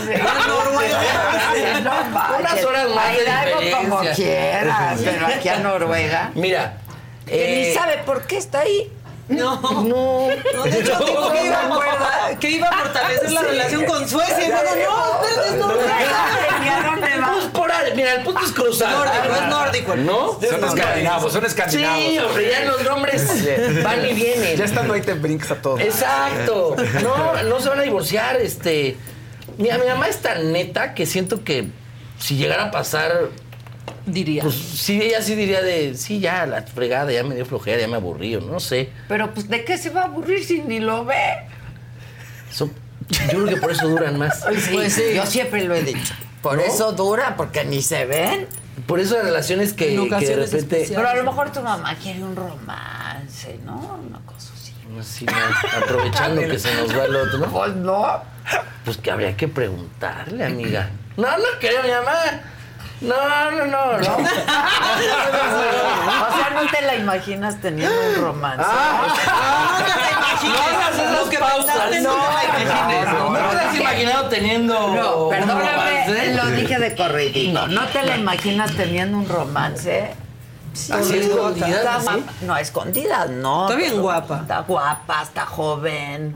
no. Unas horas más A de Hidalgo como quieras, pero aquí a Noruega. Mira. Que eh, ni sabe por qué está ahí. No. No. No, de hecho, dijo que iba, a- que iba a fortalecer la Sí. relación con Suecia. Y luego, no, espérate, es Noruega. ¿Y a dónde va? Pues por ahí, mira, el punto es cruzar. Nórdico, es nórdico. ¿No? Son escandinavos, son escandinavos. Sí, hombre, ya los nombres van y vienen. Ya estando ahí te brincas a todos. Exacto. No, no se van a divorciar, este. Mira, mi mamá es tan neta que siento que si llegara a pasar, Diría. pues sí, ella sí diría de, sí, ya, la fregada, ya me dio flojera, ya me aburrí, o no sé. Pero pues, ¿de qué se va a aburrir si ni lo ve? Yo creo que por eso duran más. Sí, Pues sí. Yo siempre lo he dicho. Por ¿No? eso dura, porque ni se ven. Por eso hay relaciones que, En que de repente. especiales. Pero a lo mejor tu mamá quiere un romance, ¿no? Una cosa así. así, ¿no? aprovechando que se nos va el otro, ¿no? Pues no. Pues que habría que preguntarle, amiga. No, no creo, mi mamá. No, no, no, no. O sea, no te la imaginas teniendo un romance. Ah, No te la imagines. No Lo que pausas. no la imagines. ¿No te has imaginado teniendo No, un perdóname, romance? lo dije de corridito. ¿No te la imaginas teniendo un romance? Sí, Así escondidas, está ¿sí? No, escondidas, no. Está bien guapa. Está guapa, está joven.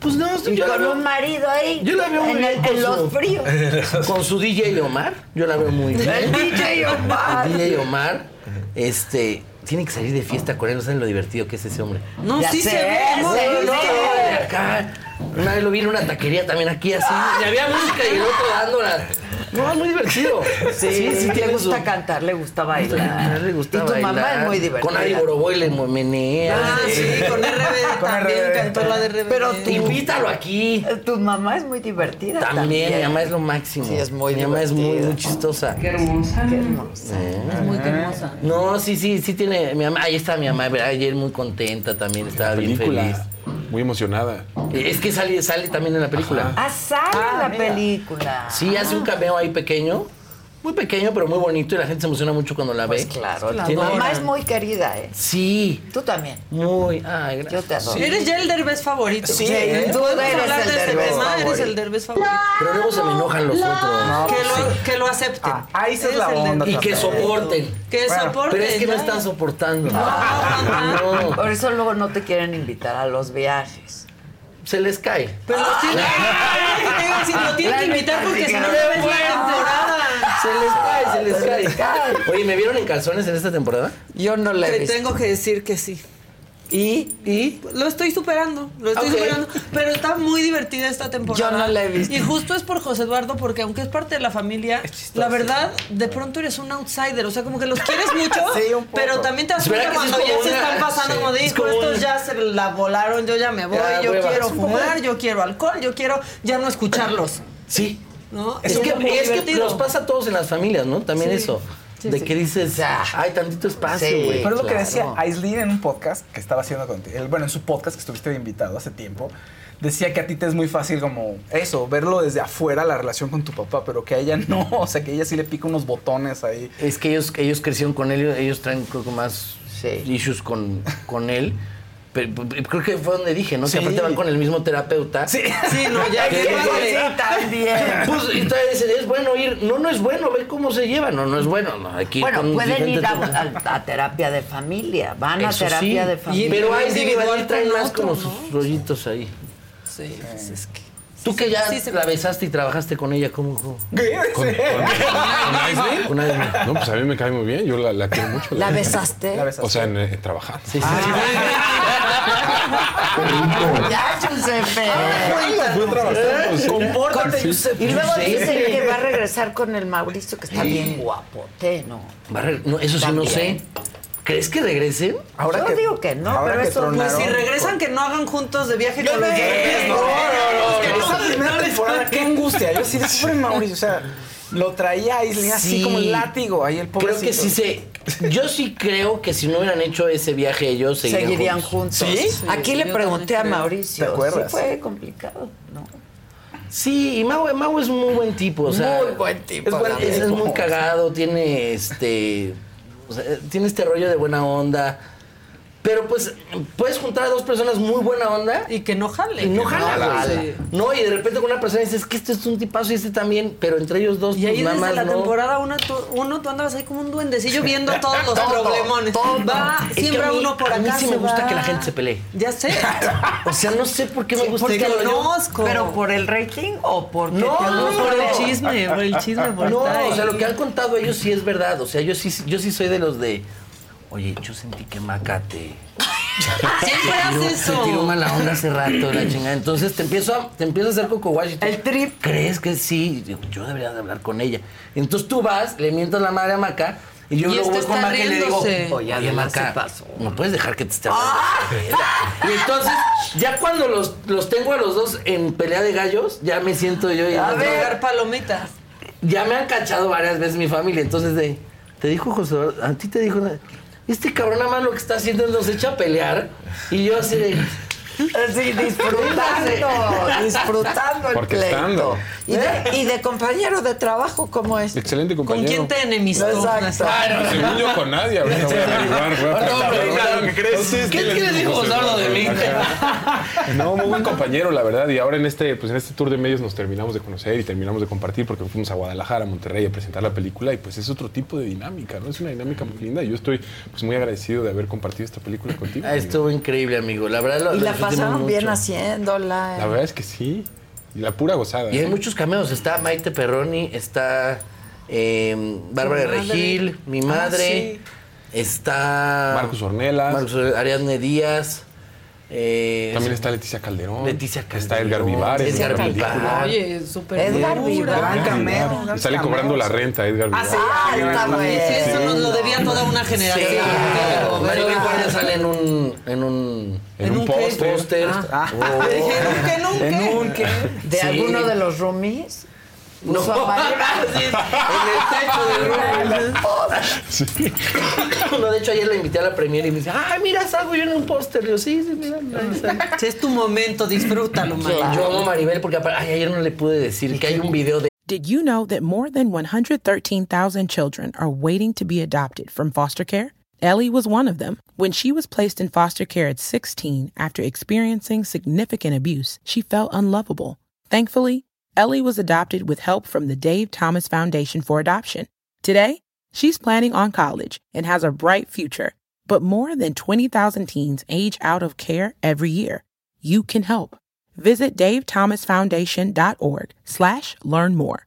Pues no, Y yo la con veo- un marido ahí. Yo la veo muy en, bien con en los fríos. Con su DJ Omar, yo la veo muy bien. El DJ Omar. El DJ Omar, este, tiene que salir de fiesta con él, no saben lo divertido que es ese hombre. No, Ya sí sé, se ve. No, no, no, acá. Una vez lo vi en una taquería también aquí así. Y había música y el otro dándola. No, es muy divertido. Sí, le tiene gusta su- cantar, le gusta A bailar. él le gusta y tu mamá es muy divertida. Con Ari Boroboy le menea. Ah, sí, con RBD Con también RBD. cantó la de RBD. Pero tú- Invítalo aquí. Tu mamá es muy divertida también. También, mi mamá es lo máximo. Sí, es muy Mi mamá es muy, muy chistosa. Qué hermosa. Qué hermosa. Es muy hermosa. No, sí, sí, sí tiene. Mi mamá, ahí está mi mamá, ayer muy contenta también, estaba bien película. feliz. Muy emocionada. Es que sale, sale también en la película. Ah, sale la película. Sí, hace un cameo ahí pequeño. Muy pequeño, pero muy bonito y la gente se emociona mucho cuando la Pues ve. claro, tu Tiene- mamá es muy querida, ¿eh? Sí, Tú también. muy. Ay, Yo gracias. te adoro. Eres ya el derbez favorito. Sí, ¿eh? tú Podemos eres hablar el de Derbez tema, favorito. Eres el derbez favorito. Pero luego se me enojan los otros. que, lo, que lo acepten. Ah, ahí esa es la onda Y que soporten. Que Bueno, soporten. Pero es que no ya. están soportando. ajá. No, Por eso luego no te quieren invitar a los viajes. Se les cae. Pero los tienen, te iba a decir, lo tienen que invitar porque si no le ves la temporada. Se les cae, se les cae. Oye, ¿me vieron en calzones en esta temporada? Yo no le he Te visto. tengo que decir que sí. ¿Y? ¿Y? Lo estoy superando, lo estoy superando. Pero está muy divertida esta temporada. Yo no la he visto. Y justo es por José Eduardo, porque aunque es parte de la familia, la verdad, de pronto eres un outsider. O sea, como que los quieres mucho, Sí, un poco. pero también te das cuenta cuando ya se están pasando, sí, como de, como estos un- ya se la volaron, yo ya me voy, Ya, yo quiero fumar, yo quiero alcohol, yo quiero ya no escucharlos. Sí. ¿No? Es, Es que, es que nos pasa a todos en las familias, ¿no? También Sí. eso. Sí, de sí. que dices, hay tantito espacio, Sí. güey. Pero es lo que decía Aislinn en un podcast que estaba haciendo contigo. Bueno, en su podcast que estuviste de invitado hace tiempo. Decía que a ti te es muy fácil como eso, verlo desde afuera la relación con tu papá, pero que a ella no. O sea, que ella sí le pica unos botones ahí. Es que ellos, ellos crecieron con él, ellos traen creo que más Sí. issues con, con él. Pero, pero creo que fue donde dije, ¿no? Sí. Que aparte van con el mismo terapeuta. Sí. Sí, no, ya Que. Sí, también. Pues, y todavía dice, es bueno ir. No, no es bueno, ve cómo se llevan. No, no es bueno. No, ir Bueno, con pueden ir a, a- a terapia de familia. Van a terapia sí. de familia. Pero hay individual traen con más otro, como ¿no? sus rollitos ahí. Sí, pues es que. Tú que ya sí se la besaste y trabajaste con ella, ¿cómo? cómo? ¿Qué? ¿Con, Sí. con, con? Con Aislinn. No, pues a mí me cae muy bien. Yo la, la quiero mucho. ¿La besaste? La besaste. O sea, en, eh, trabajando. Sí, sí. Ya, Giuseppe. Fui a trabajar, sí. Compórtate, Sí. Giuseppe. Y luego Sí. dicen que va a regresar con el Mauricio, que está bien guapote, ¿no? Va a re- no, eso sí no sé. ¿Crees que regresen? Yo digo que no, pero eso Pues si regresan, que no hagan juntos de viaje Yo con no, los no, bebés. no, no, no, Es que Esa primera temporada, qué angustia. Yo sí de pobre Mauricio, o sea, lo traía ahí así Sí. como el látigo, ahí el pobrecito. Creo que sí se. Yo sí creo que si no hubieran hecho ese viaje ellos seguirían, seguirían juntos. Aquí le pregunté a. Mauricio. ¿Te acuerdas? Sí fue complicado, ¿no? Sí, y Mau, Mau es muy buen tipo, o sea. Muy buen tipo, Es, buen- es- es muy cagado, tiene este. Sea, tiene este rollo de buena onda. Pero pues puedes juntar a dos personas muy buena onda. Y que no jale. Y no Que no jala, jale. güey. Sí. No, y de repente con una persona dices que este es un tipazo y este también, pero entre ellos dos, Y ahí pues, desde más la no. temporada uno tú, uno, tú andabas ahí como un duendecillo viendo todos los Todo, problemones. todo. Va, Es que siembra a mí- uno por a acá. mí sí me gusta va. que la gente se pelee. Ya sé. O sea, no sé por qué me gusta porque este rollo. conozco. ¿Pero por el rating o porque No, te no, por el chisme, por el chisme, por No, o sea, lo que han contado ellos sí es verdad. O sea, yo sí, yo sí soy de los de. Oye, yo sentí que Maca te. Siempre haces Te eso. tiró mala onda hace rato, la chingada. Entonces te empiezo a, te empiezo a hacer coco wash El trip. ¿Crees que sí? Digo, yo debería de hablar con ella. Entonces tú vas, le mientas la madre a Maca. Y yo Y luego este voy con Maca y le digo, oye, Oye, Maca, pasó. no puedes dejar que te esté hablando. Y entonces, ya cuando los, los tengo a los dos en pelea de gallos, ya me siento yo y A ver, palomitas. ya me han cachado varias veces mi familia, entonces de, te dijo José, a ti te dijo, este cabrón nada más lo que está haciendo nos echa a pelear. Y yo así Sí, disfrutando, disfrutando el Porque pleito. estando. ¿Y de, y de compañero de trabajo cómo es? Excelente ¿Con compañero. quién te enemistó? Exacto. Según yo con nadie, ahorita voy a averiguar. voy a No, pero claro, ¿qué crees? Entonces, ¿Qué- qué le dijo de mí? No, muy buen compañero, la verdad. Y ahora en este, pues en este tour de medios nos terminamos de conocer y terminamos de compartir porque fuimos a Guadalajara, a Monterrey a presentar la película y pues es otro tipo de dinámica, ¿no? Es una dinámica muy linda y yo estoy pues muy agradecido de haber compartido esta película contigo. Ah, amigo. estuvo increíble, amigo, la verdad lo, Y la pasaron bien haciéndola. La verdad es que sí. Y la pura gozada. Y hay ¿eh? muchos cameos, está Maite Perroni, está eh, Bárbara. Regil, mi Ah, madre, está Marcos Ornelas. Marcos Ariadne Díaz, eh, También está Leticia Calderón. Leticia Está Calderón, Edgar Vivar. en Edgar Vivar. Oye, súper Edgar. Vivar. Gran cameo. Y gran sale cameo. cobrando la renta, Edgar Vivar. Ah, está Sí, bueno. eso nos lo debía toda una generación. Sí, Pero, Maribel pero- Guardia sale en un en un En un un póster. Ah. Oh. Dijeron que nunca. En un que. ¿De Sí. alguno de los roomies? No, Puso a Maribel. En el techo del room. No, de hecho ayer la invité a la premiere y me dice, ay, mira, salgo yo en un póster. Yo, sí, sí, mira. Si es tu momento, disfrútalo, man. Yo amo Maribel porque ay, ayer no le pude decir que hay un video de Did you know that more than 113,000 children are waiting to be adopted from foster care? Ellie was one of them. When she was placed in foster care at 16 after experiencing significant abuse, she felt unlovable. Thankfully, Ellie was adopted with help from the Dave Thomas Foundation for Adoption. Today, she's planning on college and has a bright future. But more than 20,000 teens age out of care every year. You can help. Visit davethomasfoundation.org slash learn more.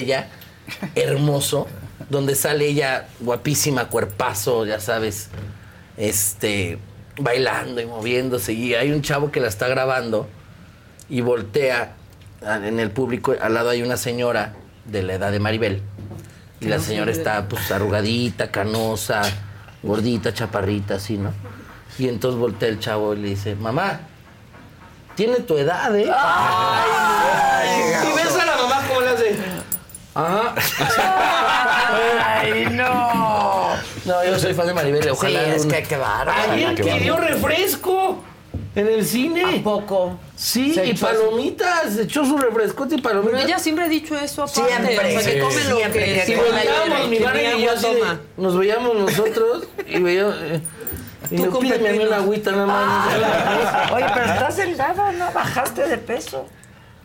Ella hermoso, donde sale ella guapísima, cuerpazo, ya sabes, este, bailando y moviéndose. Y hay un chavo que la está grabando y voltea en el público, al lado hay una señora de la edad de Maribel. Y la señora está pues arrugadita, canosa, gordita, chaparrita, así, ¿no? Y entonces voltea el chavo y le dice, mamá, tiene tu edad, ¿eh? y ves a la mamá cómo le hace. Ajá. ¡Ay, no! No, yo soy fan de Maribel, ojalá. Sí, es un- que qué bárbaro. Ayer pidió bárbaro. refresco en el cine. ¿A poco? Sí, Se y palomitas, se echó su refrescote y palomitas. Pero ella siempre ha dicho eso aparte. Siempre, o sea, que sí. come lo Siempre que que Si come volteábamos, mi que madre y yo toma. nos veíamos nosotros y veíamos... eh, y Tú me con pídeme a mí pepino. una agüita nada más. Oye, pero estás delgado, ¿no? Bajaste de peso.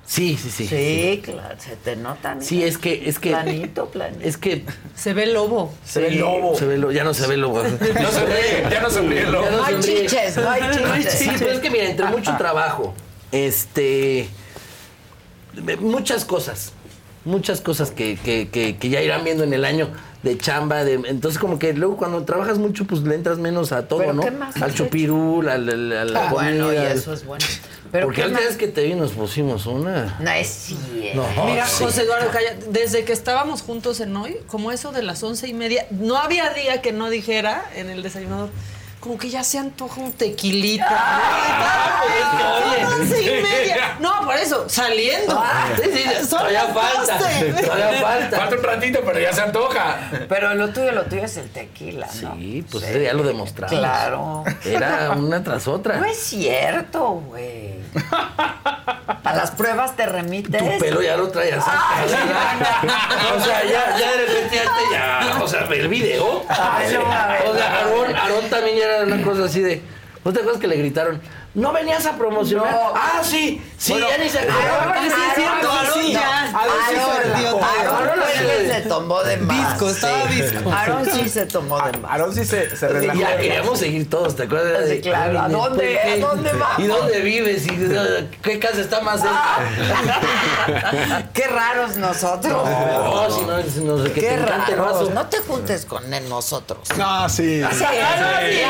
Sí, sí, sí. Sí, claro, se te nota. Sí, es que, es que. Planito, planito. Es que. Se ve el lobo. Se ve el lobo. Se ve el lobo. Ya no se ve el lobo. No sonríe, ya no sonríe el lobo. No hay chiches, no hay chiches. Sí, pero es que mira, entre mucho trabajo, este. Muchas cosas. Muchas cosas que, que, que, que ya irán viendo en el año de chamba. De, entonces, como que luego cuando trabajas mucho, pues le entras menos a todo, ¿Pero ¿no? qué más Al chupirul, al, al- a la Ah, bueno, y comida, al- eso es bueno. Pero Porque ¿qué antes más? que te vi nos pusimos una. No es cierto. No, Mira, sí. José Eduardo, calla, desde que estábamos juntos en hoy, como eso de las once y media, no había día que no dijera en el desayunador, como que ya se antoja un tequilita. Y media. No, por eso, saliendo. Sí, sí, Son todavía falta. Todavía falta. Falta un ratito, pero ya se antoja. Pero lo tuyo, lo tuyo es el tequila, ¿no? Sí, pues ese ya lo demostramos. Claro. Era una tras otra. No es cierto, güey. A las pruebas te remites. Tu pelo ya lo traías. o sea, ya, ya de repente ya, te- ya, o sea, ve el video. Ay, no, o sea. Aarón, Aarón también ya una cosa así de. ¿No te que le gritaron? ¿No venías a promocionar? No. Ah, sí, sí, Bueno, ya ni se sí, es cierto, sí, ya. no. Aarón sí se sí. tomó de más. Visco, estaba sí. visco. Aarón sí se tomó de más. Aarón sí se, se relajó. ya queríamos seguir todos, ¿te acuerdas? Sí, De- claro. ¿A de- dónde- a dónde vamos? ¿Y dónde vives? ¿Y qué casa está más cerca? Qué raros nosotros. No, si no, si no, que Qué raros. No te juntes con él, nosotros. Ah, sí. Sí, ya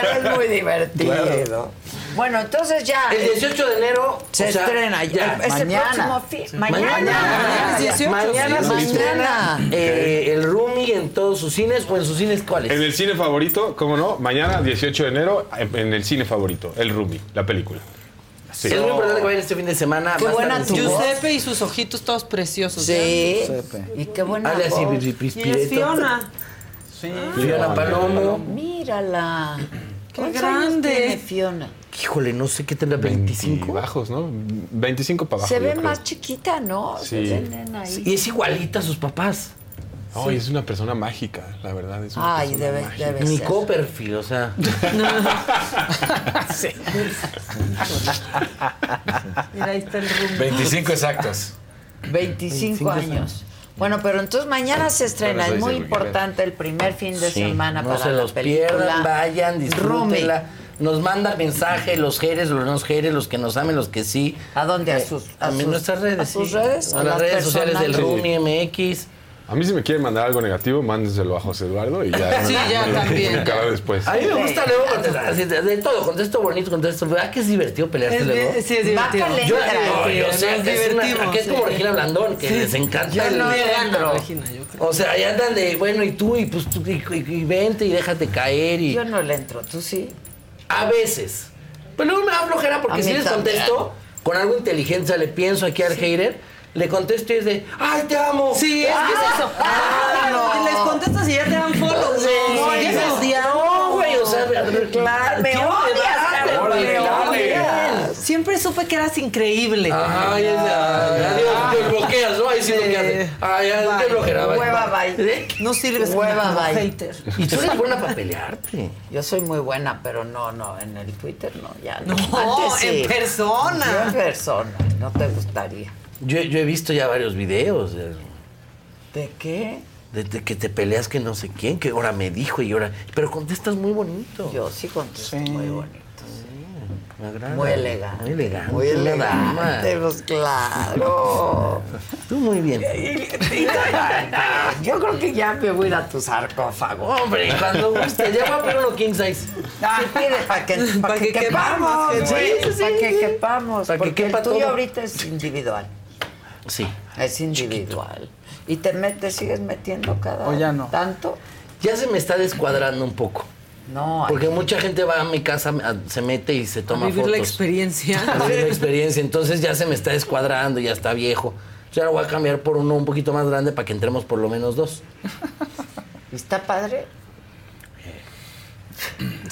Claro, es muy divertido. Bueno, entonces ya. El 18 de enero Se o sea, estrena ya. Es el Mañana. próximo fin. Mañana. Mañana, es 18, mañana sí. se Mañana. estrena eh, el Roomie en todos sus cines o en sus cines cuáles. En el cine favorito, ¿cómo no? Mañana, 18 de enero, en el cine favorito, El Rumi, la película. Sí. Es muy importante que vayan este fin de semana. Qué buena en tu voz. Giuseppe y sus ojitos todos preciosos. Sí. Giuseppe. Y qué buena Hable así, voz. Y es Pireto. Fiona. Sí. Fiona Palomo. Mírala. Qué ¿Cuántos años grande. tiene Fiona? Híjole, no sé qué tendrá, 25. bajos, ¿no? 25 para abajo. Se ve más chiquita, ¿no? Se Sí. ve nena ahí. Y es igualita a sus papás. Ay, es una persona mágica, la verdad. Es una Ay, debe, mágica. debe Ni ser. Copperfield, o sea. Mira, ahí está el rumbo. 25 exactos. 25 años. Bueno, pero entonces mañana se estrena. Es muy importante el primer fin de Sí, semana no para se la los película. pierdan, vayan, Rumi. disfrútenla. Nos manda mensaje los jeres, los no jeres, los que nos amen, los que sí. ¿A dónde? ¿A Eh, sus, a, sus- nuestras redes. ¿A sus sí. redes? A las redes sociales del? Rumi MX. A mí si me quieren mandar algo negativo, mándenselo a José Eduardo y ya. Sí, ya me- también. me después. A mí me gusta luego contestar así, de, de todo, contesto bonito, contesto. ¿Verdad que es divertido pelearte Es luego? sí, es divertido. Yo, yo es sé que es, una, que es como sí. Regina Blandón, que les encanta Yo el- no Le gana entro. Regina, yo creo. O sea, ahí andan de, bueno, y tú, y pues tú, y, y- y vente y déjate caer. Y Yo no le entro, ¿tú sí? a veces. Pero luego me da flojera porque A si les también. contesto con algo inteligente, o sea, le pienso aquí al hater, le contesto y es de, ¡ay, te amo! Sí, es que es eso. Ah, no. Les contestas y ya te dan follow. Sí, no, sí, ya sí. No, güey, o sea, Claro, me odias, güey, me dale. odias. Siempre supe que eras increíble. Ay, de, ay, adiós, te bloqueas, ¿no? Ahí sí bloqueaste. Ay, ya, qué flojera, bye. Hueva, bye. No sirves Hueva, bye. hater. Y tú eres buena para pelearte. Yo soy muy buena, pero no, no, en el Twitter no, ya no. No, en persona. En persona, no te gustaría. Yo, yo he visto ya varios videos de, ¿De qué? de- de que te peleas que no sé quién, que ahora me dijo y ahora... Pero contestas muy bonito. Yo sí contesto muy bonito. Me agrada. Muy elegante. Muy elegante. Muy elegante, pues claro. Tú muy bien. Yo creo que ya me voy a ir a tu sarcófago. Hombre, cuando guste, ya voy a poner uno king size. Sí, pide para que, pa' Pa' que, que quepamos. quepamos, Sí, sí, sí. Para que quepamos. Pa' que porque quepa el tuyo todo. ahorita es individual. Sí. Es individual. Y te metes, sigues metiendo cada O ya no. tanto. Ya se me está descuadrando un poco. No, Porque mucha gente va a mi casa, a- se mete y se A toma vivir fotos. la experiencia. A vivir la experiencia. Entonces ya se me está descuadrando, ya está viejo. Yo ahora voy a cambiar por uno un poquito más grande para que entremos por lo menos dos. ¿Está padre?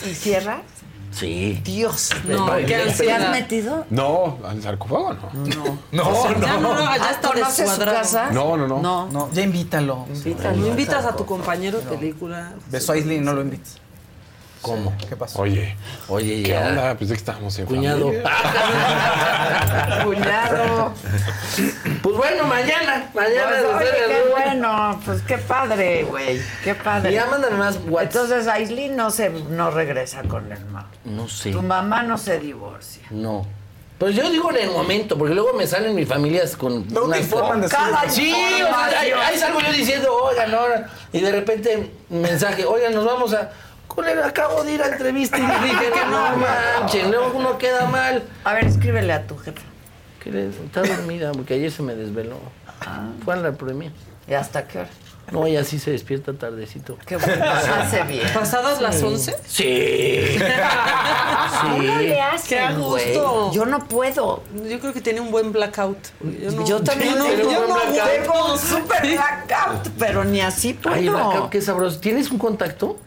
¿Y cierra? Sí. Dios. No, qué ¿Te ansiedad. has metido? No, al sarcófago no. No. No, Ya no, no, ya Ah, está ¿Conoces su casa? No, no, no. No. No, ya invítalo. No invitas a tu compañero de película. Beso a Isley y no lo invites. ¿Cómo? ¿Qué pasó? Oye. Oye, ¿Qué ya. onda? Pues es que estábamos en Cuñado. Cuñado. Pues bueno, mañana. Mañana Pues, oye, qué bueno, pues qué padre, güey, qué padre. Y ya mándame más WhatsApp. Entonces Aislinn no se no regresa con el mamá. No sé. Tu mamá no se divorcia. No. Pues yo digo en el momento, porque luego me salen mis familias con No te unas informan de Sí, o sea, ahí, ahí salgo yo diciendo, oigan, ahora. Y de repente, mensaje, oigan, nos vamos a. Acabo de ir a entrevista y le dije que no manchen, luego uno queda mal. A ver, escríbele a tu jefa. ¿Qué le- Está dormida, porque ayer se me desveló. Fue a la premier. ¿Y hasta qué hora? No, ella sí se despierta tardecito. Qué bueno, hace bien. ¿Pasadas las Sí. 11? Sí. ¿Cómo le Qué a güey? gusto. Yo no puedo. Yo creo que tiene un buen blackout. Yo, no- Yo también yo no, tengo yo un no blackout. aguanto. Tengo un super blackout, pero ni así puedo. Ay, blackout, qué sabroso. ¿Tienes un contacto?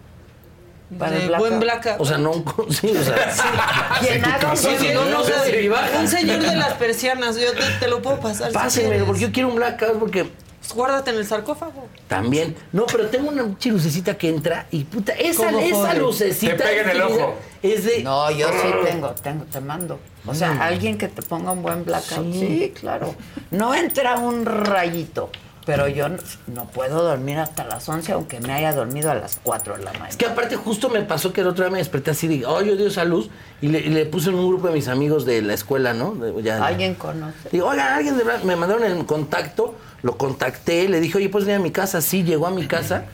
Para el De blackout. buen blackout. O sea, no un... con- Sí, o sea... ¿Quién haga Sí, sí, no, no sé si baja. Un señor de las persianas, yo te, te lo puedo pasar. si Pásenmelo, quieres. porque yo quiero un blackout, porque Pues guárdate en el sarcófago. también... No, pero tengo una lucecita que entra y puta, esa, ¿Cómo esa lucecita... Te pega en el ojo. Es de... No, yo sí tengo, tengo, te mando. O sea, alguien que te ponga un buen blackout. Sí. Sí, claro. No entra un rayito, pero yo no, no puedo dormir hasta las 11, aunque me haya dormido a las 4 de la mañana. Es que aparte justo me pasó que el otro día me desperté así, digo, oh, yo dio esa luz, y le, y le puse en un grupo de mis amigos de la escuela, ¿no? De- ya- ¿Alguien conoce? Digo, oigan, alguien de verdad, me mandaron el contacto, lo contacté, le dije, oye, ¿puedes venir a mi casa? Sí, llegó a mi casa,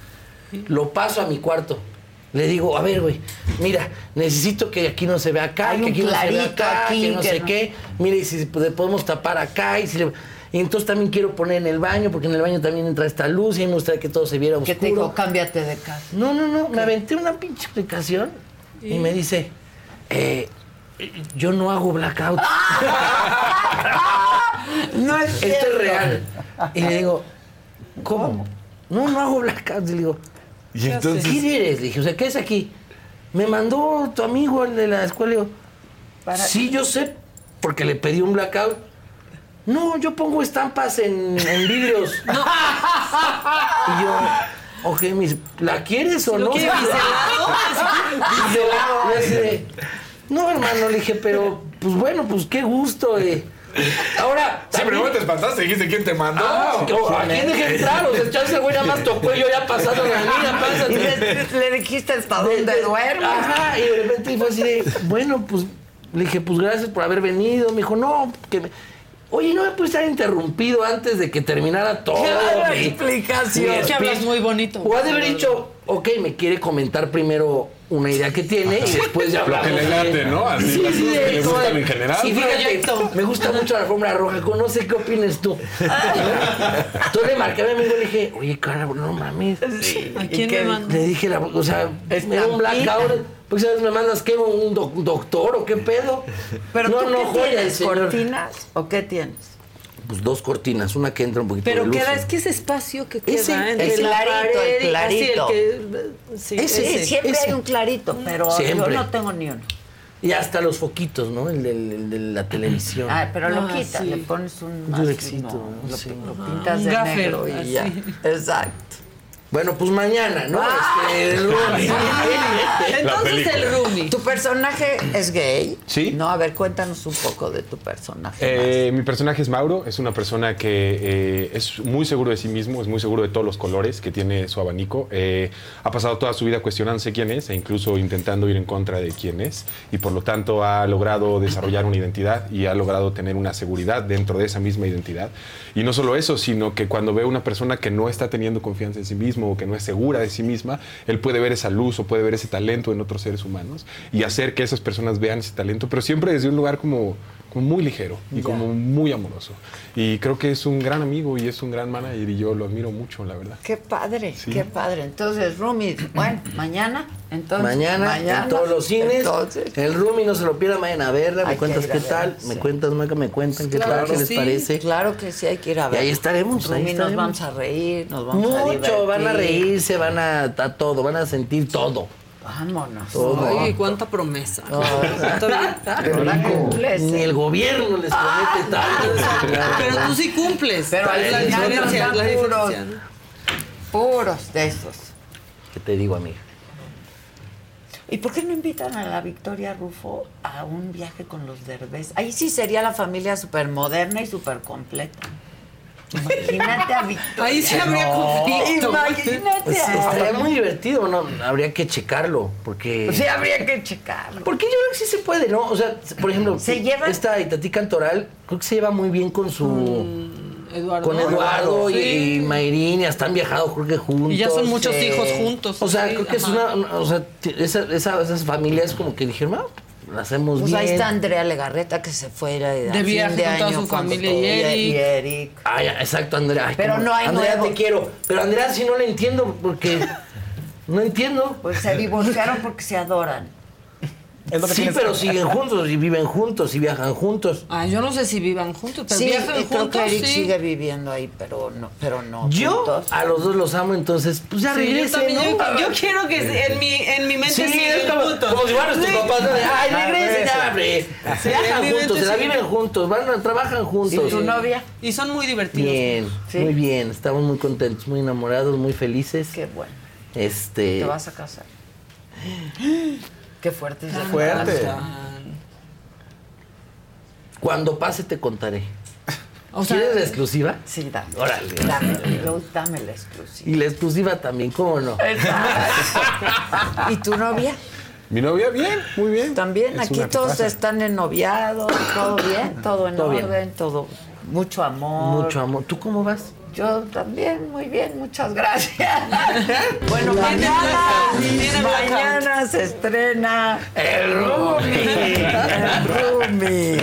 lo paso a mi cuarto. Le digo, a ver, güey, mira, necesito que aquí no se vea acá, Hay que aquí no se vea acá, aquí, que no que sé no- qué. Mira, y si pod- podemos tapar acá, y si le- y entonces también quiero poner en el baño, porque en el baño también entra esta luz y a mí me gustaría que todo se viera ¿Qué oscuro. te digo? Cámbiate de casa. No, no, no, me aventé una pinche explicación y me dice, eh, yo no hago blackout. No es Esto es real. Y le digo, ¿cómo? No, no hago blackout. Y le digo, Y entonces. ¿quién eres? Le dije, o sea, ¿qué es aquí? Me mandó tu amigo, el de la escuela. Le digo, Para- sí, yo sé, porque le pedí un blackout. No, yo pongo estampas en, en vidrios. Y yo, ok, mis, ¿la quieres o ¿Lo no? quiere biselado? Y yo, yo así de, no, hermano, le dije, pero, pues bueno, pues qué gusto. eh. Ahora, Sí, pero no te espantaste, dijiste quién te mandó. Ah, ¿A quién dejé entrar? O sea, el chance, güey, nada más tocó y yo ya pasando la mía, pásate. Y le, le dijiste hasta dónde duermes. Ajá, y de repente fue así de, bueno, pues, le dije, pues gracias por haber venido. Me dijo, no, que me... Oye, ¿no me pudiste haber interrumpido antes de que terminara todo? Claro, mi- explicación. Es que hablas muy bonito. O ha de haber dicho, ok, me quiere comentar primero una idea que tiene y después ya Lo que le late, ¿no? Así, Sí, las sí, cosas que de le gustan en general. Sí, fíjate, me gusta mucho la alfombra roja, no sé qué opinas tú. Entonces le marqué a mi amigo y le dije, oye, cara, no mames. ¿A ¿Y quién qué le manda? Le dije, la, o sea, me da un blackout. Pues, ¿sabes? ¿Me mandas qué? ¿Un doc- doctor o qué pedo? Pero no, tú no, qué joya, tienes, señor. cortinas o qué tienes? Pues dos cortinas, una que entra un poquito Pero de luz. queda, es que ese espacio que queda Ese, entre el la clarito, el pared clarito. que- sí, Ese, ese. Siempre ese. hay un clarito, pero Siempre. yo no tengo ni uno. Y hasta los foquitos, ¿no? El, del- el de la televisión. Ah, pero lo Ah, quitas, sí. le pones un durexito, no, lo, sí. lo pintas de gaffer, negro y así. ya. Exacto. Bueno, pues mañana, ¿no? Ah. Este, el. Entonces el roomie. ¿Tu personaje es gay? Sí. No, a ver, cuéntanos un poco de tu personaje. Eh, mi personaje es Mauro, es una persona que eh, es muy seguro de sí mismo, es muy seguro de todos los colores que tiene su abanico. Eh, ha pasado toda su vida cuestionándose quién es e incluso intentando ir en contra de quién es y por lo tanto ha logrado desarrollar una identidad y ha logrado tener una seguridad dentro de esa misma identidad. Y no solo eso, sino que cuando ve una persona que no está teniendo confianza en sí o que no es segura de sí misma, él puede ver esa luz o puede ver ese talento en otros seres humanos y hacer que esas personas vean ese talento, pero siempre desde un lugar como muy ligero y como muy amoroso. Y creo que es un gran amigo y es un gran manager y yo lo admiro mucho, la verdad. Qué padre, Sí. qué padre. Entonces, Rumi, bueno, mañana, entonces. Mañana, en todos los cines. Entonces, El roomie no se lo pierda, vayan a verla. Me cuentas qué verla, tal. sí. Me cuentas, Maca, me cuentan qué Claro tal, qué les parece. Claro que sí, hay que ir a Y ver. ahí estaremos, ahí Rumi, nos estaremos. vamos a reír, nos vamos a divertir. Mucho, van a reírse, van a, a todo, van a sentir todo. Vámonos. Todo. Oye, cuánta promesa. Cumples. Ni el gobierno les promete tanto. Pero tú sí cumples. Pero al la final diferencia, la puros. Puros de esos. ¿Qué te digo, amiga? ¿Y por qué no invitan a la Victoria Rufo a un viaje con los Derbez? Ahí sí sería la familia súper moderna y súper completa. Imagínate a Victoria. Ahí sí habría conflicto. Imagínate. A- estaría muy divertido, ¿no? Habría que checarlo, porque... Sí, habría que checarlo. Porque yo creo que sí se puede, ¿no? O sea, por ejemplo, Se lleva- esta Itatí Cantoral, creo que se lleva muy bien con su... Eduardo. Con Eduardo y, Sí. y Mayrín, y hasta han viajado, creo que juntos. Y ya son muchos eh, hijos juntos. O sea, sí, creo que es ajá. una, una- O sea, t- esa- esa- esas familias como que dijeron, ah, la hacemos Pues bien. ahí está Andrea Legarreta que se fuera de, De viaje con toda su familia y Eric. y Eric. Ah, ya, exacto, Andrea. Ay, Pero cómo- no hay Andrea, nuevo. te quiero. Pero Andrea sí no la entiendo porque... no entiendo. Pues se divorciaron porque se adoran. Es lo que Sí, pero que- siguen juntos y viven juntos y viajan juntos. Ah, yo no sé si vivan juntos, pero Sí, viajan creo juntos, que Eric sí. sigue viviendo ahí, pero no, pero no. Yo juntos. a los dos los amo, entonces, pues ya Sí, yo, regresen, también, ¿no? yo, yo quiero que en mi, en mi mente Sí, sigan es como, juntos. como si fueran tus papás. Ay, Ah, regresen. Sí, Viajan juntos, se la viven juntos, van a, trabajan juntos. ¿Y tu novia? Y son muy divertidos. Bien, Sí. muy bien. Estamos muy contentos, muy enamorados, muy felices. Qué bueno. Este. ¿Te vas a casar? Qué fuerte. Qué fuerte. Cuando pase te contaré. O sea, ¿Quieres la exclusiva? Sí, dame. Órale. Dame, la exclusiva. Y la exclusiva también, ¿cómo no? ¿Y tu novia? Mi novia, bien, muy bien. También, Es aquí todos tipaza. están enoviados, todo bien, todo en Todo bien. orden, todo. Mucho amor. Mucho amor. ¿Tú cómo vas? Yo también, muy bien, muchas gracias. bueno, mañana, mañana se estrena El Rumi. El Rumi.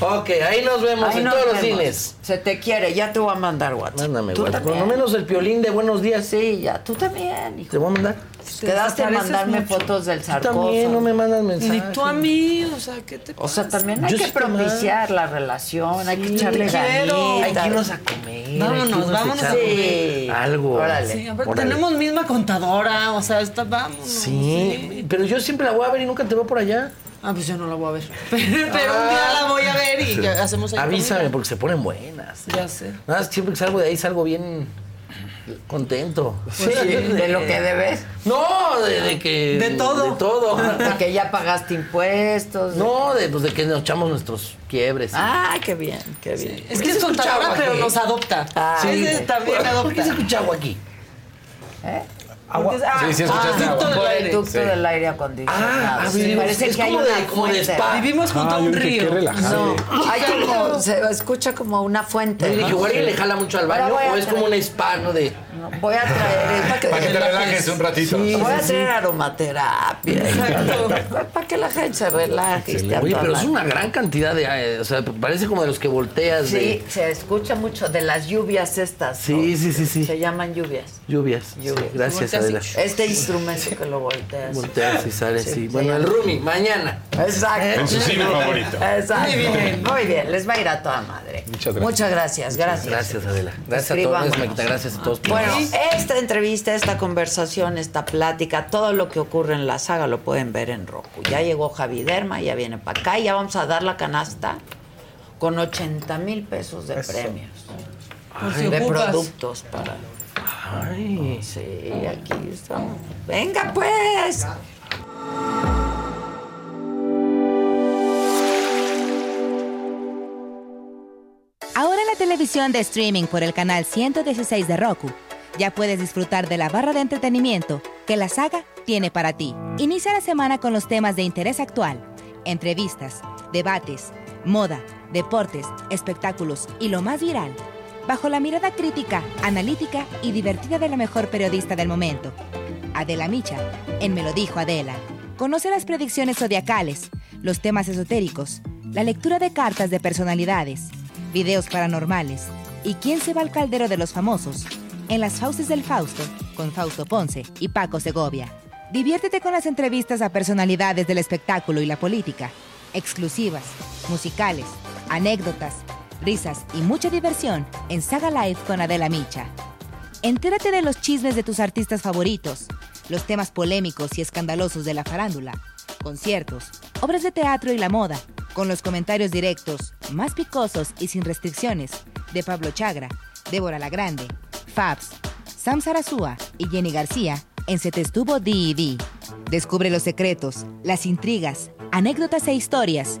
Ok, ahí nos vemos Ahí en nos todos los cines. Se te quiere, ya te voy a mandar WhatsApp. Mándame, güey. Por lo menos el piolín de buenos días. Sí, ya, tú también, hijo. Te voy a mandar. Quedaste en desapareces mandarme mucho. fotos del sarcófago. también no me mandas Ni mensajes. tú a mí, o sea, ¿qué te O sea, pasa? también hay Yo que sí propiciar la relación, hay que Sí, echarle quiero. Hay ganitas. que irnos a comer. Vámonos, a vámonos echar a comer. Algo. Órale. Sí, a ver, Órale. tenemos misma contadora, o sea, está, vámonos. Sí, pero yo siempre la voy a ver y nunca te veo por allá. Ah, pues yo no la voy a ver. Pero, pero un día la voy a ver y que hacemos ahí Avísame comida. porque se ponen buenas. Ya sé. Nada, más siempre que salgo de ahí salgo bien contento. Sí, de lo que debes. No, de, de que. De todo. De todo. De que ya pagaste impuestos. de- No, de, pues, de que nos echamos nuestros quiebres. Ay, qué bien, qué bien. Es que es contadora, pero nos adopta. Ah, Sí, también ¿Por qué se adopta. escucha aquí? ¿Eh? Agua. Ah, Sí, sí, escuchaste ah, agua. del aire. ducto Sí. del aire acondicionado. Ah, ah, Sí, vivimos- parece es que hay como de- una como de spa. Vivimos junto Ah, a un qué río. relajante. No, hay como, se escucha como una fuente. Yo igual y le jala mucho al baño o es como un spa, ¿no? De. No, voy a traer. Para que, Para que te relajes un ratito. voy a sí, traer aromaterapia. Para que la gente se relaje. Oye, pero es una gran cantidad de. eh, o sea, parece como de los que volteas Sí, de se escucha mucho de las lluvias estas. Sí, ¿no? sí, sí, sí. Se llaman lluvias. lluvias. Sí, Lluvias. gracias, Volteas y- Adela. Este instrumento que lo volteas. Volteas y sales, sí. Sí, Bueno, sí. el Rumi, mañana. Exacto. En su cine favorito. Exacto. Muy bien. Muy bien, les va a ir a toda madre. Muchas gracias. Muchas gracias, gracias. Gracias, Adela. Gracias a todos. Maquita. Gracias a todos. por- Bueno, esta entrevista, esta conversación, esta plática, todo lo que ocurre en la saga lo pueden ver en Roku. Ya llegó Javi Derma, ya viene para acá y ya vamos a dar la canasta con 80 mil pesos de Eso. premios. De productos para... Ay. Sí, aquí estamos. Venga pues. Ahora en la televisión de streaming por el canal 116 de Roku, ya puedes disfrutar de la barra de entretenimiento que la saga tiene para ti. Inicia la semana con los temas de interés actual, entrevistas, debates, moda, deportes, espectáculos y lo más viral, bajo la mirada crítica, analítica y divertida de la mejor periodista del momento, Adela Micha, en Me lo dijo Adela. Conoce las predicciones zodiacales, los temas esotéricos, la lectura de cartas de personalidades, videos paranormales y quién se va al caldero de los famosos en las Fauces del Fausto con Fausto Ponce y Paco Segovia. Diviértete con las entrevistas a personalidades del espectáculo y la política, exclusivas, musicales, anécdotas, risas y mucha diversión en Saga Live con Adela Micha. Entérate de los chismes de tus artistas favoritos, los temas polémicos y escandalosos de la farándula, conciertos, obras de teatro y la moda, con los comentarios directos, más picosos y sin restricciones, de Pablo Chagra, Débora La Grande, Fabs, Sam Sarasúa y Jenny García, en Se te estuvo D&D. Descubre los secretos, las intrigas, anécdotas e historias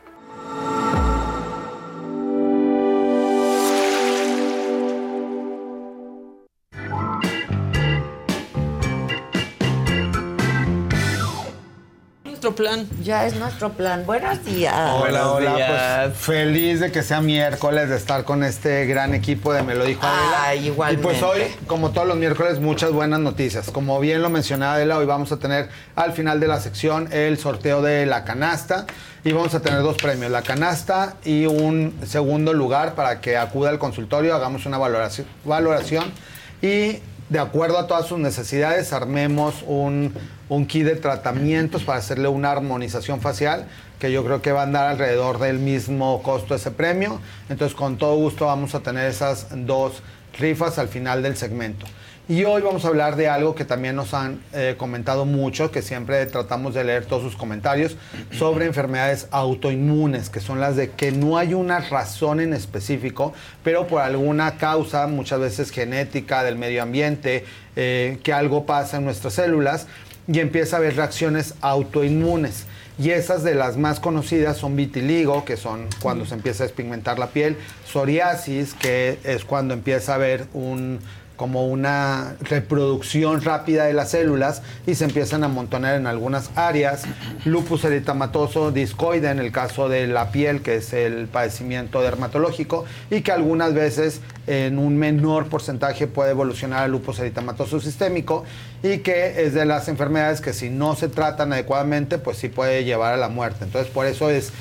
Nuestro plan. Ya es nuestro plan. Buenos días. Hola, hola. días. Pues feliz de que sea miércoles, de estar con este gran equipo de Me lo dijo Adela. Ay, igualmente. Y pues hoy, como todos los miércoles, muchas buenas noticias. Como bien lo mencionaba Adela, hoy vamos a tener al final de la sección el sorteo de la canasta. Y vamos a tener dos premios, la canasta y un segundo lugar para que acuda al consultorio, hagamos una valoración, valoración y de acuerdo a todas sus necesidades armemos un, un kit de tratamientos para hacerle una armonización facial que yo creo que va a andar alrededor del mismo costo ese premio. Entonces con todo gusto vamos a tener esas dos rifas al final del segmento. Y hoy vamos a hablar de algo que también nos han eh, comentado mucho, que siempre tratamos de leer todos sus comentarios, sobre enfermedades autoinmunes, que son las de que no hay una razón en específico, pero por alguna causa, muchas veces genética, del medio ambiente, eh, que algo pasa en nuestras células y empieza a haber reacciones autoinmunes. Y esas de las más conocidas son vitiligo, que son cuando se empieza a despigmentar la piel, psoriasis, que es cuando empieza a haber un como una reproducción rápida de las células y se empiezan a amontonar en algunas áreas. Lupus eritematoso discoide en el caso de la piel, que es el padecimiento dermatológico, y que algunas veces en un menor porcentaje puede evolucionar a lupus eritematoso sistémico y que es de las enfermedades que si no se tratan adecuadamente, pues sí puede llevar a la muerte. Entonces por eso es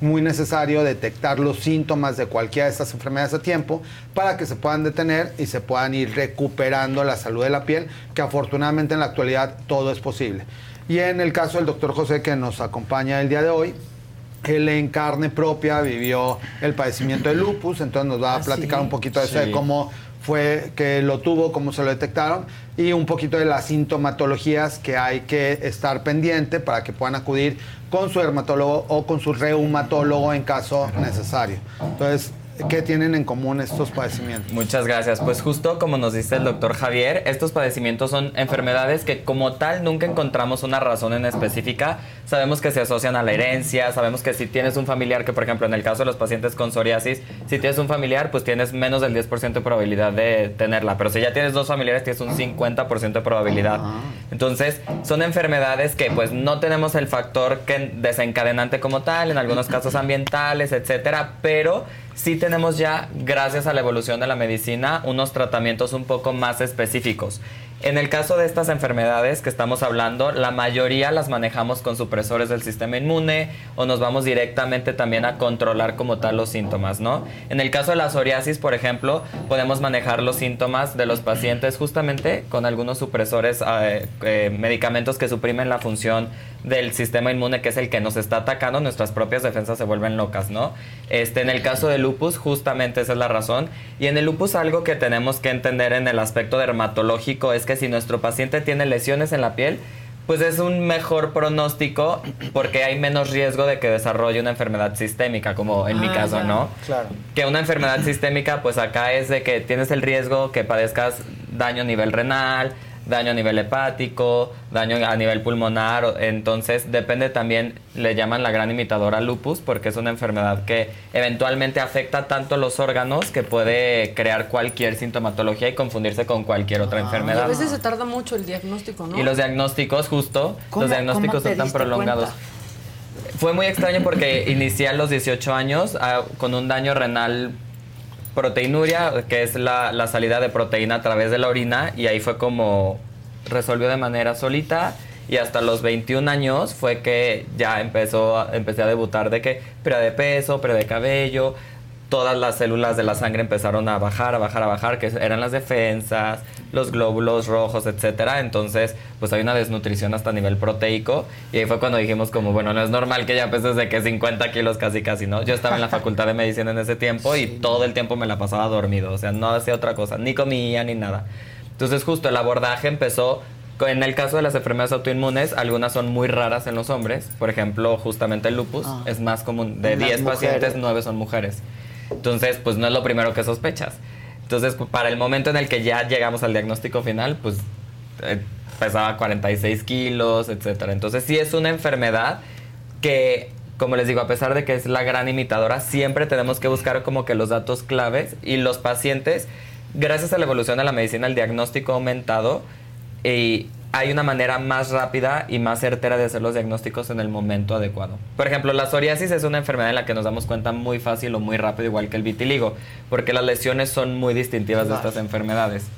muy necesario detectar los síntomas de cualquiera de estas enfermedades a tiempo para que se puedan detener y se puedan ir recuperando la salud de la piel, que afortunadamente en la actualidad todo es posible. Y en el caso del doctor José que nos acompaña el día de hoy, él en carne propia vivió el padecimiento de lupus, entonces nos va a platicar un poquito de eso, de cómo fue que lo tuvo, cómo se lo detectaron y un poquito de las sintomatologías que hay que estar pendiente para que puedan acudir con su dermatólogo o con su reumatólogo en caso necesario. Entonces, ¿qué tienen en común estos padecimientos? Muchas gracias. Pues justo como nos dice el doctor Javier, estos padecimientos son enfermedades que como tal nunca encontramos una razón en específica. Sabemos que se asocian a la herencia, sabemos que si tienes un familiar, que por ejemplo en el caso de los pacientes con psoriasis, si tienes un familiar, pues tienes menos del 10% de probabilidad de tenerla. Pero si ya tienes dos familiares, tienes un 50% de probabilidad. Entonces, son enfermedades que pues no tenemos el factor que desencadenante como tal, en algunos casos ambientales, etcétera, pero sí tenemos ya, gracias a la evolución de la medicina, unos tratamientos un poco más específicos. En el caso de estas enfermedades que estamos hablando, la mayoría las manejamos con supresores del sistema inmune o nos vamos directamente también a controlar como tal los síntomas, ¿no? En el caso de la psoriasis, por ejemplo, podemos manejar los síntomas de los pacientes justamente con algunos supresores, eh, eh, medicamentos que suprimen la función del sistema inmune, que es el que nos está atacando, nuestras propias defensas se vuelven locas, ¿no? Este, en el caso del lupus, justamente esa es la razón. Y en el lupus algo que tenemos que entender en el aspecto dermatológico es que si nuestro paciente tiene lesiones en la piel, pues es un mejor pronóstico porque hay menos riesgo de que desarrolle una enfermedad sistémica, como en mi Ah, caso, ya. ¿no? Claro. Que una enfermedad sistémica, pues acá es de que tienes el riesgo que padezcas daño a nivel renal, daño a nivel hepático, daño a nivel pulmonar, o- entonces depende también, le llaman la gran imitadora lupus porque es una enfermedad que eventualmente afecta tanto los órganos que puede crear cualquier sintomatología y confundirse con cualquier otra Y a enfermedad. veces se tarda mucho el diagnóstico, ¿no? Y los diagnósticos, justo, ¿Cómo- los diagnósticos son tan prolongados. cuenta? Fue muy extraño porque inicié a los 18 años ah, con un daño renal proteinuria, que es la, salida de proteína a través de la orina, y ahí fue como resolvió de manera solita. Y hasta los 21 años fue que ya empezó, empecé a debutar de que pérdida de peso, pérdida de cabello, todas las células de la sangre empezaron a bajar, a bajar, a bajar, que eran las defensas, los glóbulos rojos, etcétera. Entonces, pues hay una desnutrición hasta a nivel proteico. Y ahí fue cuando dijimos como, bueno, no es normal que ya peses de que 50 kilos casi casi, ¿no? Yo estaba en la facultad de medicina en ese tiempo y todo el tiempo me la pasaba dormido. O sea, no hacía otra cosa, ni comía ni nada. Entonces, justo el abordaje empezó en el caso de las enfermedades autoinmunes, algunas son muy raras en los hombres. Por ejemplo, justamente el lupus Ah. es más común. De En las 10 pacientes, mujeres. 9 son mujeres. Entonces, pues no es lo primero que sospechas. Entonces, para el momento en el que ya llegamos al diagnóstico final, pues eh, pesaba 46 kilos, etcétera. Entonces, sí es una enfermedad que, como les digo, a pesar de que es la gran imitadora, siempre tenemos que buscar como que los datos claves y los pacientes, gracias a la evolución de la medicina, el diagnóstico ha aumentado y hay una manera más rápida y más certera de hacer los diagnósticos en el momento adecuado. Por ejemplo, la psoriasis es una enfermedad en la que nos damos cuenta muy fácil o muy rápido, igual que el vitiligo, porque las lesiones son muy distintivas de estas enfermedades.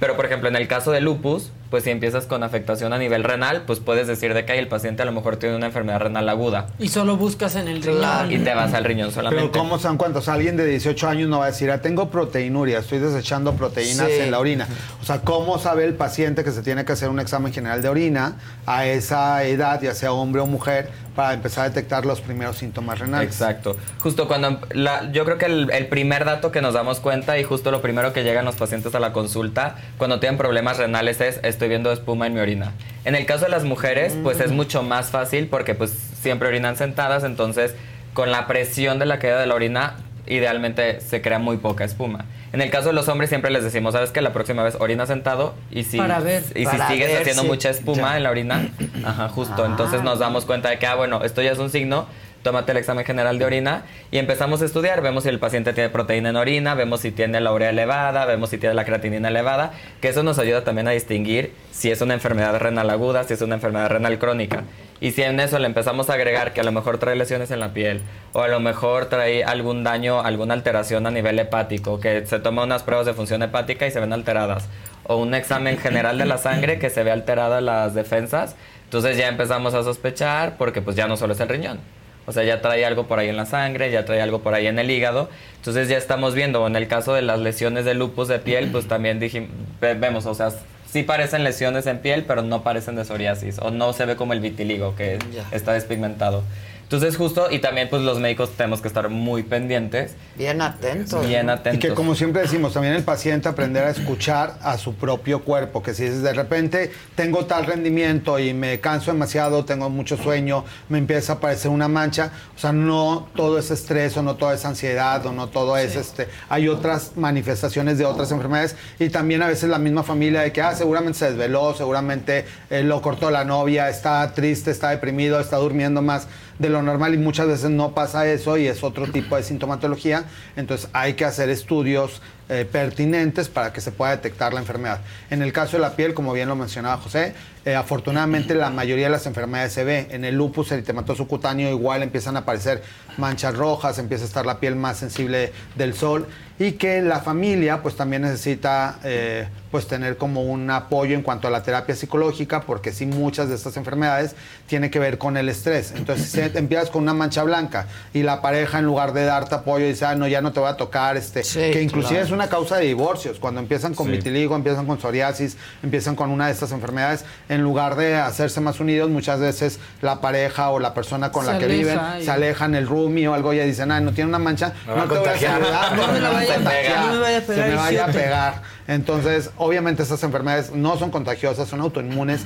Pero, por ejemplo, en el caso de lupus, pues si empiezas con afectación a nivel renal, pues puedes decir de que ahí el paciente a lo mejor tiene una enfermedad renal aguda Y solo buscas en el riñón. y te vas al riñón solamente. Pero ¿cómo? O sea, alguien de 18 años no va a decir, ah, tengo proteinuria, estoy desechando proteínas Sí. en la orina. O sea, ¿cómo sabe el paciente que se tiene que hacer un examen general de orina a esa edad, ya sea hombre o mujer, para empezar a detectar los primeros síntomas renales? Exacto. Justo cuando la- yo creo que el, el primer dato que nos damos cuenta y justo lo primero que llegan los pacientes a la consulta cuando tienen problemas renales es estoy viendo espuma en mi orina. En el caso de las mujeres, pues es mucho más fácil porque pues siempre orinan sentadas, entonces con la presión de la caída de la orina idealmente se crea muy poca espuma. En el caso de los hombres siempre les decimos, ¿sabes que La próxima vez orina sentado y si, Para ver. y si Para sigues ver haciendo si- mucha espuma ya. en la orina, ajá, justo, Ah. entonces nos damos cuenta de que, ah, bueno, esto ya es un signo, tómate el examen general de orina y empezamos a estudiar, vemos si el paciente tiene proteína en orina, vemos si tiene la urea elevada, vemos si tiene la creatinina elevada, que eso nos ayuda también a distinguir si es una enfermedad renal aguda, si es una enfermedad renal crónica. Y si en eso le empezamos a agregar que a lo mejor trae lesiones en la piel o a lo mejor trae algún daño, alguna alteración a nivel hepático, que se toma unas pruebas de función hepática y se ven alteradas, o un examen general de la sangre que se ve alterada las defensas, entonces ya empezamos a sospechar porque pues ya no solo es el riñón. O sea, ya trae algo por ahí en la sangre, ya trae algo por ahí en el hígado. Entonces ya estamos viendo, en el caso de las lesiones de lupus de piel, pues también dijimos, ve- vemos, o sea, sí parecen lesiones en piel, pero no parecen de psoriasis, o no se ve como el vitiligo, que está despigmentado. Entonces justo, y también pues los médicos tenemos que estar muy pendientes. Bien atentos. Bien Y atentos. que como siempre decimos, también el paciente aprender a escuchar a su propio cuerpo, que si de repente tengo tal rendimiento y me canso demasiado, tengo mucho sueño, me empieza a aparecer una mancha, o sea, no todo es estrés o no todo es ansiedad o no todo es este, hay otras manifestaciones de otras enfermedades y también a veces la misma familia de que, ah, seguramente se desveló, seguramente eh, lo cortó la novia, está triste, está deprimido, está durmiendo más de lo normal y muchas veces no pasa eso y es otro tipo de sintomatología. Entonces hay que hacer estudios eh, pertinentes para que se pueda detectar la enfermedad. En el caso de la piel, como bien lo mencionaba José, eh, afortunadamente la mayoría de las enfermedades se ve. En el lupus eritematoso cutáneo igual empiezan a aparecer manchas rojas, empieza a estar la piel más sensible del sol y que la familia pues también necesita eh, pues tener como un apoyo en cuanto a la terapia psicológica porque sí muchas de estas enfermedades tienen que ver con el estrés. Entonces si empiezas con una mancha blanca y la pareja en lugar de darte apoyo dice, ah, no, ya no te voy a tocar, este, que inclusive claro. es una causa de divorcios. Cuando empiezan con Sí. vitiligo, empiezan con psoriasis, empiezan con una de estas enfermedades, en lugar de hacerse más unidos, muchas veces la pareja o la persona con Se la que viven se alejan, el roomie o algo, y dicen, ah, no tiene una mancha, Me va no a te voy a contagiar. saludar, No me la vas vaya a contagiar, pegar, no me vaya a pegar se me vaya a pegar. Entonces, obviamente estas enfermedades no son contagiosas, son autoinmunes.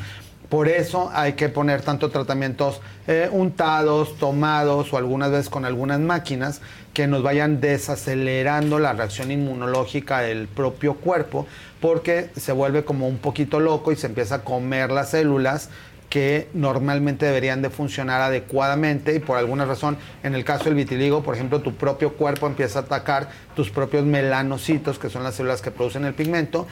Por eso hay que poner tanto tratamientos eh, untados, tomados o algunas veces con algunas máquinas que nos vayan desacelerando la reacción inmunológica del propio cuerpo porque se vuelve como un poquito loco y se empieza a comer las células que normalmente deberían de funcionar adecuadamente y por alguna razón, en el caso del vitiligo, por ejemplo, tu propio cuerpo empieza a atacar tus propios melanocitos, que son las células que producen el pigmento,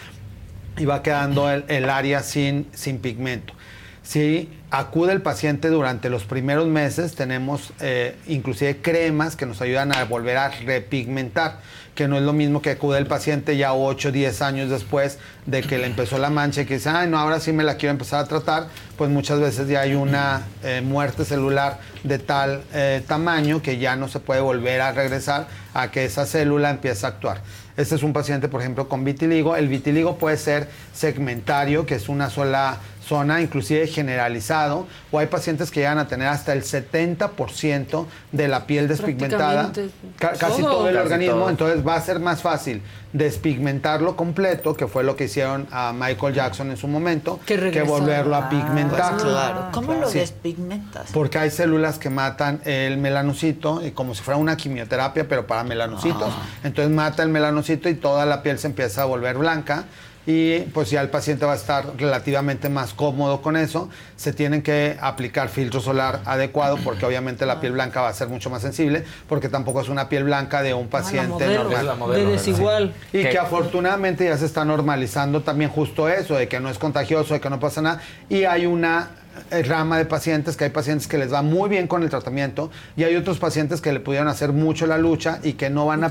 y va quedando el, área sin, sin pigmento. Si acude el paciente durante los primeros meses, tenemos eh, inclusive cremas que nos ayudan a volver a repigmentar, que no es lo mismo que acude el paciente ya 8 o 10 años después de que le empezó la mancha y que dice, ay, no, ahora sí me la quiero empezar a tratar, pues muchas veces ya hay una eh, muerte celular de tal eh, tamaño que ya no se puede volver a regresar a que esa célula empiece a actuar. Este es un paciente, por ejemplo, con vitiligo. El vitiligo puede ser segmentario, que es una sola zona, inclusive generalizado, o hay pacientes que llegan a tener hasta el 70% de la piel despigmentada, ca- casi todo. todo el Casi organismo, todo. entonces va a ser más fácil despigmentarlo completo, que fue lo que hicieron a Michael Jackson en su momento, que, volverlo a pigmentar. Pues claro. ¿Cómo lo Sí. despigmentas? Porque hay células que matan el melanocito, y como si fuera una quimioterapia, pero para melanocitos. Ah. Entonces mata el melanocito y toda la piel se empieza a volver blanca. Y pues ya el paciente va a estar relativamente más cómodo con eso. Se tienen que aplicar filtro solar adecuado porque obviamente la piel blanca va a ser mucho más sensible porque tampoco es una piel blanca de un paciente modelo. normal. Es la modelo, De desigual. Sí. Y ¿Qué? que afortunadamente ya se está normalizando también justo eso, de que no es contagioso, de que no pasa nada. Y hay una eh, rama de pacientes, que hay pacientes que les va muy bien con el tratamiento y hay otros pacientes que le pudieron hacer mucho la lucha y que no van a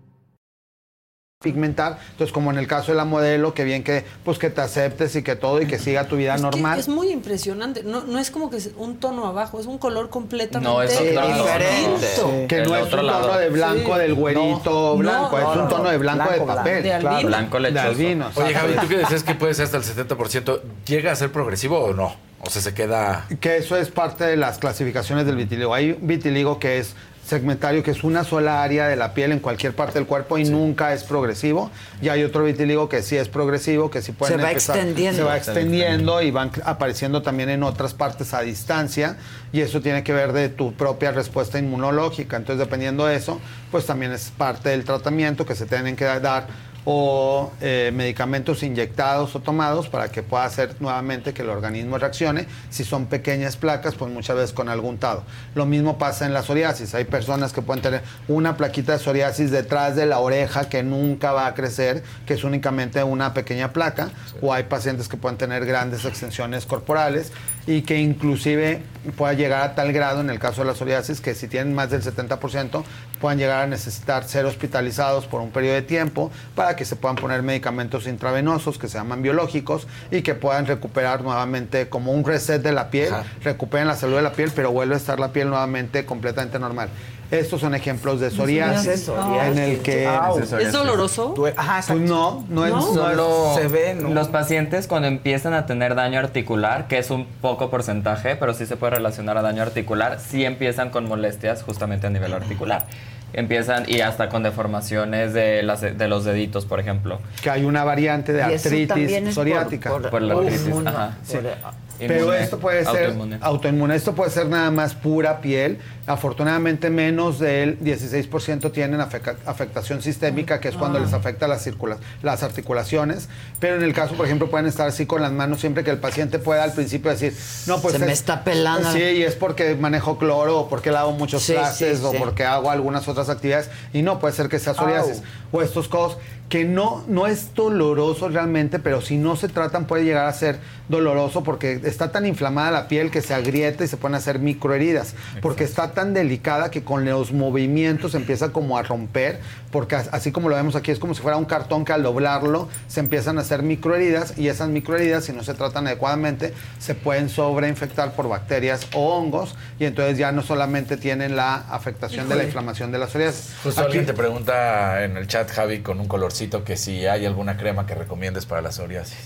Pigmentar. Entonces, como en el caso de la modelo, que bien que pues que te aceptes y que todo y que siga tu vida Es normal. es muy impresionante. No, no es como que es un tono abajo, es un color completamente No, es diferente. Que no es un tono de blanco del güerito No, blanco, no, es un no, tono de blanco, de blanco, papel. de albino. Claro. Blanco De lechoso. albino. Oye. Javi, ¿tú que decías que puede ser hasta el 70%? ¿Llega a ser progresivo o no? O sea, se queda... Que eso es parte de las clasificaciones del vitiligo. Hay vitiligo que es segmentario, que es una sola área de la piel en cualquier parte del cuerpo y nunca es progresivo. Y hay otro vitiligo que sí es progresivo, que sí pueden Se va empezar- extendiendo. Se va Se va extendiendo y van apareciendo también en otras partes a distancia. Y eso tiene que ver de tu propia respuesta inmunológica. Entonces, dependiendo de eso, pues también es parte del tratamiento que se tienen que dar o eh, medicamentos inyectados o tomados para que pueda hacer nuevamente que el organismo reaccione. Si son pequeñas placas, pues muchas veces con algún untado. Lo mismo pasa en la psoriasis. Hay personas que pueden tener una plaquita de psoriasis detrás de la oreja que nunca va a crecer, que es únicamente una pequeña placa, o hay pacientes que pueden tener grandes extensiones corporales y que inclusive pueda llegar a tal grado en el caso de la psoriasis que si tienen más del 70% puedan llegar a necesitar ser hospitalizados por un periodo de tiempo para que se puedan poner medicamentos intravenosos que se llaman biológicos y que puedan recuperar nuevamente como un reset de la piel, recuperen la salud de la piel, pero vuelve a estar la piel nuevamente completamente normal. Estos son ejemplos de psoriasis en el que ¿Es doloroso? Pues no, no es ¿No? Solo se ve, ¿no? los pacientes cuando empiezan a tener daño articular, que es un poco porcentaje, pero sí se puede relacionar a daño articular, sí empiezan con molestias justamente a nivel articular. Empiezan y hasta con deformaciones de, las, de los deditos, por ejemplo. que hay una variante de artritis es por- psoriática. por- Por la artritis, ajá. Sí. Por- Pero esto puede ser autoinmune. autoinmune. Esto puede ser nada más pura piel. Afortunadamente menos del 16% tienen afectación sistémica, que es cuando Ah. les afecta las, circula- las articulaciones. Pero en el caso, por ejemplo, pueden estar así con las manos siempre que el paciente pueda al principio decir, no, pues Se me es- está pelando. Sí, y es porque manejo cloro o porque lavo muchos Sí, sí, o sí. porque hago algunas otras actividades y no puede ser que sea psoriasis o estos codos que no, no es doloroso realmente, pero si no se tratan puede llegar a ser doloroso porque está tan inflamada la piel que se agrieta y se pueden hacer microheridas, porque está tan delicada que con los movimientos empieza como a romper, porque as- así como lo vemos aquí es como si fuera un cartón que al doblarlo se empiezan a hacer microheridas y esas microheridas si no se tratan adecuadamente se pueden sobreinfectar por bacterias o hongos y entonces ya no solamente tienen la afectación de la inflamación de la psoriasis. Justo Aquí- alguien te pregunta en el chat, Javi, con un colorcito, que si hay alguna crema que recomiendes para la psoriasis.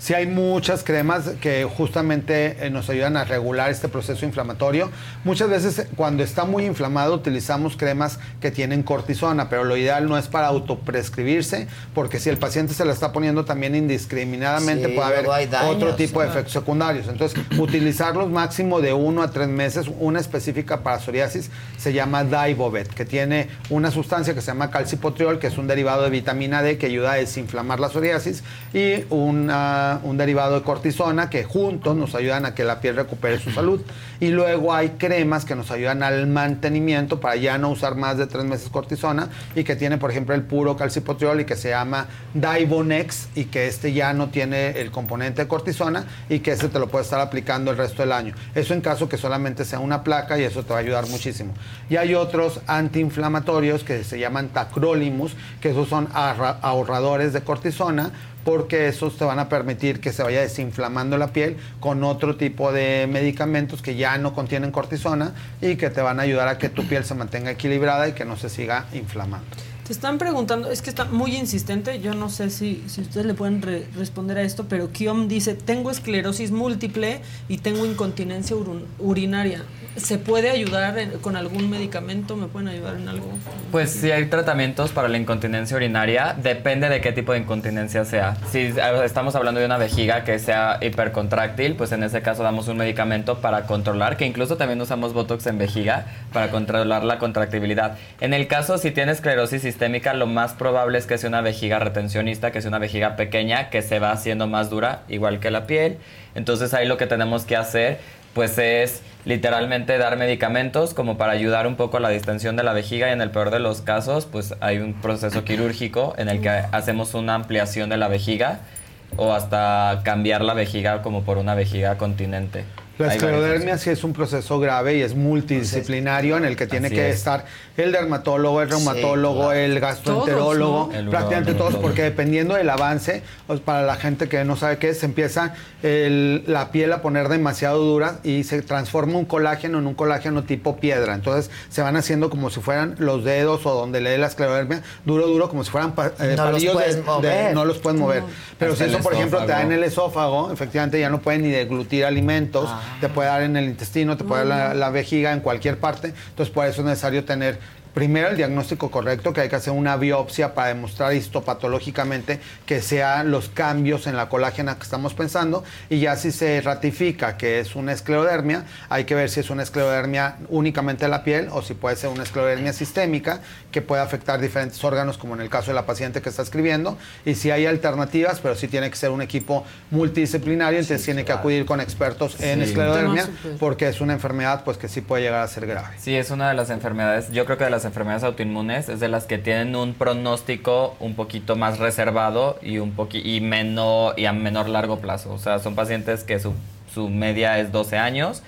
Sí hay muchas cremas que justamente eh, nos ayudan a regular este proceso inflamatorio. Muchas veces eh, cuando está muy inflamado utilizamos cremas que tienen cortisona, pero lo ideal no es para autoprescribirse, porque si el paciente se la está poniendo también indiscriminadamente Sí, puede haber daños. otro tipo de efectos secundarios. Entonces, utilizarlos máximo de uno a tres meses. Una específica para psoriasis se llama Daibovet, que tiene una sustancia que se llama calcipotriol, que es un derivado de vitamina D que ayuda a desinflamar la psoriasis, y una- un derivado de cortisona que juntos nos ayudan a que la piel recupere su salud. Y luego hay cremas que nos ayudan al mantenimiento para ya no usar más de tres meses cortisona y que tiene, por ejemplo, el puro calcipotriol y que se llama Daibonex y que este ya no tiene el componente de cortisona y que ese te lo puedes estar aplicando el resto del año. Eso en caso que solamente sea una placa y eso te va a ayudar muchísimo. Y hay otros antiinflamatorios que se llaman tacrolimus, que esos son ahorradores de cortisona porque esos te van a permitir que se vaya desinflamando la piel con otro tipo de medicamentos que ya no contienen cortisona y que te van a ayudar a que tu piel se mantenga equilibrada y que no se siga inflamando. Te están preguntando, es que está muy insistente, yo no sé si, si ustedes le pueden re- responder a esto, pero Kiom dice, tengo esclerosis múltiple y tengo incontinencia urinaria. ¿Se puede ayudar en- con algún medicamento? ¿Me pueden ayudar en algo? Pues sí hay tratamientos para la incontinencia urinaria, depende de qué tipo de incontinencia sea. Si estamos hablando de una vejiga que sea hipercontráctil, pues en ese caso damos un medicamento para controlar, que incluso también usamos Botox en vejiga para controlar la contractibilidad. En el caso si tiene esclerosis sistémica, lo más probable es que sea una vejiga retencionista, que sea una vejiga pequeña que se va haciendo más dura, igual que la piel. Entonces ahí lo que tenemos que hacer pues es literalmente dar medicamentos como para ayudar un poco a la distensión de la vejiga y en el peor de los casos pues hay un proceso quirúrgico en el que hacemos una ampliación de la vejiga o hasta cambiar la vejiga como por una vejiga continente. La esclerodermia sí es un proceso grave y es multidisciplinario en el que tiene Así que es. estar el dermatólogo, el reumatólogo, claro. el gastroenterólogo, Todos, ¿no? El prácticamente todos, todo. porque dependiendo del avance, pues, para la gente que no sabe qué es, se empieza el- la piel a poner demasiado dura y se transforma un colágeno en un colágeno tipo piedra. Entonces se van haciendo como si fueran los dedos o donde le dé la esclerodermia, duro, duro, como si fueran pa- eh, No los palillos de- no los pueden mover. Pero Hasta si eso, por ejemplo, te da en el esófago, efectivamente ya no pueden ni deglutir alimentos, te puede dar en el intestino, te puede dar la, la vejiga, en cualquier parte. Entonces, por eso es necesario tener primero el diagnóstico correcto, que hay que hacer una biopsia para demostrar histopatológicamente que sean los cambios en la colágena que estamos pensando. Y ya si se ratifica que es una esclerodermia, hay que ver si es una esclerodermia únicamente de la piel o si puede ser una esclerodermia sistémica que puede afectar diferentes órganos, como en el caso de la paciente que está escribiendo. Y si hay alternativas, pero sí tiene que ser un equipo multidisciplinario, entonces tiene que acudir con expertos en Sí. esclerodermia, porque es una enfermedad pues que sí puede llegar a ser grave. Sí, es una de las enfermedades, yo creo que de las enfermedades autoinmunes es de las que tienen un pronóstico un poquito más reservado y un poqui y menor y a menor largo plazo. O sea, son pacientes que su, su media es 12 años,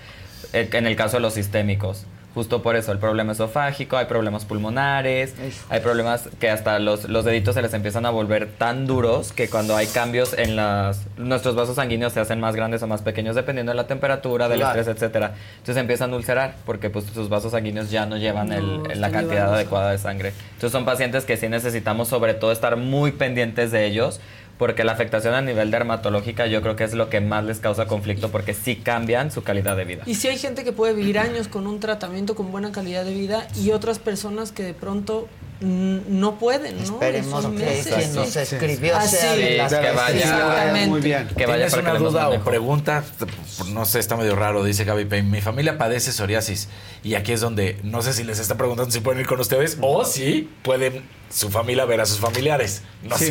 eh, en el caso de los sistémicos. Justo por eso, el problema esofágico, hay problemas pulmonares, hay problemas que hasta los, los deditos se les empiezan a volver tan duros que cuando hay cambios en las... Nuestros vasos sanguíneos se hacen más grandes o más pequeños dependiendo de la temperatura, del Claro. estrés, etcétera. Entonces empiezan a ulcerar porque pues sus vasos sanguíneos ya no llevan el- la cantidad adecuada de sangre. Entonces son pacientes que sí necesitamos sobre todo estar muy pendientes de ellos porque la afectación a nivel dermatológica yo creo que es lo que más les causa conflicto porque sí cambian su calidad de vida. Y si hay gente que puede vivir años con un tratamiento con buena calidad de vida y otras personas que de pronto no pueden, ¿no? Esperemos que meses, quien nos sí. escribió Así sea de Sí, las que vaya. Exactamente. Muy bien. Que vaya ¿Tienes una duda o pregunta? No sé, está medio raro, dice Gaby Payne. Mi familia padece psoriasis y aquí es donde no sé si les está preguntando si pueden ir con ustedes o si pueden su familia ver a sus familiares. No Sí.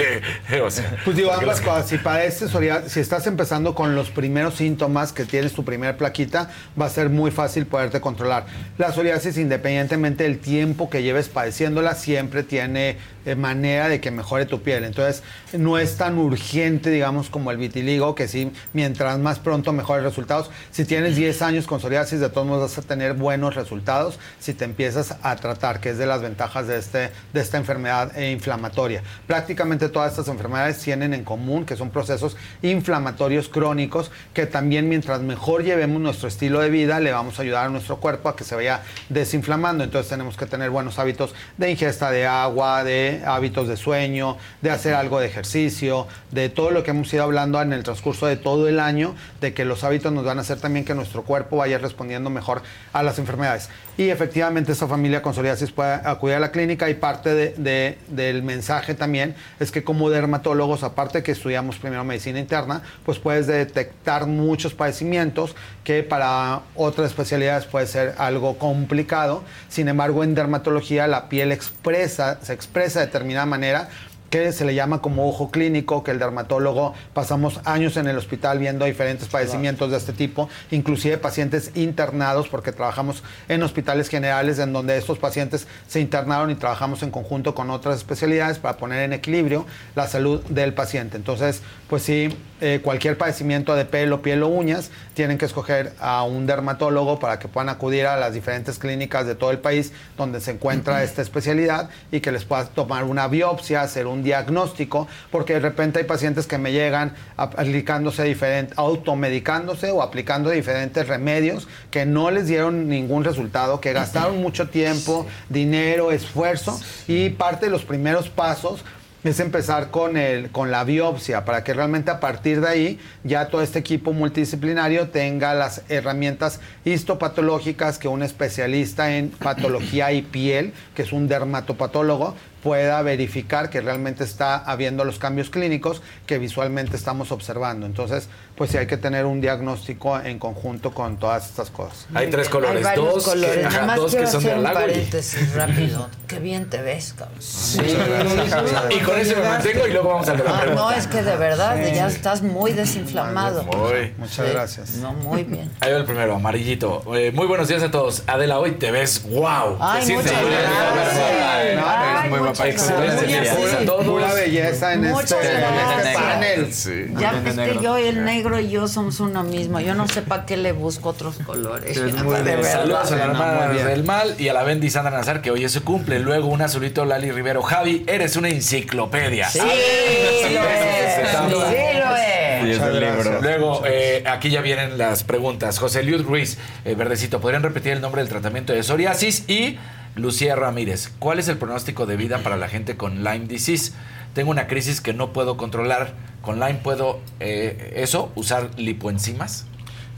sé. o sea, Pues digo, ambas cosas. Si padeces psoriasis, si estás empezando con los primeros síntomas que tienes tu primer plaquita, va a ser muy fácil poderte controlar. La psoriasis, independientemente del tiempo que lleves padeciéndola, siempre tiene eh, manera de que mejore tu piel. Entonces, no es tan urgente, digamos, como el vitiligo, que sí, mientras más pronto mejores resultados. Si tienes 10 años con psoriasis, de todos modos vas a tener buenos resultados si te empiezas a tratar, que es de las ventajas de, este, de esta enfermedad eh, inflamatoria. Prácticamente todas estas enfermedades tienen en común que son procesos inflamatorios crónicos que también mientras mejor llevemos nuestro estilo de vida, le vamos a ayudar a nuestro cuerpo a que se vaya desinflamando. Entonces tenemos que tener buenos hábitos de ingesta de agua, de hábitos de sueño, de hacer algo de ejercicio, de todo lo que hemos ido hablando en el transcurso de todo el año, de que los hábitos nos van a hacer también que nuestro cuerpo vaya respondiendo mejor a las enfermedades. Y efectivamente esta familia con psoriasis puede acudir a la clínica y parte de- del mensaje también es que como dermatólogos, aparte que estudiamos primero medicina interna, pues puedes detectar muchos padecimientos que para otras especialidades puede ser algo complicado. Sin embargo, en dermatología la piel expresa, se expresa de determinada manera que se le llama como ojo clínico, que el dermatólogo pasamos años en el hospital viendo diferentes padecimientos de este tipo, inclusive pacientes internados, porque trabajamos en hospitales generales en donde estos pacientes se internaron y trabajamos en conjunto con otras especialidades para poner en equilibrio la salud del paciente. Entonces, pues sí, eh, cualquier padecimiento de pelo, piel o uñas, tienen que escoger a un dermatólogo para que puedan acudir a las diferentes clínicas de todo el país donde se encuentra esta especialidad y que les pueda tomar una biopsia, hacer un diagnóstico, porque de repente hay pacientes que me llegan aplicándose diferente, automedicándose o aplicando diferentes remedios que no les dieron ningún resultado, que gastaron mucho tiempo, dinero, esfuerzo y parte de los primeros pasos es empezar con, el, con la biopsia para que realmente a partir de ahí ya todo este equipo multidisciplinario tenga las herramientas histopatológicas que un especialista en patología y piel, que es un dermatopatólogo, pueda verificar que realmente está habiendo los cambios clínicos que visualmente estamos observando. Entonces, pues sí hay que tener un diagnóstico en conjunto con todas estas cosas. Hay tres colores, Hay dos, colores. que, Nada ajá, más dos que son de un paréntesis rápido. Qué bien te ves, cabrón. Y con ese me mantengo y luego vamos a la Ah, pregunta. no, es que de verdad Sí. ya estás muy desinflamado. Muy. Muchas Sí. gracias. No, muy bien. Ahí va el primero, amarillito. Eh, muy buenos días a todos. Adela, hoy te ves wow. Ay, Sí, muchas te- gracias. No, Ay, eres muy muchas guapa. Excelente. Pura- Gracias a todos. Pura belleza en este, en este gracias. panel. Sí. Ya ves que yo, el negro y yo somos uno mismo. Yo no sé para qué le busco otros colores. Es De muy bien. Saludos a la hermana del mal y a la Bendy Sandra Nazar, que hoy es su cumple. Luego un azulito Lali Rivero. Javi, eres una enciclopedia. Sí, lo es. Sí, lo libro. Luego, eh, aquí ya vienen las preguntas. José Liud Ruiz, eh, Verdecito, ¿podrían repetir el nombre del tratamiento de psoriasis? Y Lucía Ramírez, ¿cuál es el pronóstico de vida para la gente con Lyme disease? Tengo una crisis que no puedo controlar. ¿Con Lyme puedo, eh, eso, usar lipoenzimas?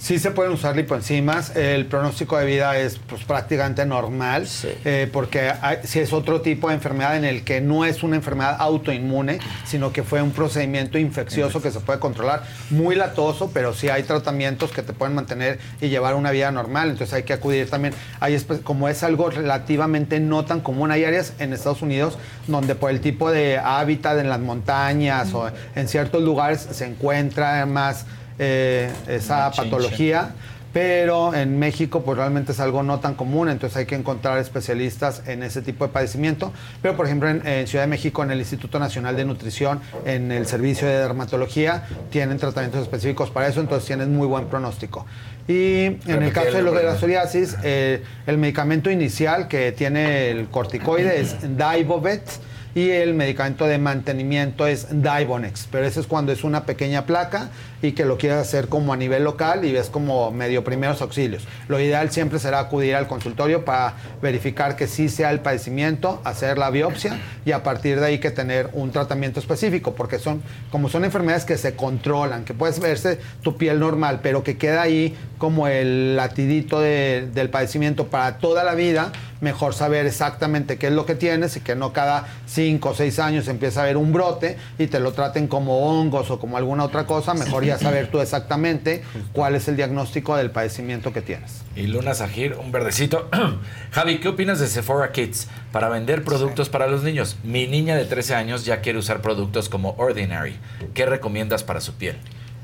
Sí se pueden usar lipoenzimas. El pronóstico de vida es pues, prácticamente normal, eh, porque hay- si es otro tipo de enfermedad en el que no es una enfermedad autoinmune, sino que fue un procedimiento infeccioso que se puede controlar, muy latoso, pero sí hay tratamientos que te pueden mantener y llevar una vida normal. Entonces hay que acudir también. Hay como es algo relativamente no tan común, hay áreas en Estados Unidos donde por el tipo de hábitat en las montañas o en ciertos lugares se encuentra más eh, esa patología, pero en México pues realmente es algo no tan común, entonces hay que encontrar especialistas en ese tipo de padecimiento. Pero por ejemplo en, en Ciudad de México, en el Instituto Nacional de Nutrición, en el servicio de dermatología, tienen tratamientos específicos para eso, entonces tienen muy buen pronóstico. Y en el caso de lo de la psoriasis, eh, el medicamento inicial que tiene el corticoide es Dibovet y el medicamento de mantenimiento es Dibonex, pero eso es cuando es una pequeña placa y que lo quieres hacer como a nivel local y ves como medio primeros auxilios. Lo ideal siempre será acudir al consultorio para verificar que sí sea el padecimiento, hacer la biopsia y a partir de ahí que tener un tratamiento específico, porque son como son enfermedades que se controlan, que puedes verse tu piel normal, pero que queda ahí como el latidito de- del padecimiento para toda la vida, mejor saber exactamente qué es lo que tienes y que no cada 5 o 6 años empieza a haber un brote y te lo traten como hongos o como alguna otra cosa, mejor ya saber tú exactamente cuál es el diagnóstico del padecimiento que tienes. Y Luna Sajir, un verdecito. Javi, ¿qué opinas de Sephora Kids para vender productos para los niños? Mi niña de 13 años ya quiere usar productos como Ordinary. ¿Qué recomiendas para su piel?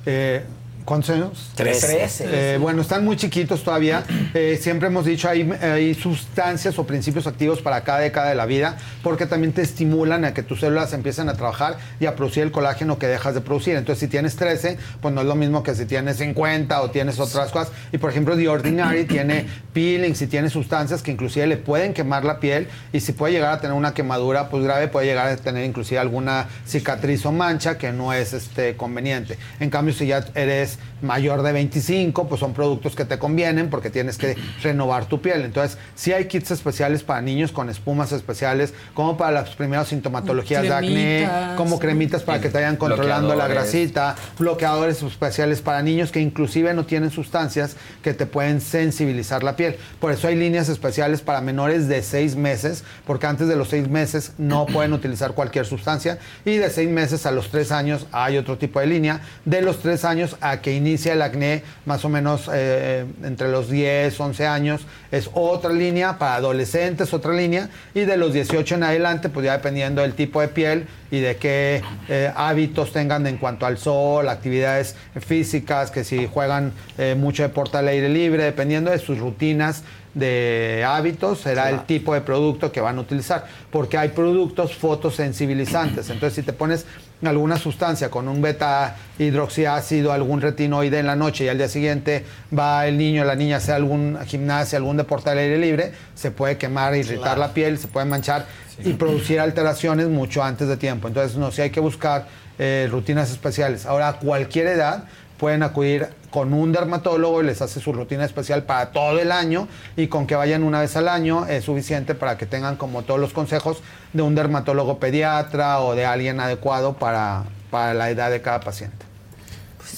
Eh, ¿Cuántos años? Trece. Eh, bueno, están muy chiquitos todavía. Eh, siempre hemos dicho hay, hay sustancias o principios activos para cada década de la vida porque también te estimulan a que tus células empiecen a trabajar y a producir el colágeno que dejas de producir. Entonces, si tienes 13, pues no es lo mismo que si tienes 50 o tienes otras cosas. Y por ejemplo, The Ordinary tiene peelings y tiene sustancias que inclusive le pueden quemar la piel y si puede llegar a tener una quemadura pues grave, puede llegar a tener inclusive alguna cicatriz o mancha que no es este, conveniente. En cambio, si ya eres mayor de 25, pues son productos que te convienen porque tienes que renovar tu piel. Entonces, sí hay kits especiales para niños con espumas especiales, como para las primeras sintomatologías de acné, Cremitas. como cremitas para que te vayan controlando la grasita, bloqueadores especiales para niños que inclusive no tienen sustancias que te pueden sensibilizar la piel. Por eso hay líneas especiales para menores de 6 meses, porque antes de los 6 meses no pueden utilizar cualquier sustancia y de 6 meses a los 3 años hay otro tipo de línea. De los 3 años a que inicia el acné, más o menos eh, entre los 10, 11 años, es otra línea, para adolescentes otra línea y de los 18 en adelante, pues ya dependiendo del tipo de piel y de qué eh, hábitos tengan en cuanto al sol, actividades físicas, que si juegan eh, mucho deporte al aire libre, dependiendo de sus rutinas de hábitos, será el tipo de producto que van a utilizar, porque hay productos fotosensibilizantes. Entonces, si te pones alguna sustancia con un beta hidroxiácido, algún retinoide en la noche y al día siguiente va el niño o la niña a hacer algún gimnasia, algún deporte al aire libre, se puede quemar, irritar la piel, se puede manchar y producir alteraciones mucho antes de tiempo. Entonces, no, sí hay que buscar eh, rutinas especiales. Ahora, a cualquier edad pueden acudir con un dermatólogo y les hace su rutina especial para todo el año y con que vayan una vez al año es suficiente para que tengan como todos los consejos de un dermatólogo pediatra o de alguien adecuado para, para la edad de cada paciente.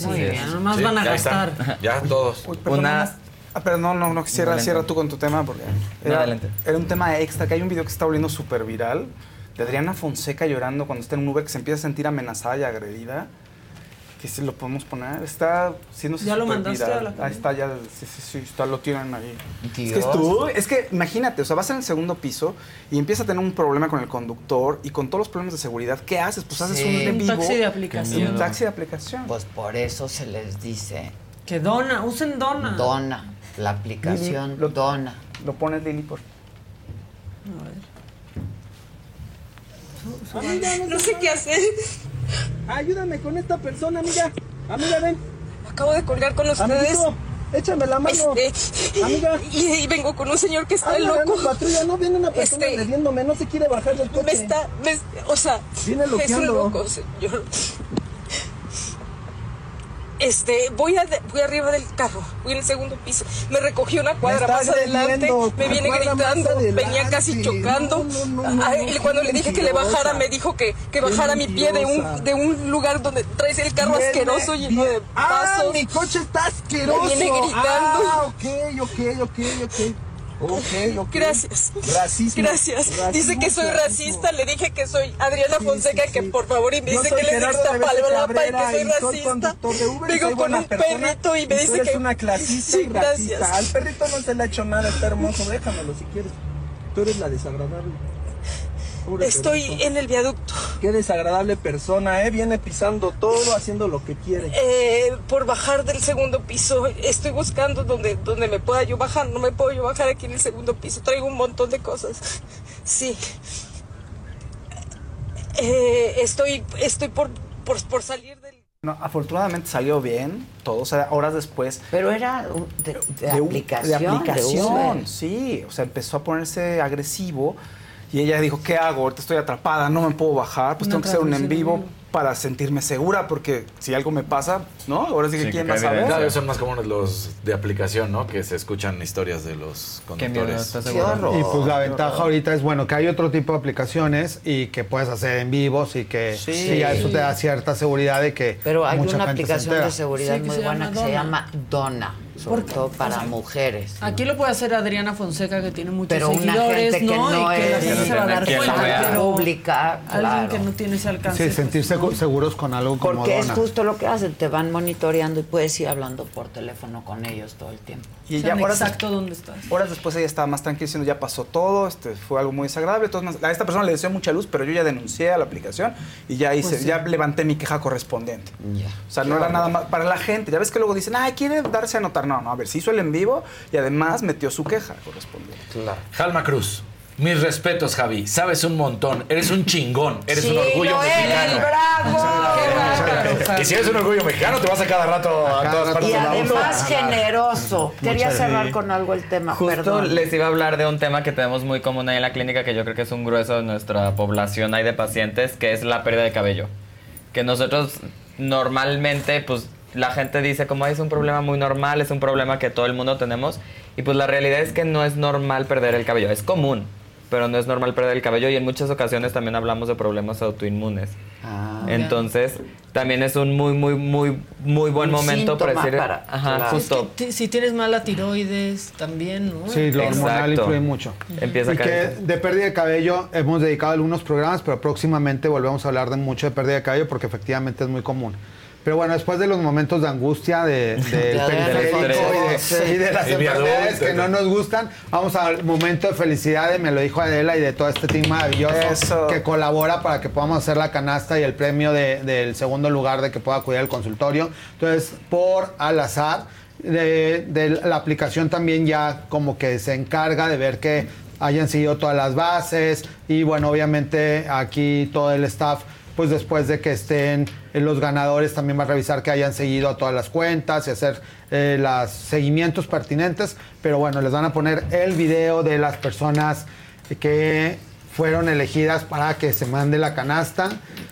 Muy bien, nomás van a ya están. gastar. Ya todos. Una... Ah, pero no, no, no, cierra, Adelante. cierra tú con tu tema porque era, un tema extra, que hay un video que está volviendo súper viral de Adriana Fonseca llorando cuando está en un Uber que se empieza a sentir amenazada y agredida. Que si lo podemos poner, está siendo ¿Ya lo mandaste a la Ahí está, ya, sí, sí, sí, está, lo tienen ahí. Es que, Dios. es tú, es que imagínate, o sea, vas en el segundo piso y empiezas a tener un problema con el conductor y con todos los problemas de seguridad, ¿qué haces? Pues haces Sí. un en Un vivo. taxi de aplicación. Un taxi de aplicación. Pues por eso se les dice Que dona, usen dona. Dona, la aplicación Lili, lo- Dona. Lo pones, Lili, por No sé qué hacer. Ayúdame con esta persona, amiga. Amiga, ven. Acabo de colgar con ustedes. Amiguito, échame la mano. Este, Amiga. Y, y vengo con un señor que está Anda, loco. ven, patrulla, no viene una persona Este, no se quiere bajar del coche. Me está, me- o sea, Viene es un loco, señor. Este, voy, a, voy arriba del carro, voy en el segundo piso. Me recogió una cuadra más adelante, me viene gritando, venía casi chocando. No, Ah, cuando le dije que le bajara, me dijo que, que bajara mi pie de un, de un lugar donde traes el carro Viene- asqueroso lleno de Ah, pasos. mi coche está asqueroso. Me viene gritando. Ah, ok, ok, ok, ok. Ok, ok. Gracias. Racismo. Gracias. Racismo, Dice que soy clasismo. racista. Le dije que soy Adriana Sí, Fonseca, sí, que sí. por favor, y me Yo dice que le Gerardo esta Reverte palabra y que soy racista. de Uber Vengo con un persona, perrito y me dice eres que. una clasista Sí, y racista. gracias. Al perrito no se le ha hecho nada, está hermoso, déjamelo si quieres. Tú eres la desagradable. Pobre Estoy perrito. en el viaducto. Qué desagradable persona, ¿eh? Viene pisando todo, haciendo lo que quiere. Eh, por bajar del segundo piso. Estoy buscando donde, donde me pueda yo bajar. No me puedo yo bajar aquí en el segundo piso. Traigo un montón de cosas. Sí. Eh, estoy, estoy por, por, por salir del. No, afortunadamente salió bien, todo, o sea, horas después. Pero era de, de un- aplicación. De aplicación, sí. O sea, empezó a ponerse agresivo y ella dijo, ¿qué hago? Ahorita estoy atrapada, no me puedo bajar, pues tengo que hacer un en vivo para sentirme segura, porque si algo me pasa, ¿no? Ahora sí que Sí, quién va a saber. evidencia. Cada vez son más comunes los de aplicación, ¿no? Que se escuchan historias de los Qué miedo, conductores. ¿estás Qué horror. Y pues la ventaja ahorita es bueno que hay otro tipo de aplicaciones y que puedes hacer en vivos y que Sí. sí, ya eso te da cierta seguridad de que Pero hay mucha una gente aplicación de seguridad Sí, que muy se buena llama que se llama Donna. Sobre todo o para sea, mujeres. Aquí lo puede hacer Adriana Fonseca, que tiene muchos Pero una seguidores, gente que ¿no? no y que la es- gente se va a dar cuenta. pública, Alguien que no tiene ese alcance. Sí, pues, sentirse no. seguros con algo como Porque es justo lo que hacen, te van monitoreando y puedes ir hablando por teléfono con ellos todo el tiempo. Y ya horas, exacto dónde estás. horas después ella estaba más tranquila diciendo ya pasó todo, este, fue algo muy desagradable. Entonces, a esta persona le deseo mucha luz, pero yo ya denuncié a la aplicación y ya hice, Pues sí. ya levanté mi queja correspondiente. O sea, no era nada más para la gente. Ya ves que luego dicen, ay, quiere darse a notar. No, no, a ver, se hizo el en vivo y además metió su queja correspondiente. Claro. Jalma Cruz. Mis respetos, Javi. Sabes un montón. Eres un chingón. Eres Sí, un orgullo lo eres, mexicano. bravo. Y si eres un orgullo mexicano, te vas a cada rato a todas partes Y además generoso. Quería cerrar con algo el tema, Justo perdón. les iba a hablar de un tema que tenemos muy común ahí en la clínica, que yo creo que es un grueso de nuestra población hay de pacientes, que es la pérdida de cabello. Que nosotros normalmente, pues la gente dice como "Ay, es un problema muy normal, es un problema que todo el mundo tenemos. Y pues la realidad es que no es normal perder el cabello, es común, pero no es normal perder el cabello y en muchas ocasiones también hablamos de problemas autoinmunes. Ah, Entonces, también es un muy, muy, muy, muy buen Un momento para decir... para- ajá, Claro. justo. Es que ti- si tienes mala tiroides, también, ¿no? Sí, lo hormonal influye mucho. Empieza a que caer. de pérdida de cabello hemos dedicado algunos programas, pero próximamente volvemos a hablar de mucho de pérdida de cabello porque efectivamente es muy común. Pero bueno, después de los momentos de angustia de, del De periférico y de, Fonseca. y de las Y enfermedades que no nos gustan, vamos al momento de felicidad de me lo dijo Adela y de todo este team maravilloso Eso. que colabora para que podamos hacer la canasta y el premio de- del segundo lugar de que pueda acudir al consultorio. Entonces, por al azar, de, de la aplicación también ya como que se encarga de ver que hayan seguido todas las bases y bueno, obviamente aquí todo el staff pues después de que estén eh, los ganadores también va a revisar que hayan seguido a todas las cuentas y hacer eh, los seguimientos pertinentes, pero bueno, les van a poner el video de las personas que fueron elegidas para que se mande la canasta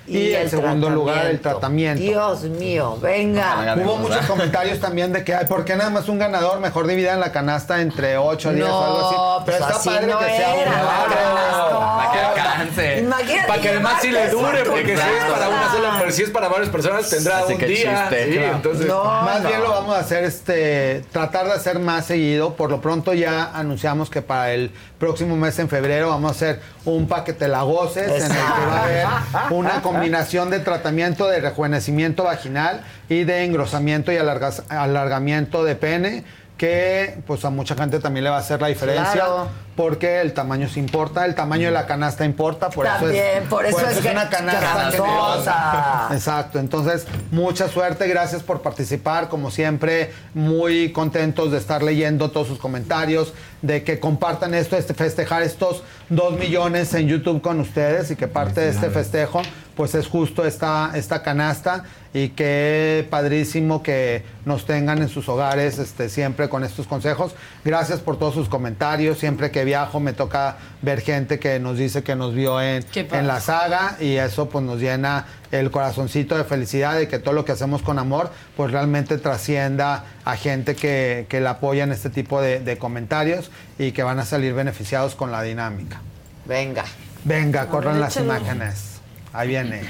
y, en el segundo lugar el tratamiento. Dios mío, venga. Hubo muchos comentarios también de que, ay, ¿por qué nada más un ganador? Mejor dividan la canasta entre 8 10 o algo así. No, Pero pues está así padre no que sea no. Para que alcance. Imagínate Para que además sí le dure, porque si es para una sola, pero si es para varias personas, tendrá Así un que día. chiste. Sí, Claro. entonces. No, Más no. bien lo vamos a hacer, este, tratar de hacer más seguido. Por lo pronto ya anunciamos que para el próximo mes en febrero vamos a hacer un paquete la goces en el que va a haber una combinación de tratamiento de rejuvenecimiento vaginal y de engrosamiento y alargamiento de pene que pues a mucha gente también le va a hacer la diferencia Claro. porque el tamaño se importa, el tamaño de la canasta importa, por También, eso es, por eso es que- una canasta generosa. Exacto, entonces mucha suerte, gracias por participar, como siempre, muy contentos de estar leyendo todos sus comentarios, de que compartan esto, este festejar estos dos millones en YouTube con ustedes y que parte de este festejo pues es justo esta, esta canasta y que padrísimo que nos tengan en sus hogares este, siempre con estos consejos. Gracias por todos sus comentarios, siempre que viajo me toca ver gente que nos dice que nos vio en, Qué en la saga y eso pues nos llena el corazoncito de felicidad de que todo lo que hacemos con amor pues realmente trascienda a gente que, que la apoya en este tipo de, de comentarios y que van a salir beneficiados con la dinámica. Venga, Venga, corran ver, las échalo. imágenes. Ahí viene.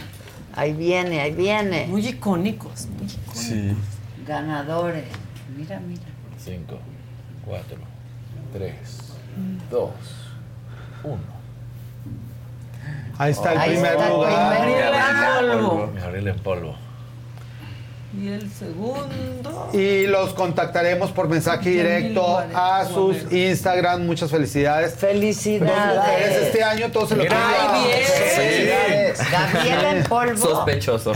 ahí viene, ahí viene. Muy icónicos, muy icónicos. Sí. Ganadores. Mira, mira. 5, 4, 3, 2, 1. Ahí está el Ahí primer está el lugar. primer lugar. En polvo. Y el segundo. Y los contactaremos por mensaje directo a sus Guameros. Instagram. Muchas felicidades. Dos Felicidades. mujeres este año, todos se lo pido. ¡Ay, bien! Felicidades. Gabriela en polvo. Sospechoso.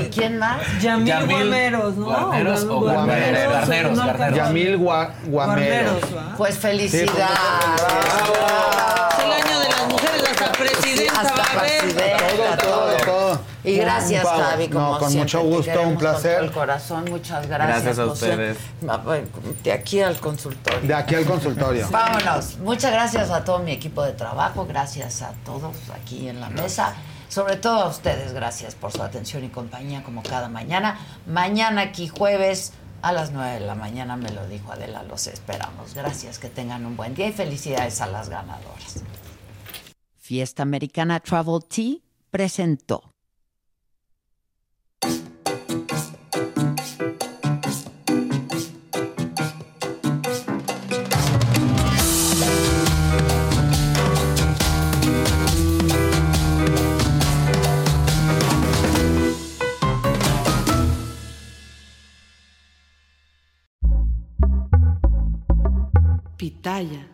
¿Y quién más? Yamil, Yamil Guameros, ¿no? Guarneros o alcanzo. Guarneros. Yamil Gua- Guamero. Guarneros, ¿va? Pues felicidades. Es el año de las mujeres, hasta presidenta Hasta va a haber. presidenta, Todo, todo, todo. Y gracias, Un. Javi, como No, con siempre, mucho gusto, un con todo placer. el corazón, muchas gracias. Gracias a ustedes. Ah, De aquí al consultorio. De aquí al consultorio. Vámonos. Muchas gracias a todo mi equipo de trabajo, gracias a todos aquí en la mesa. Sobre todo a ustedes, gracias por su atención y compañía como cada mañana. Mañana aquí jueves a las 9 de la mañana me lo dijo Adela, los esperamos. Gracias, que tengan un buen día y felicidades a las ganadoras. Fiesta Americana Travel Tea presentó. batalha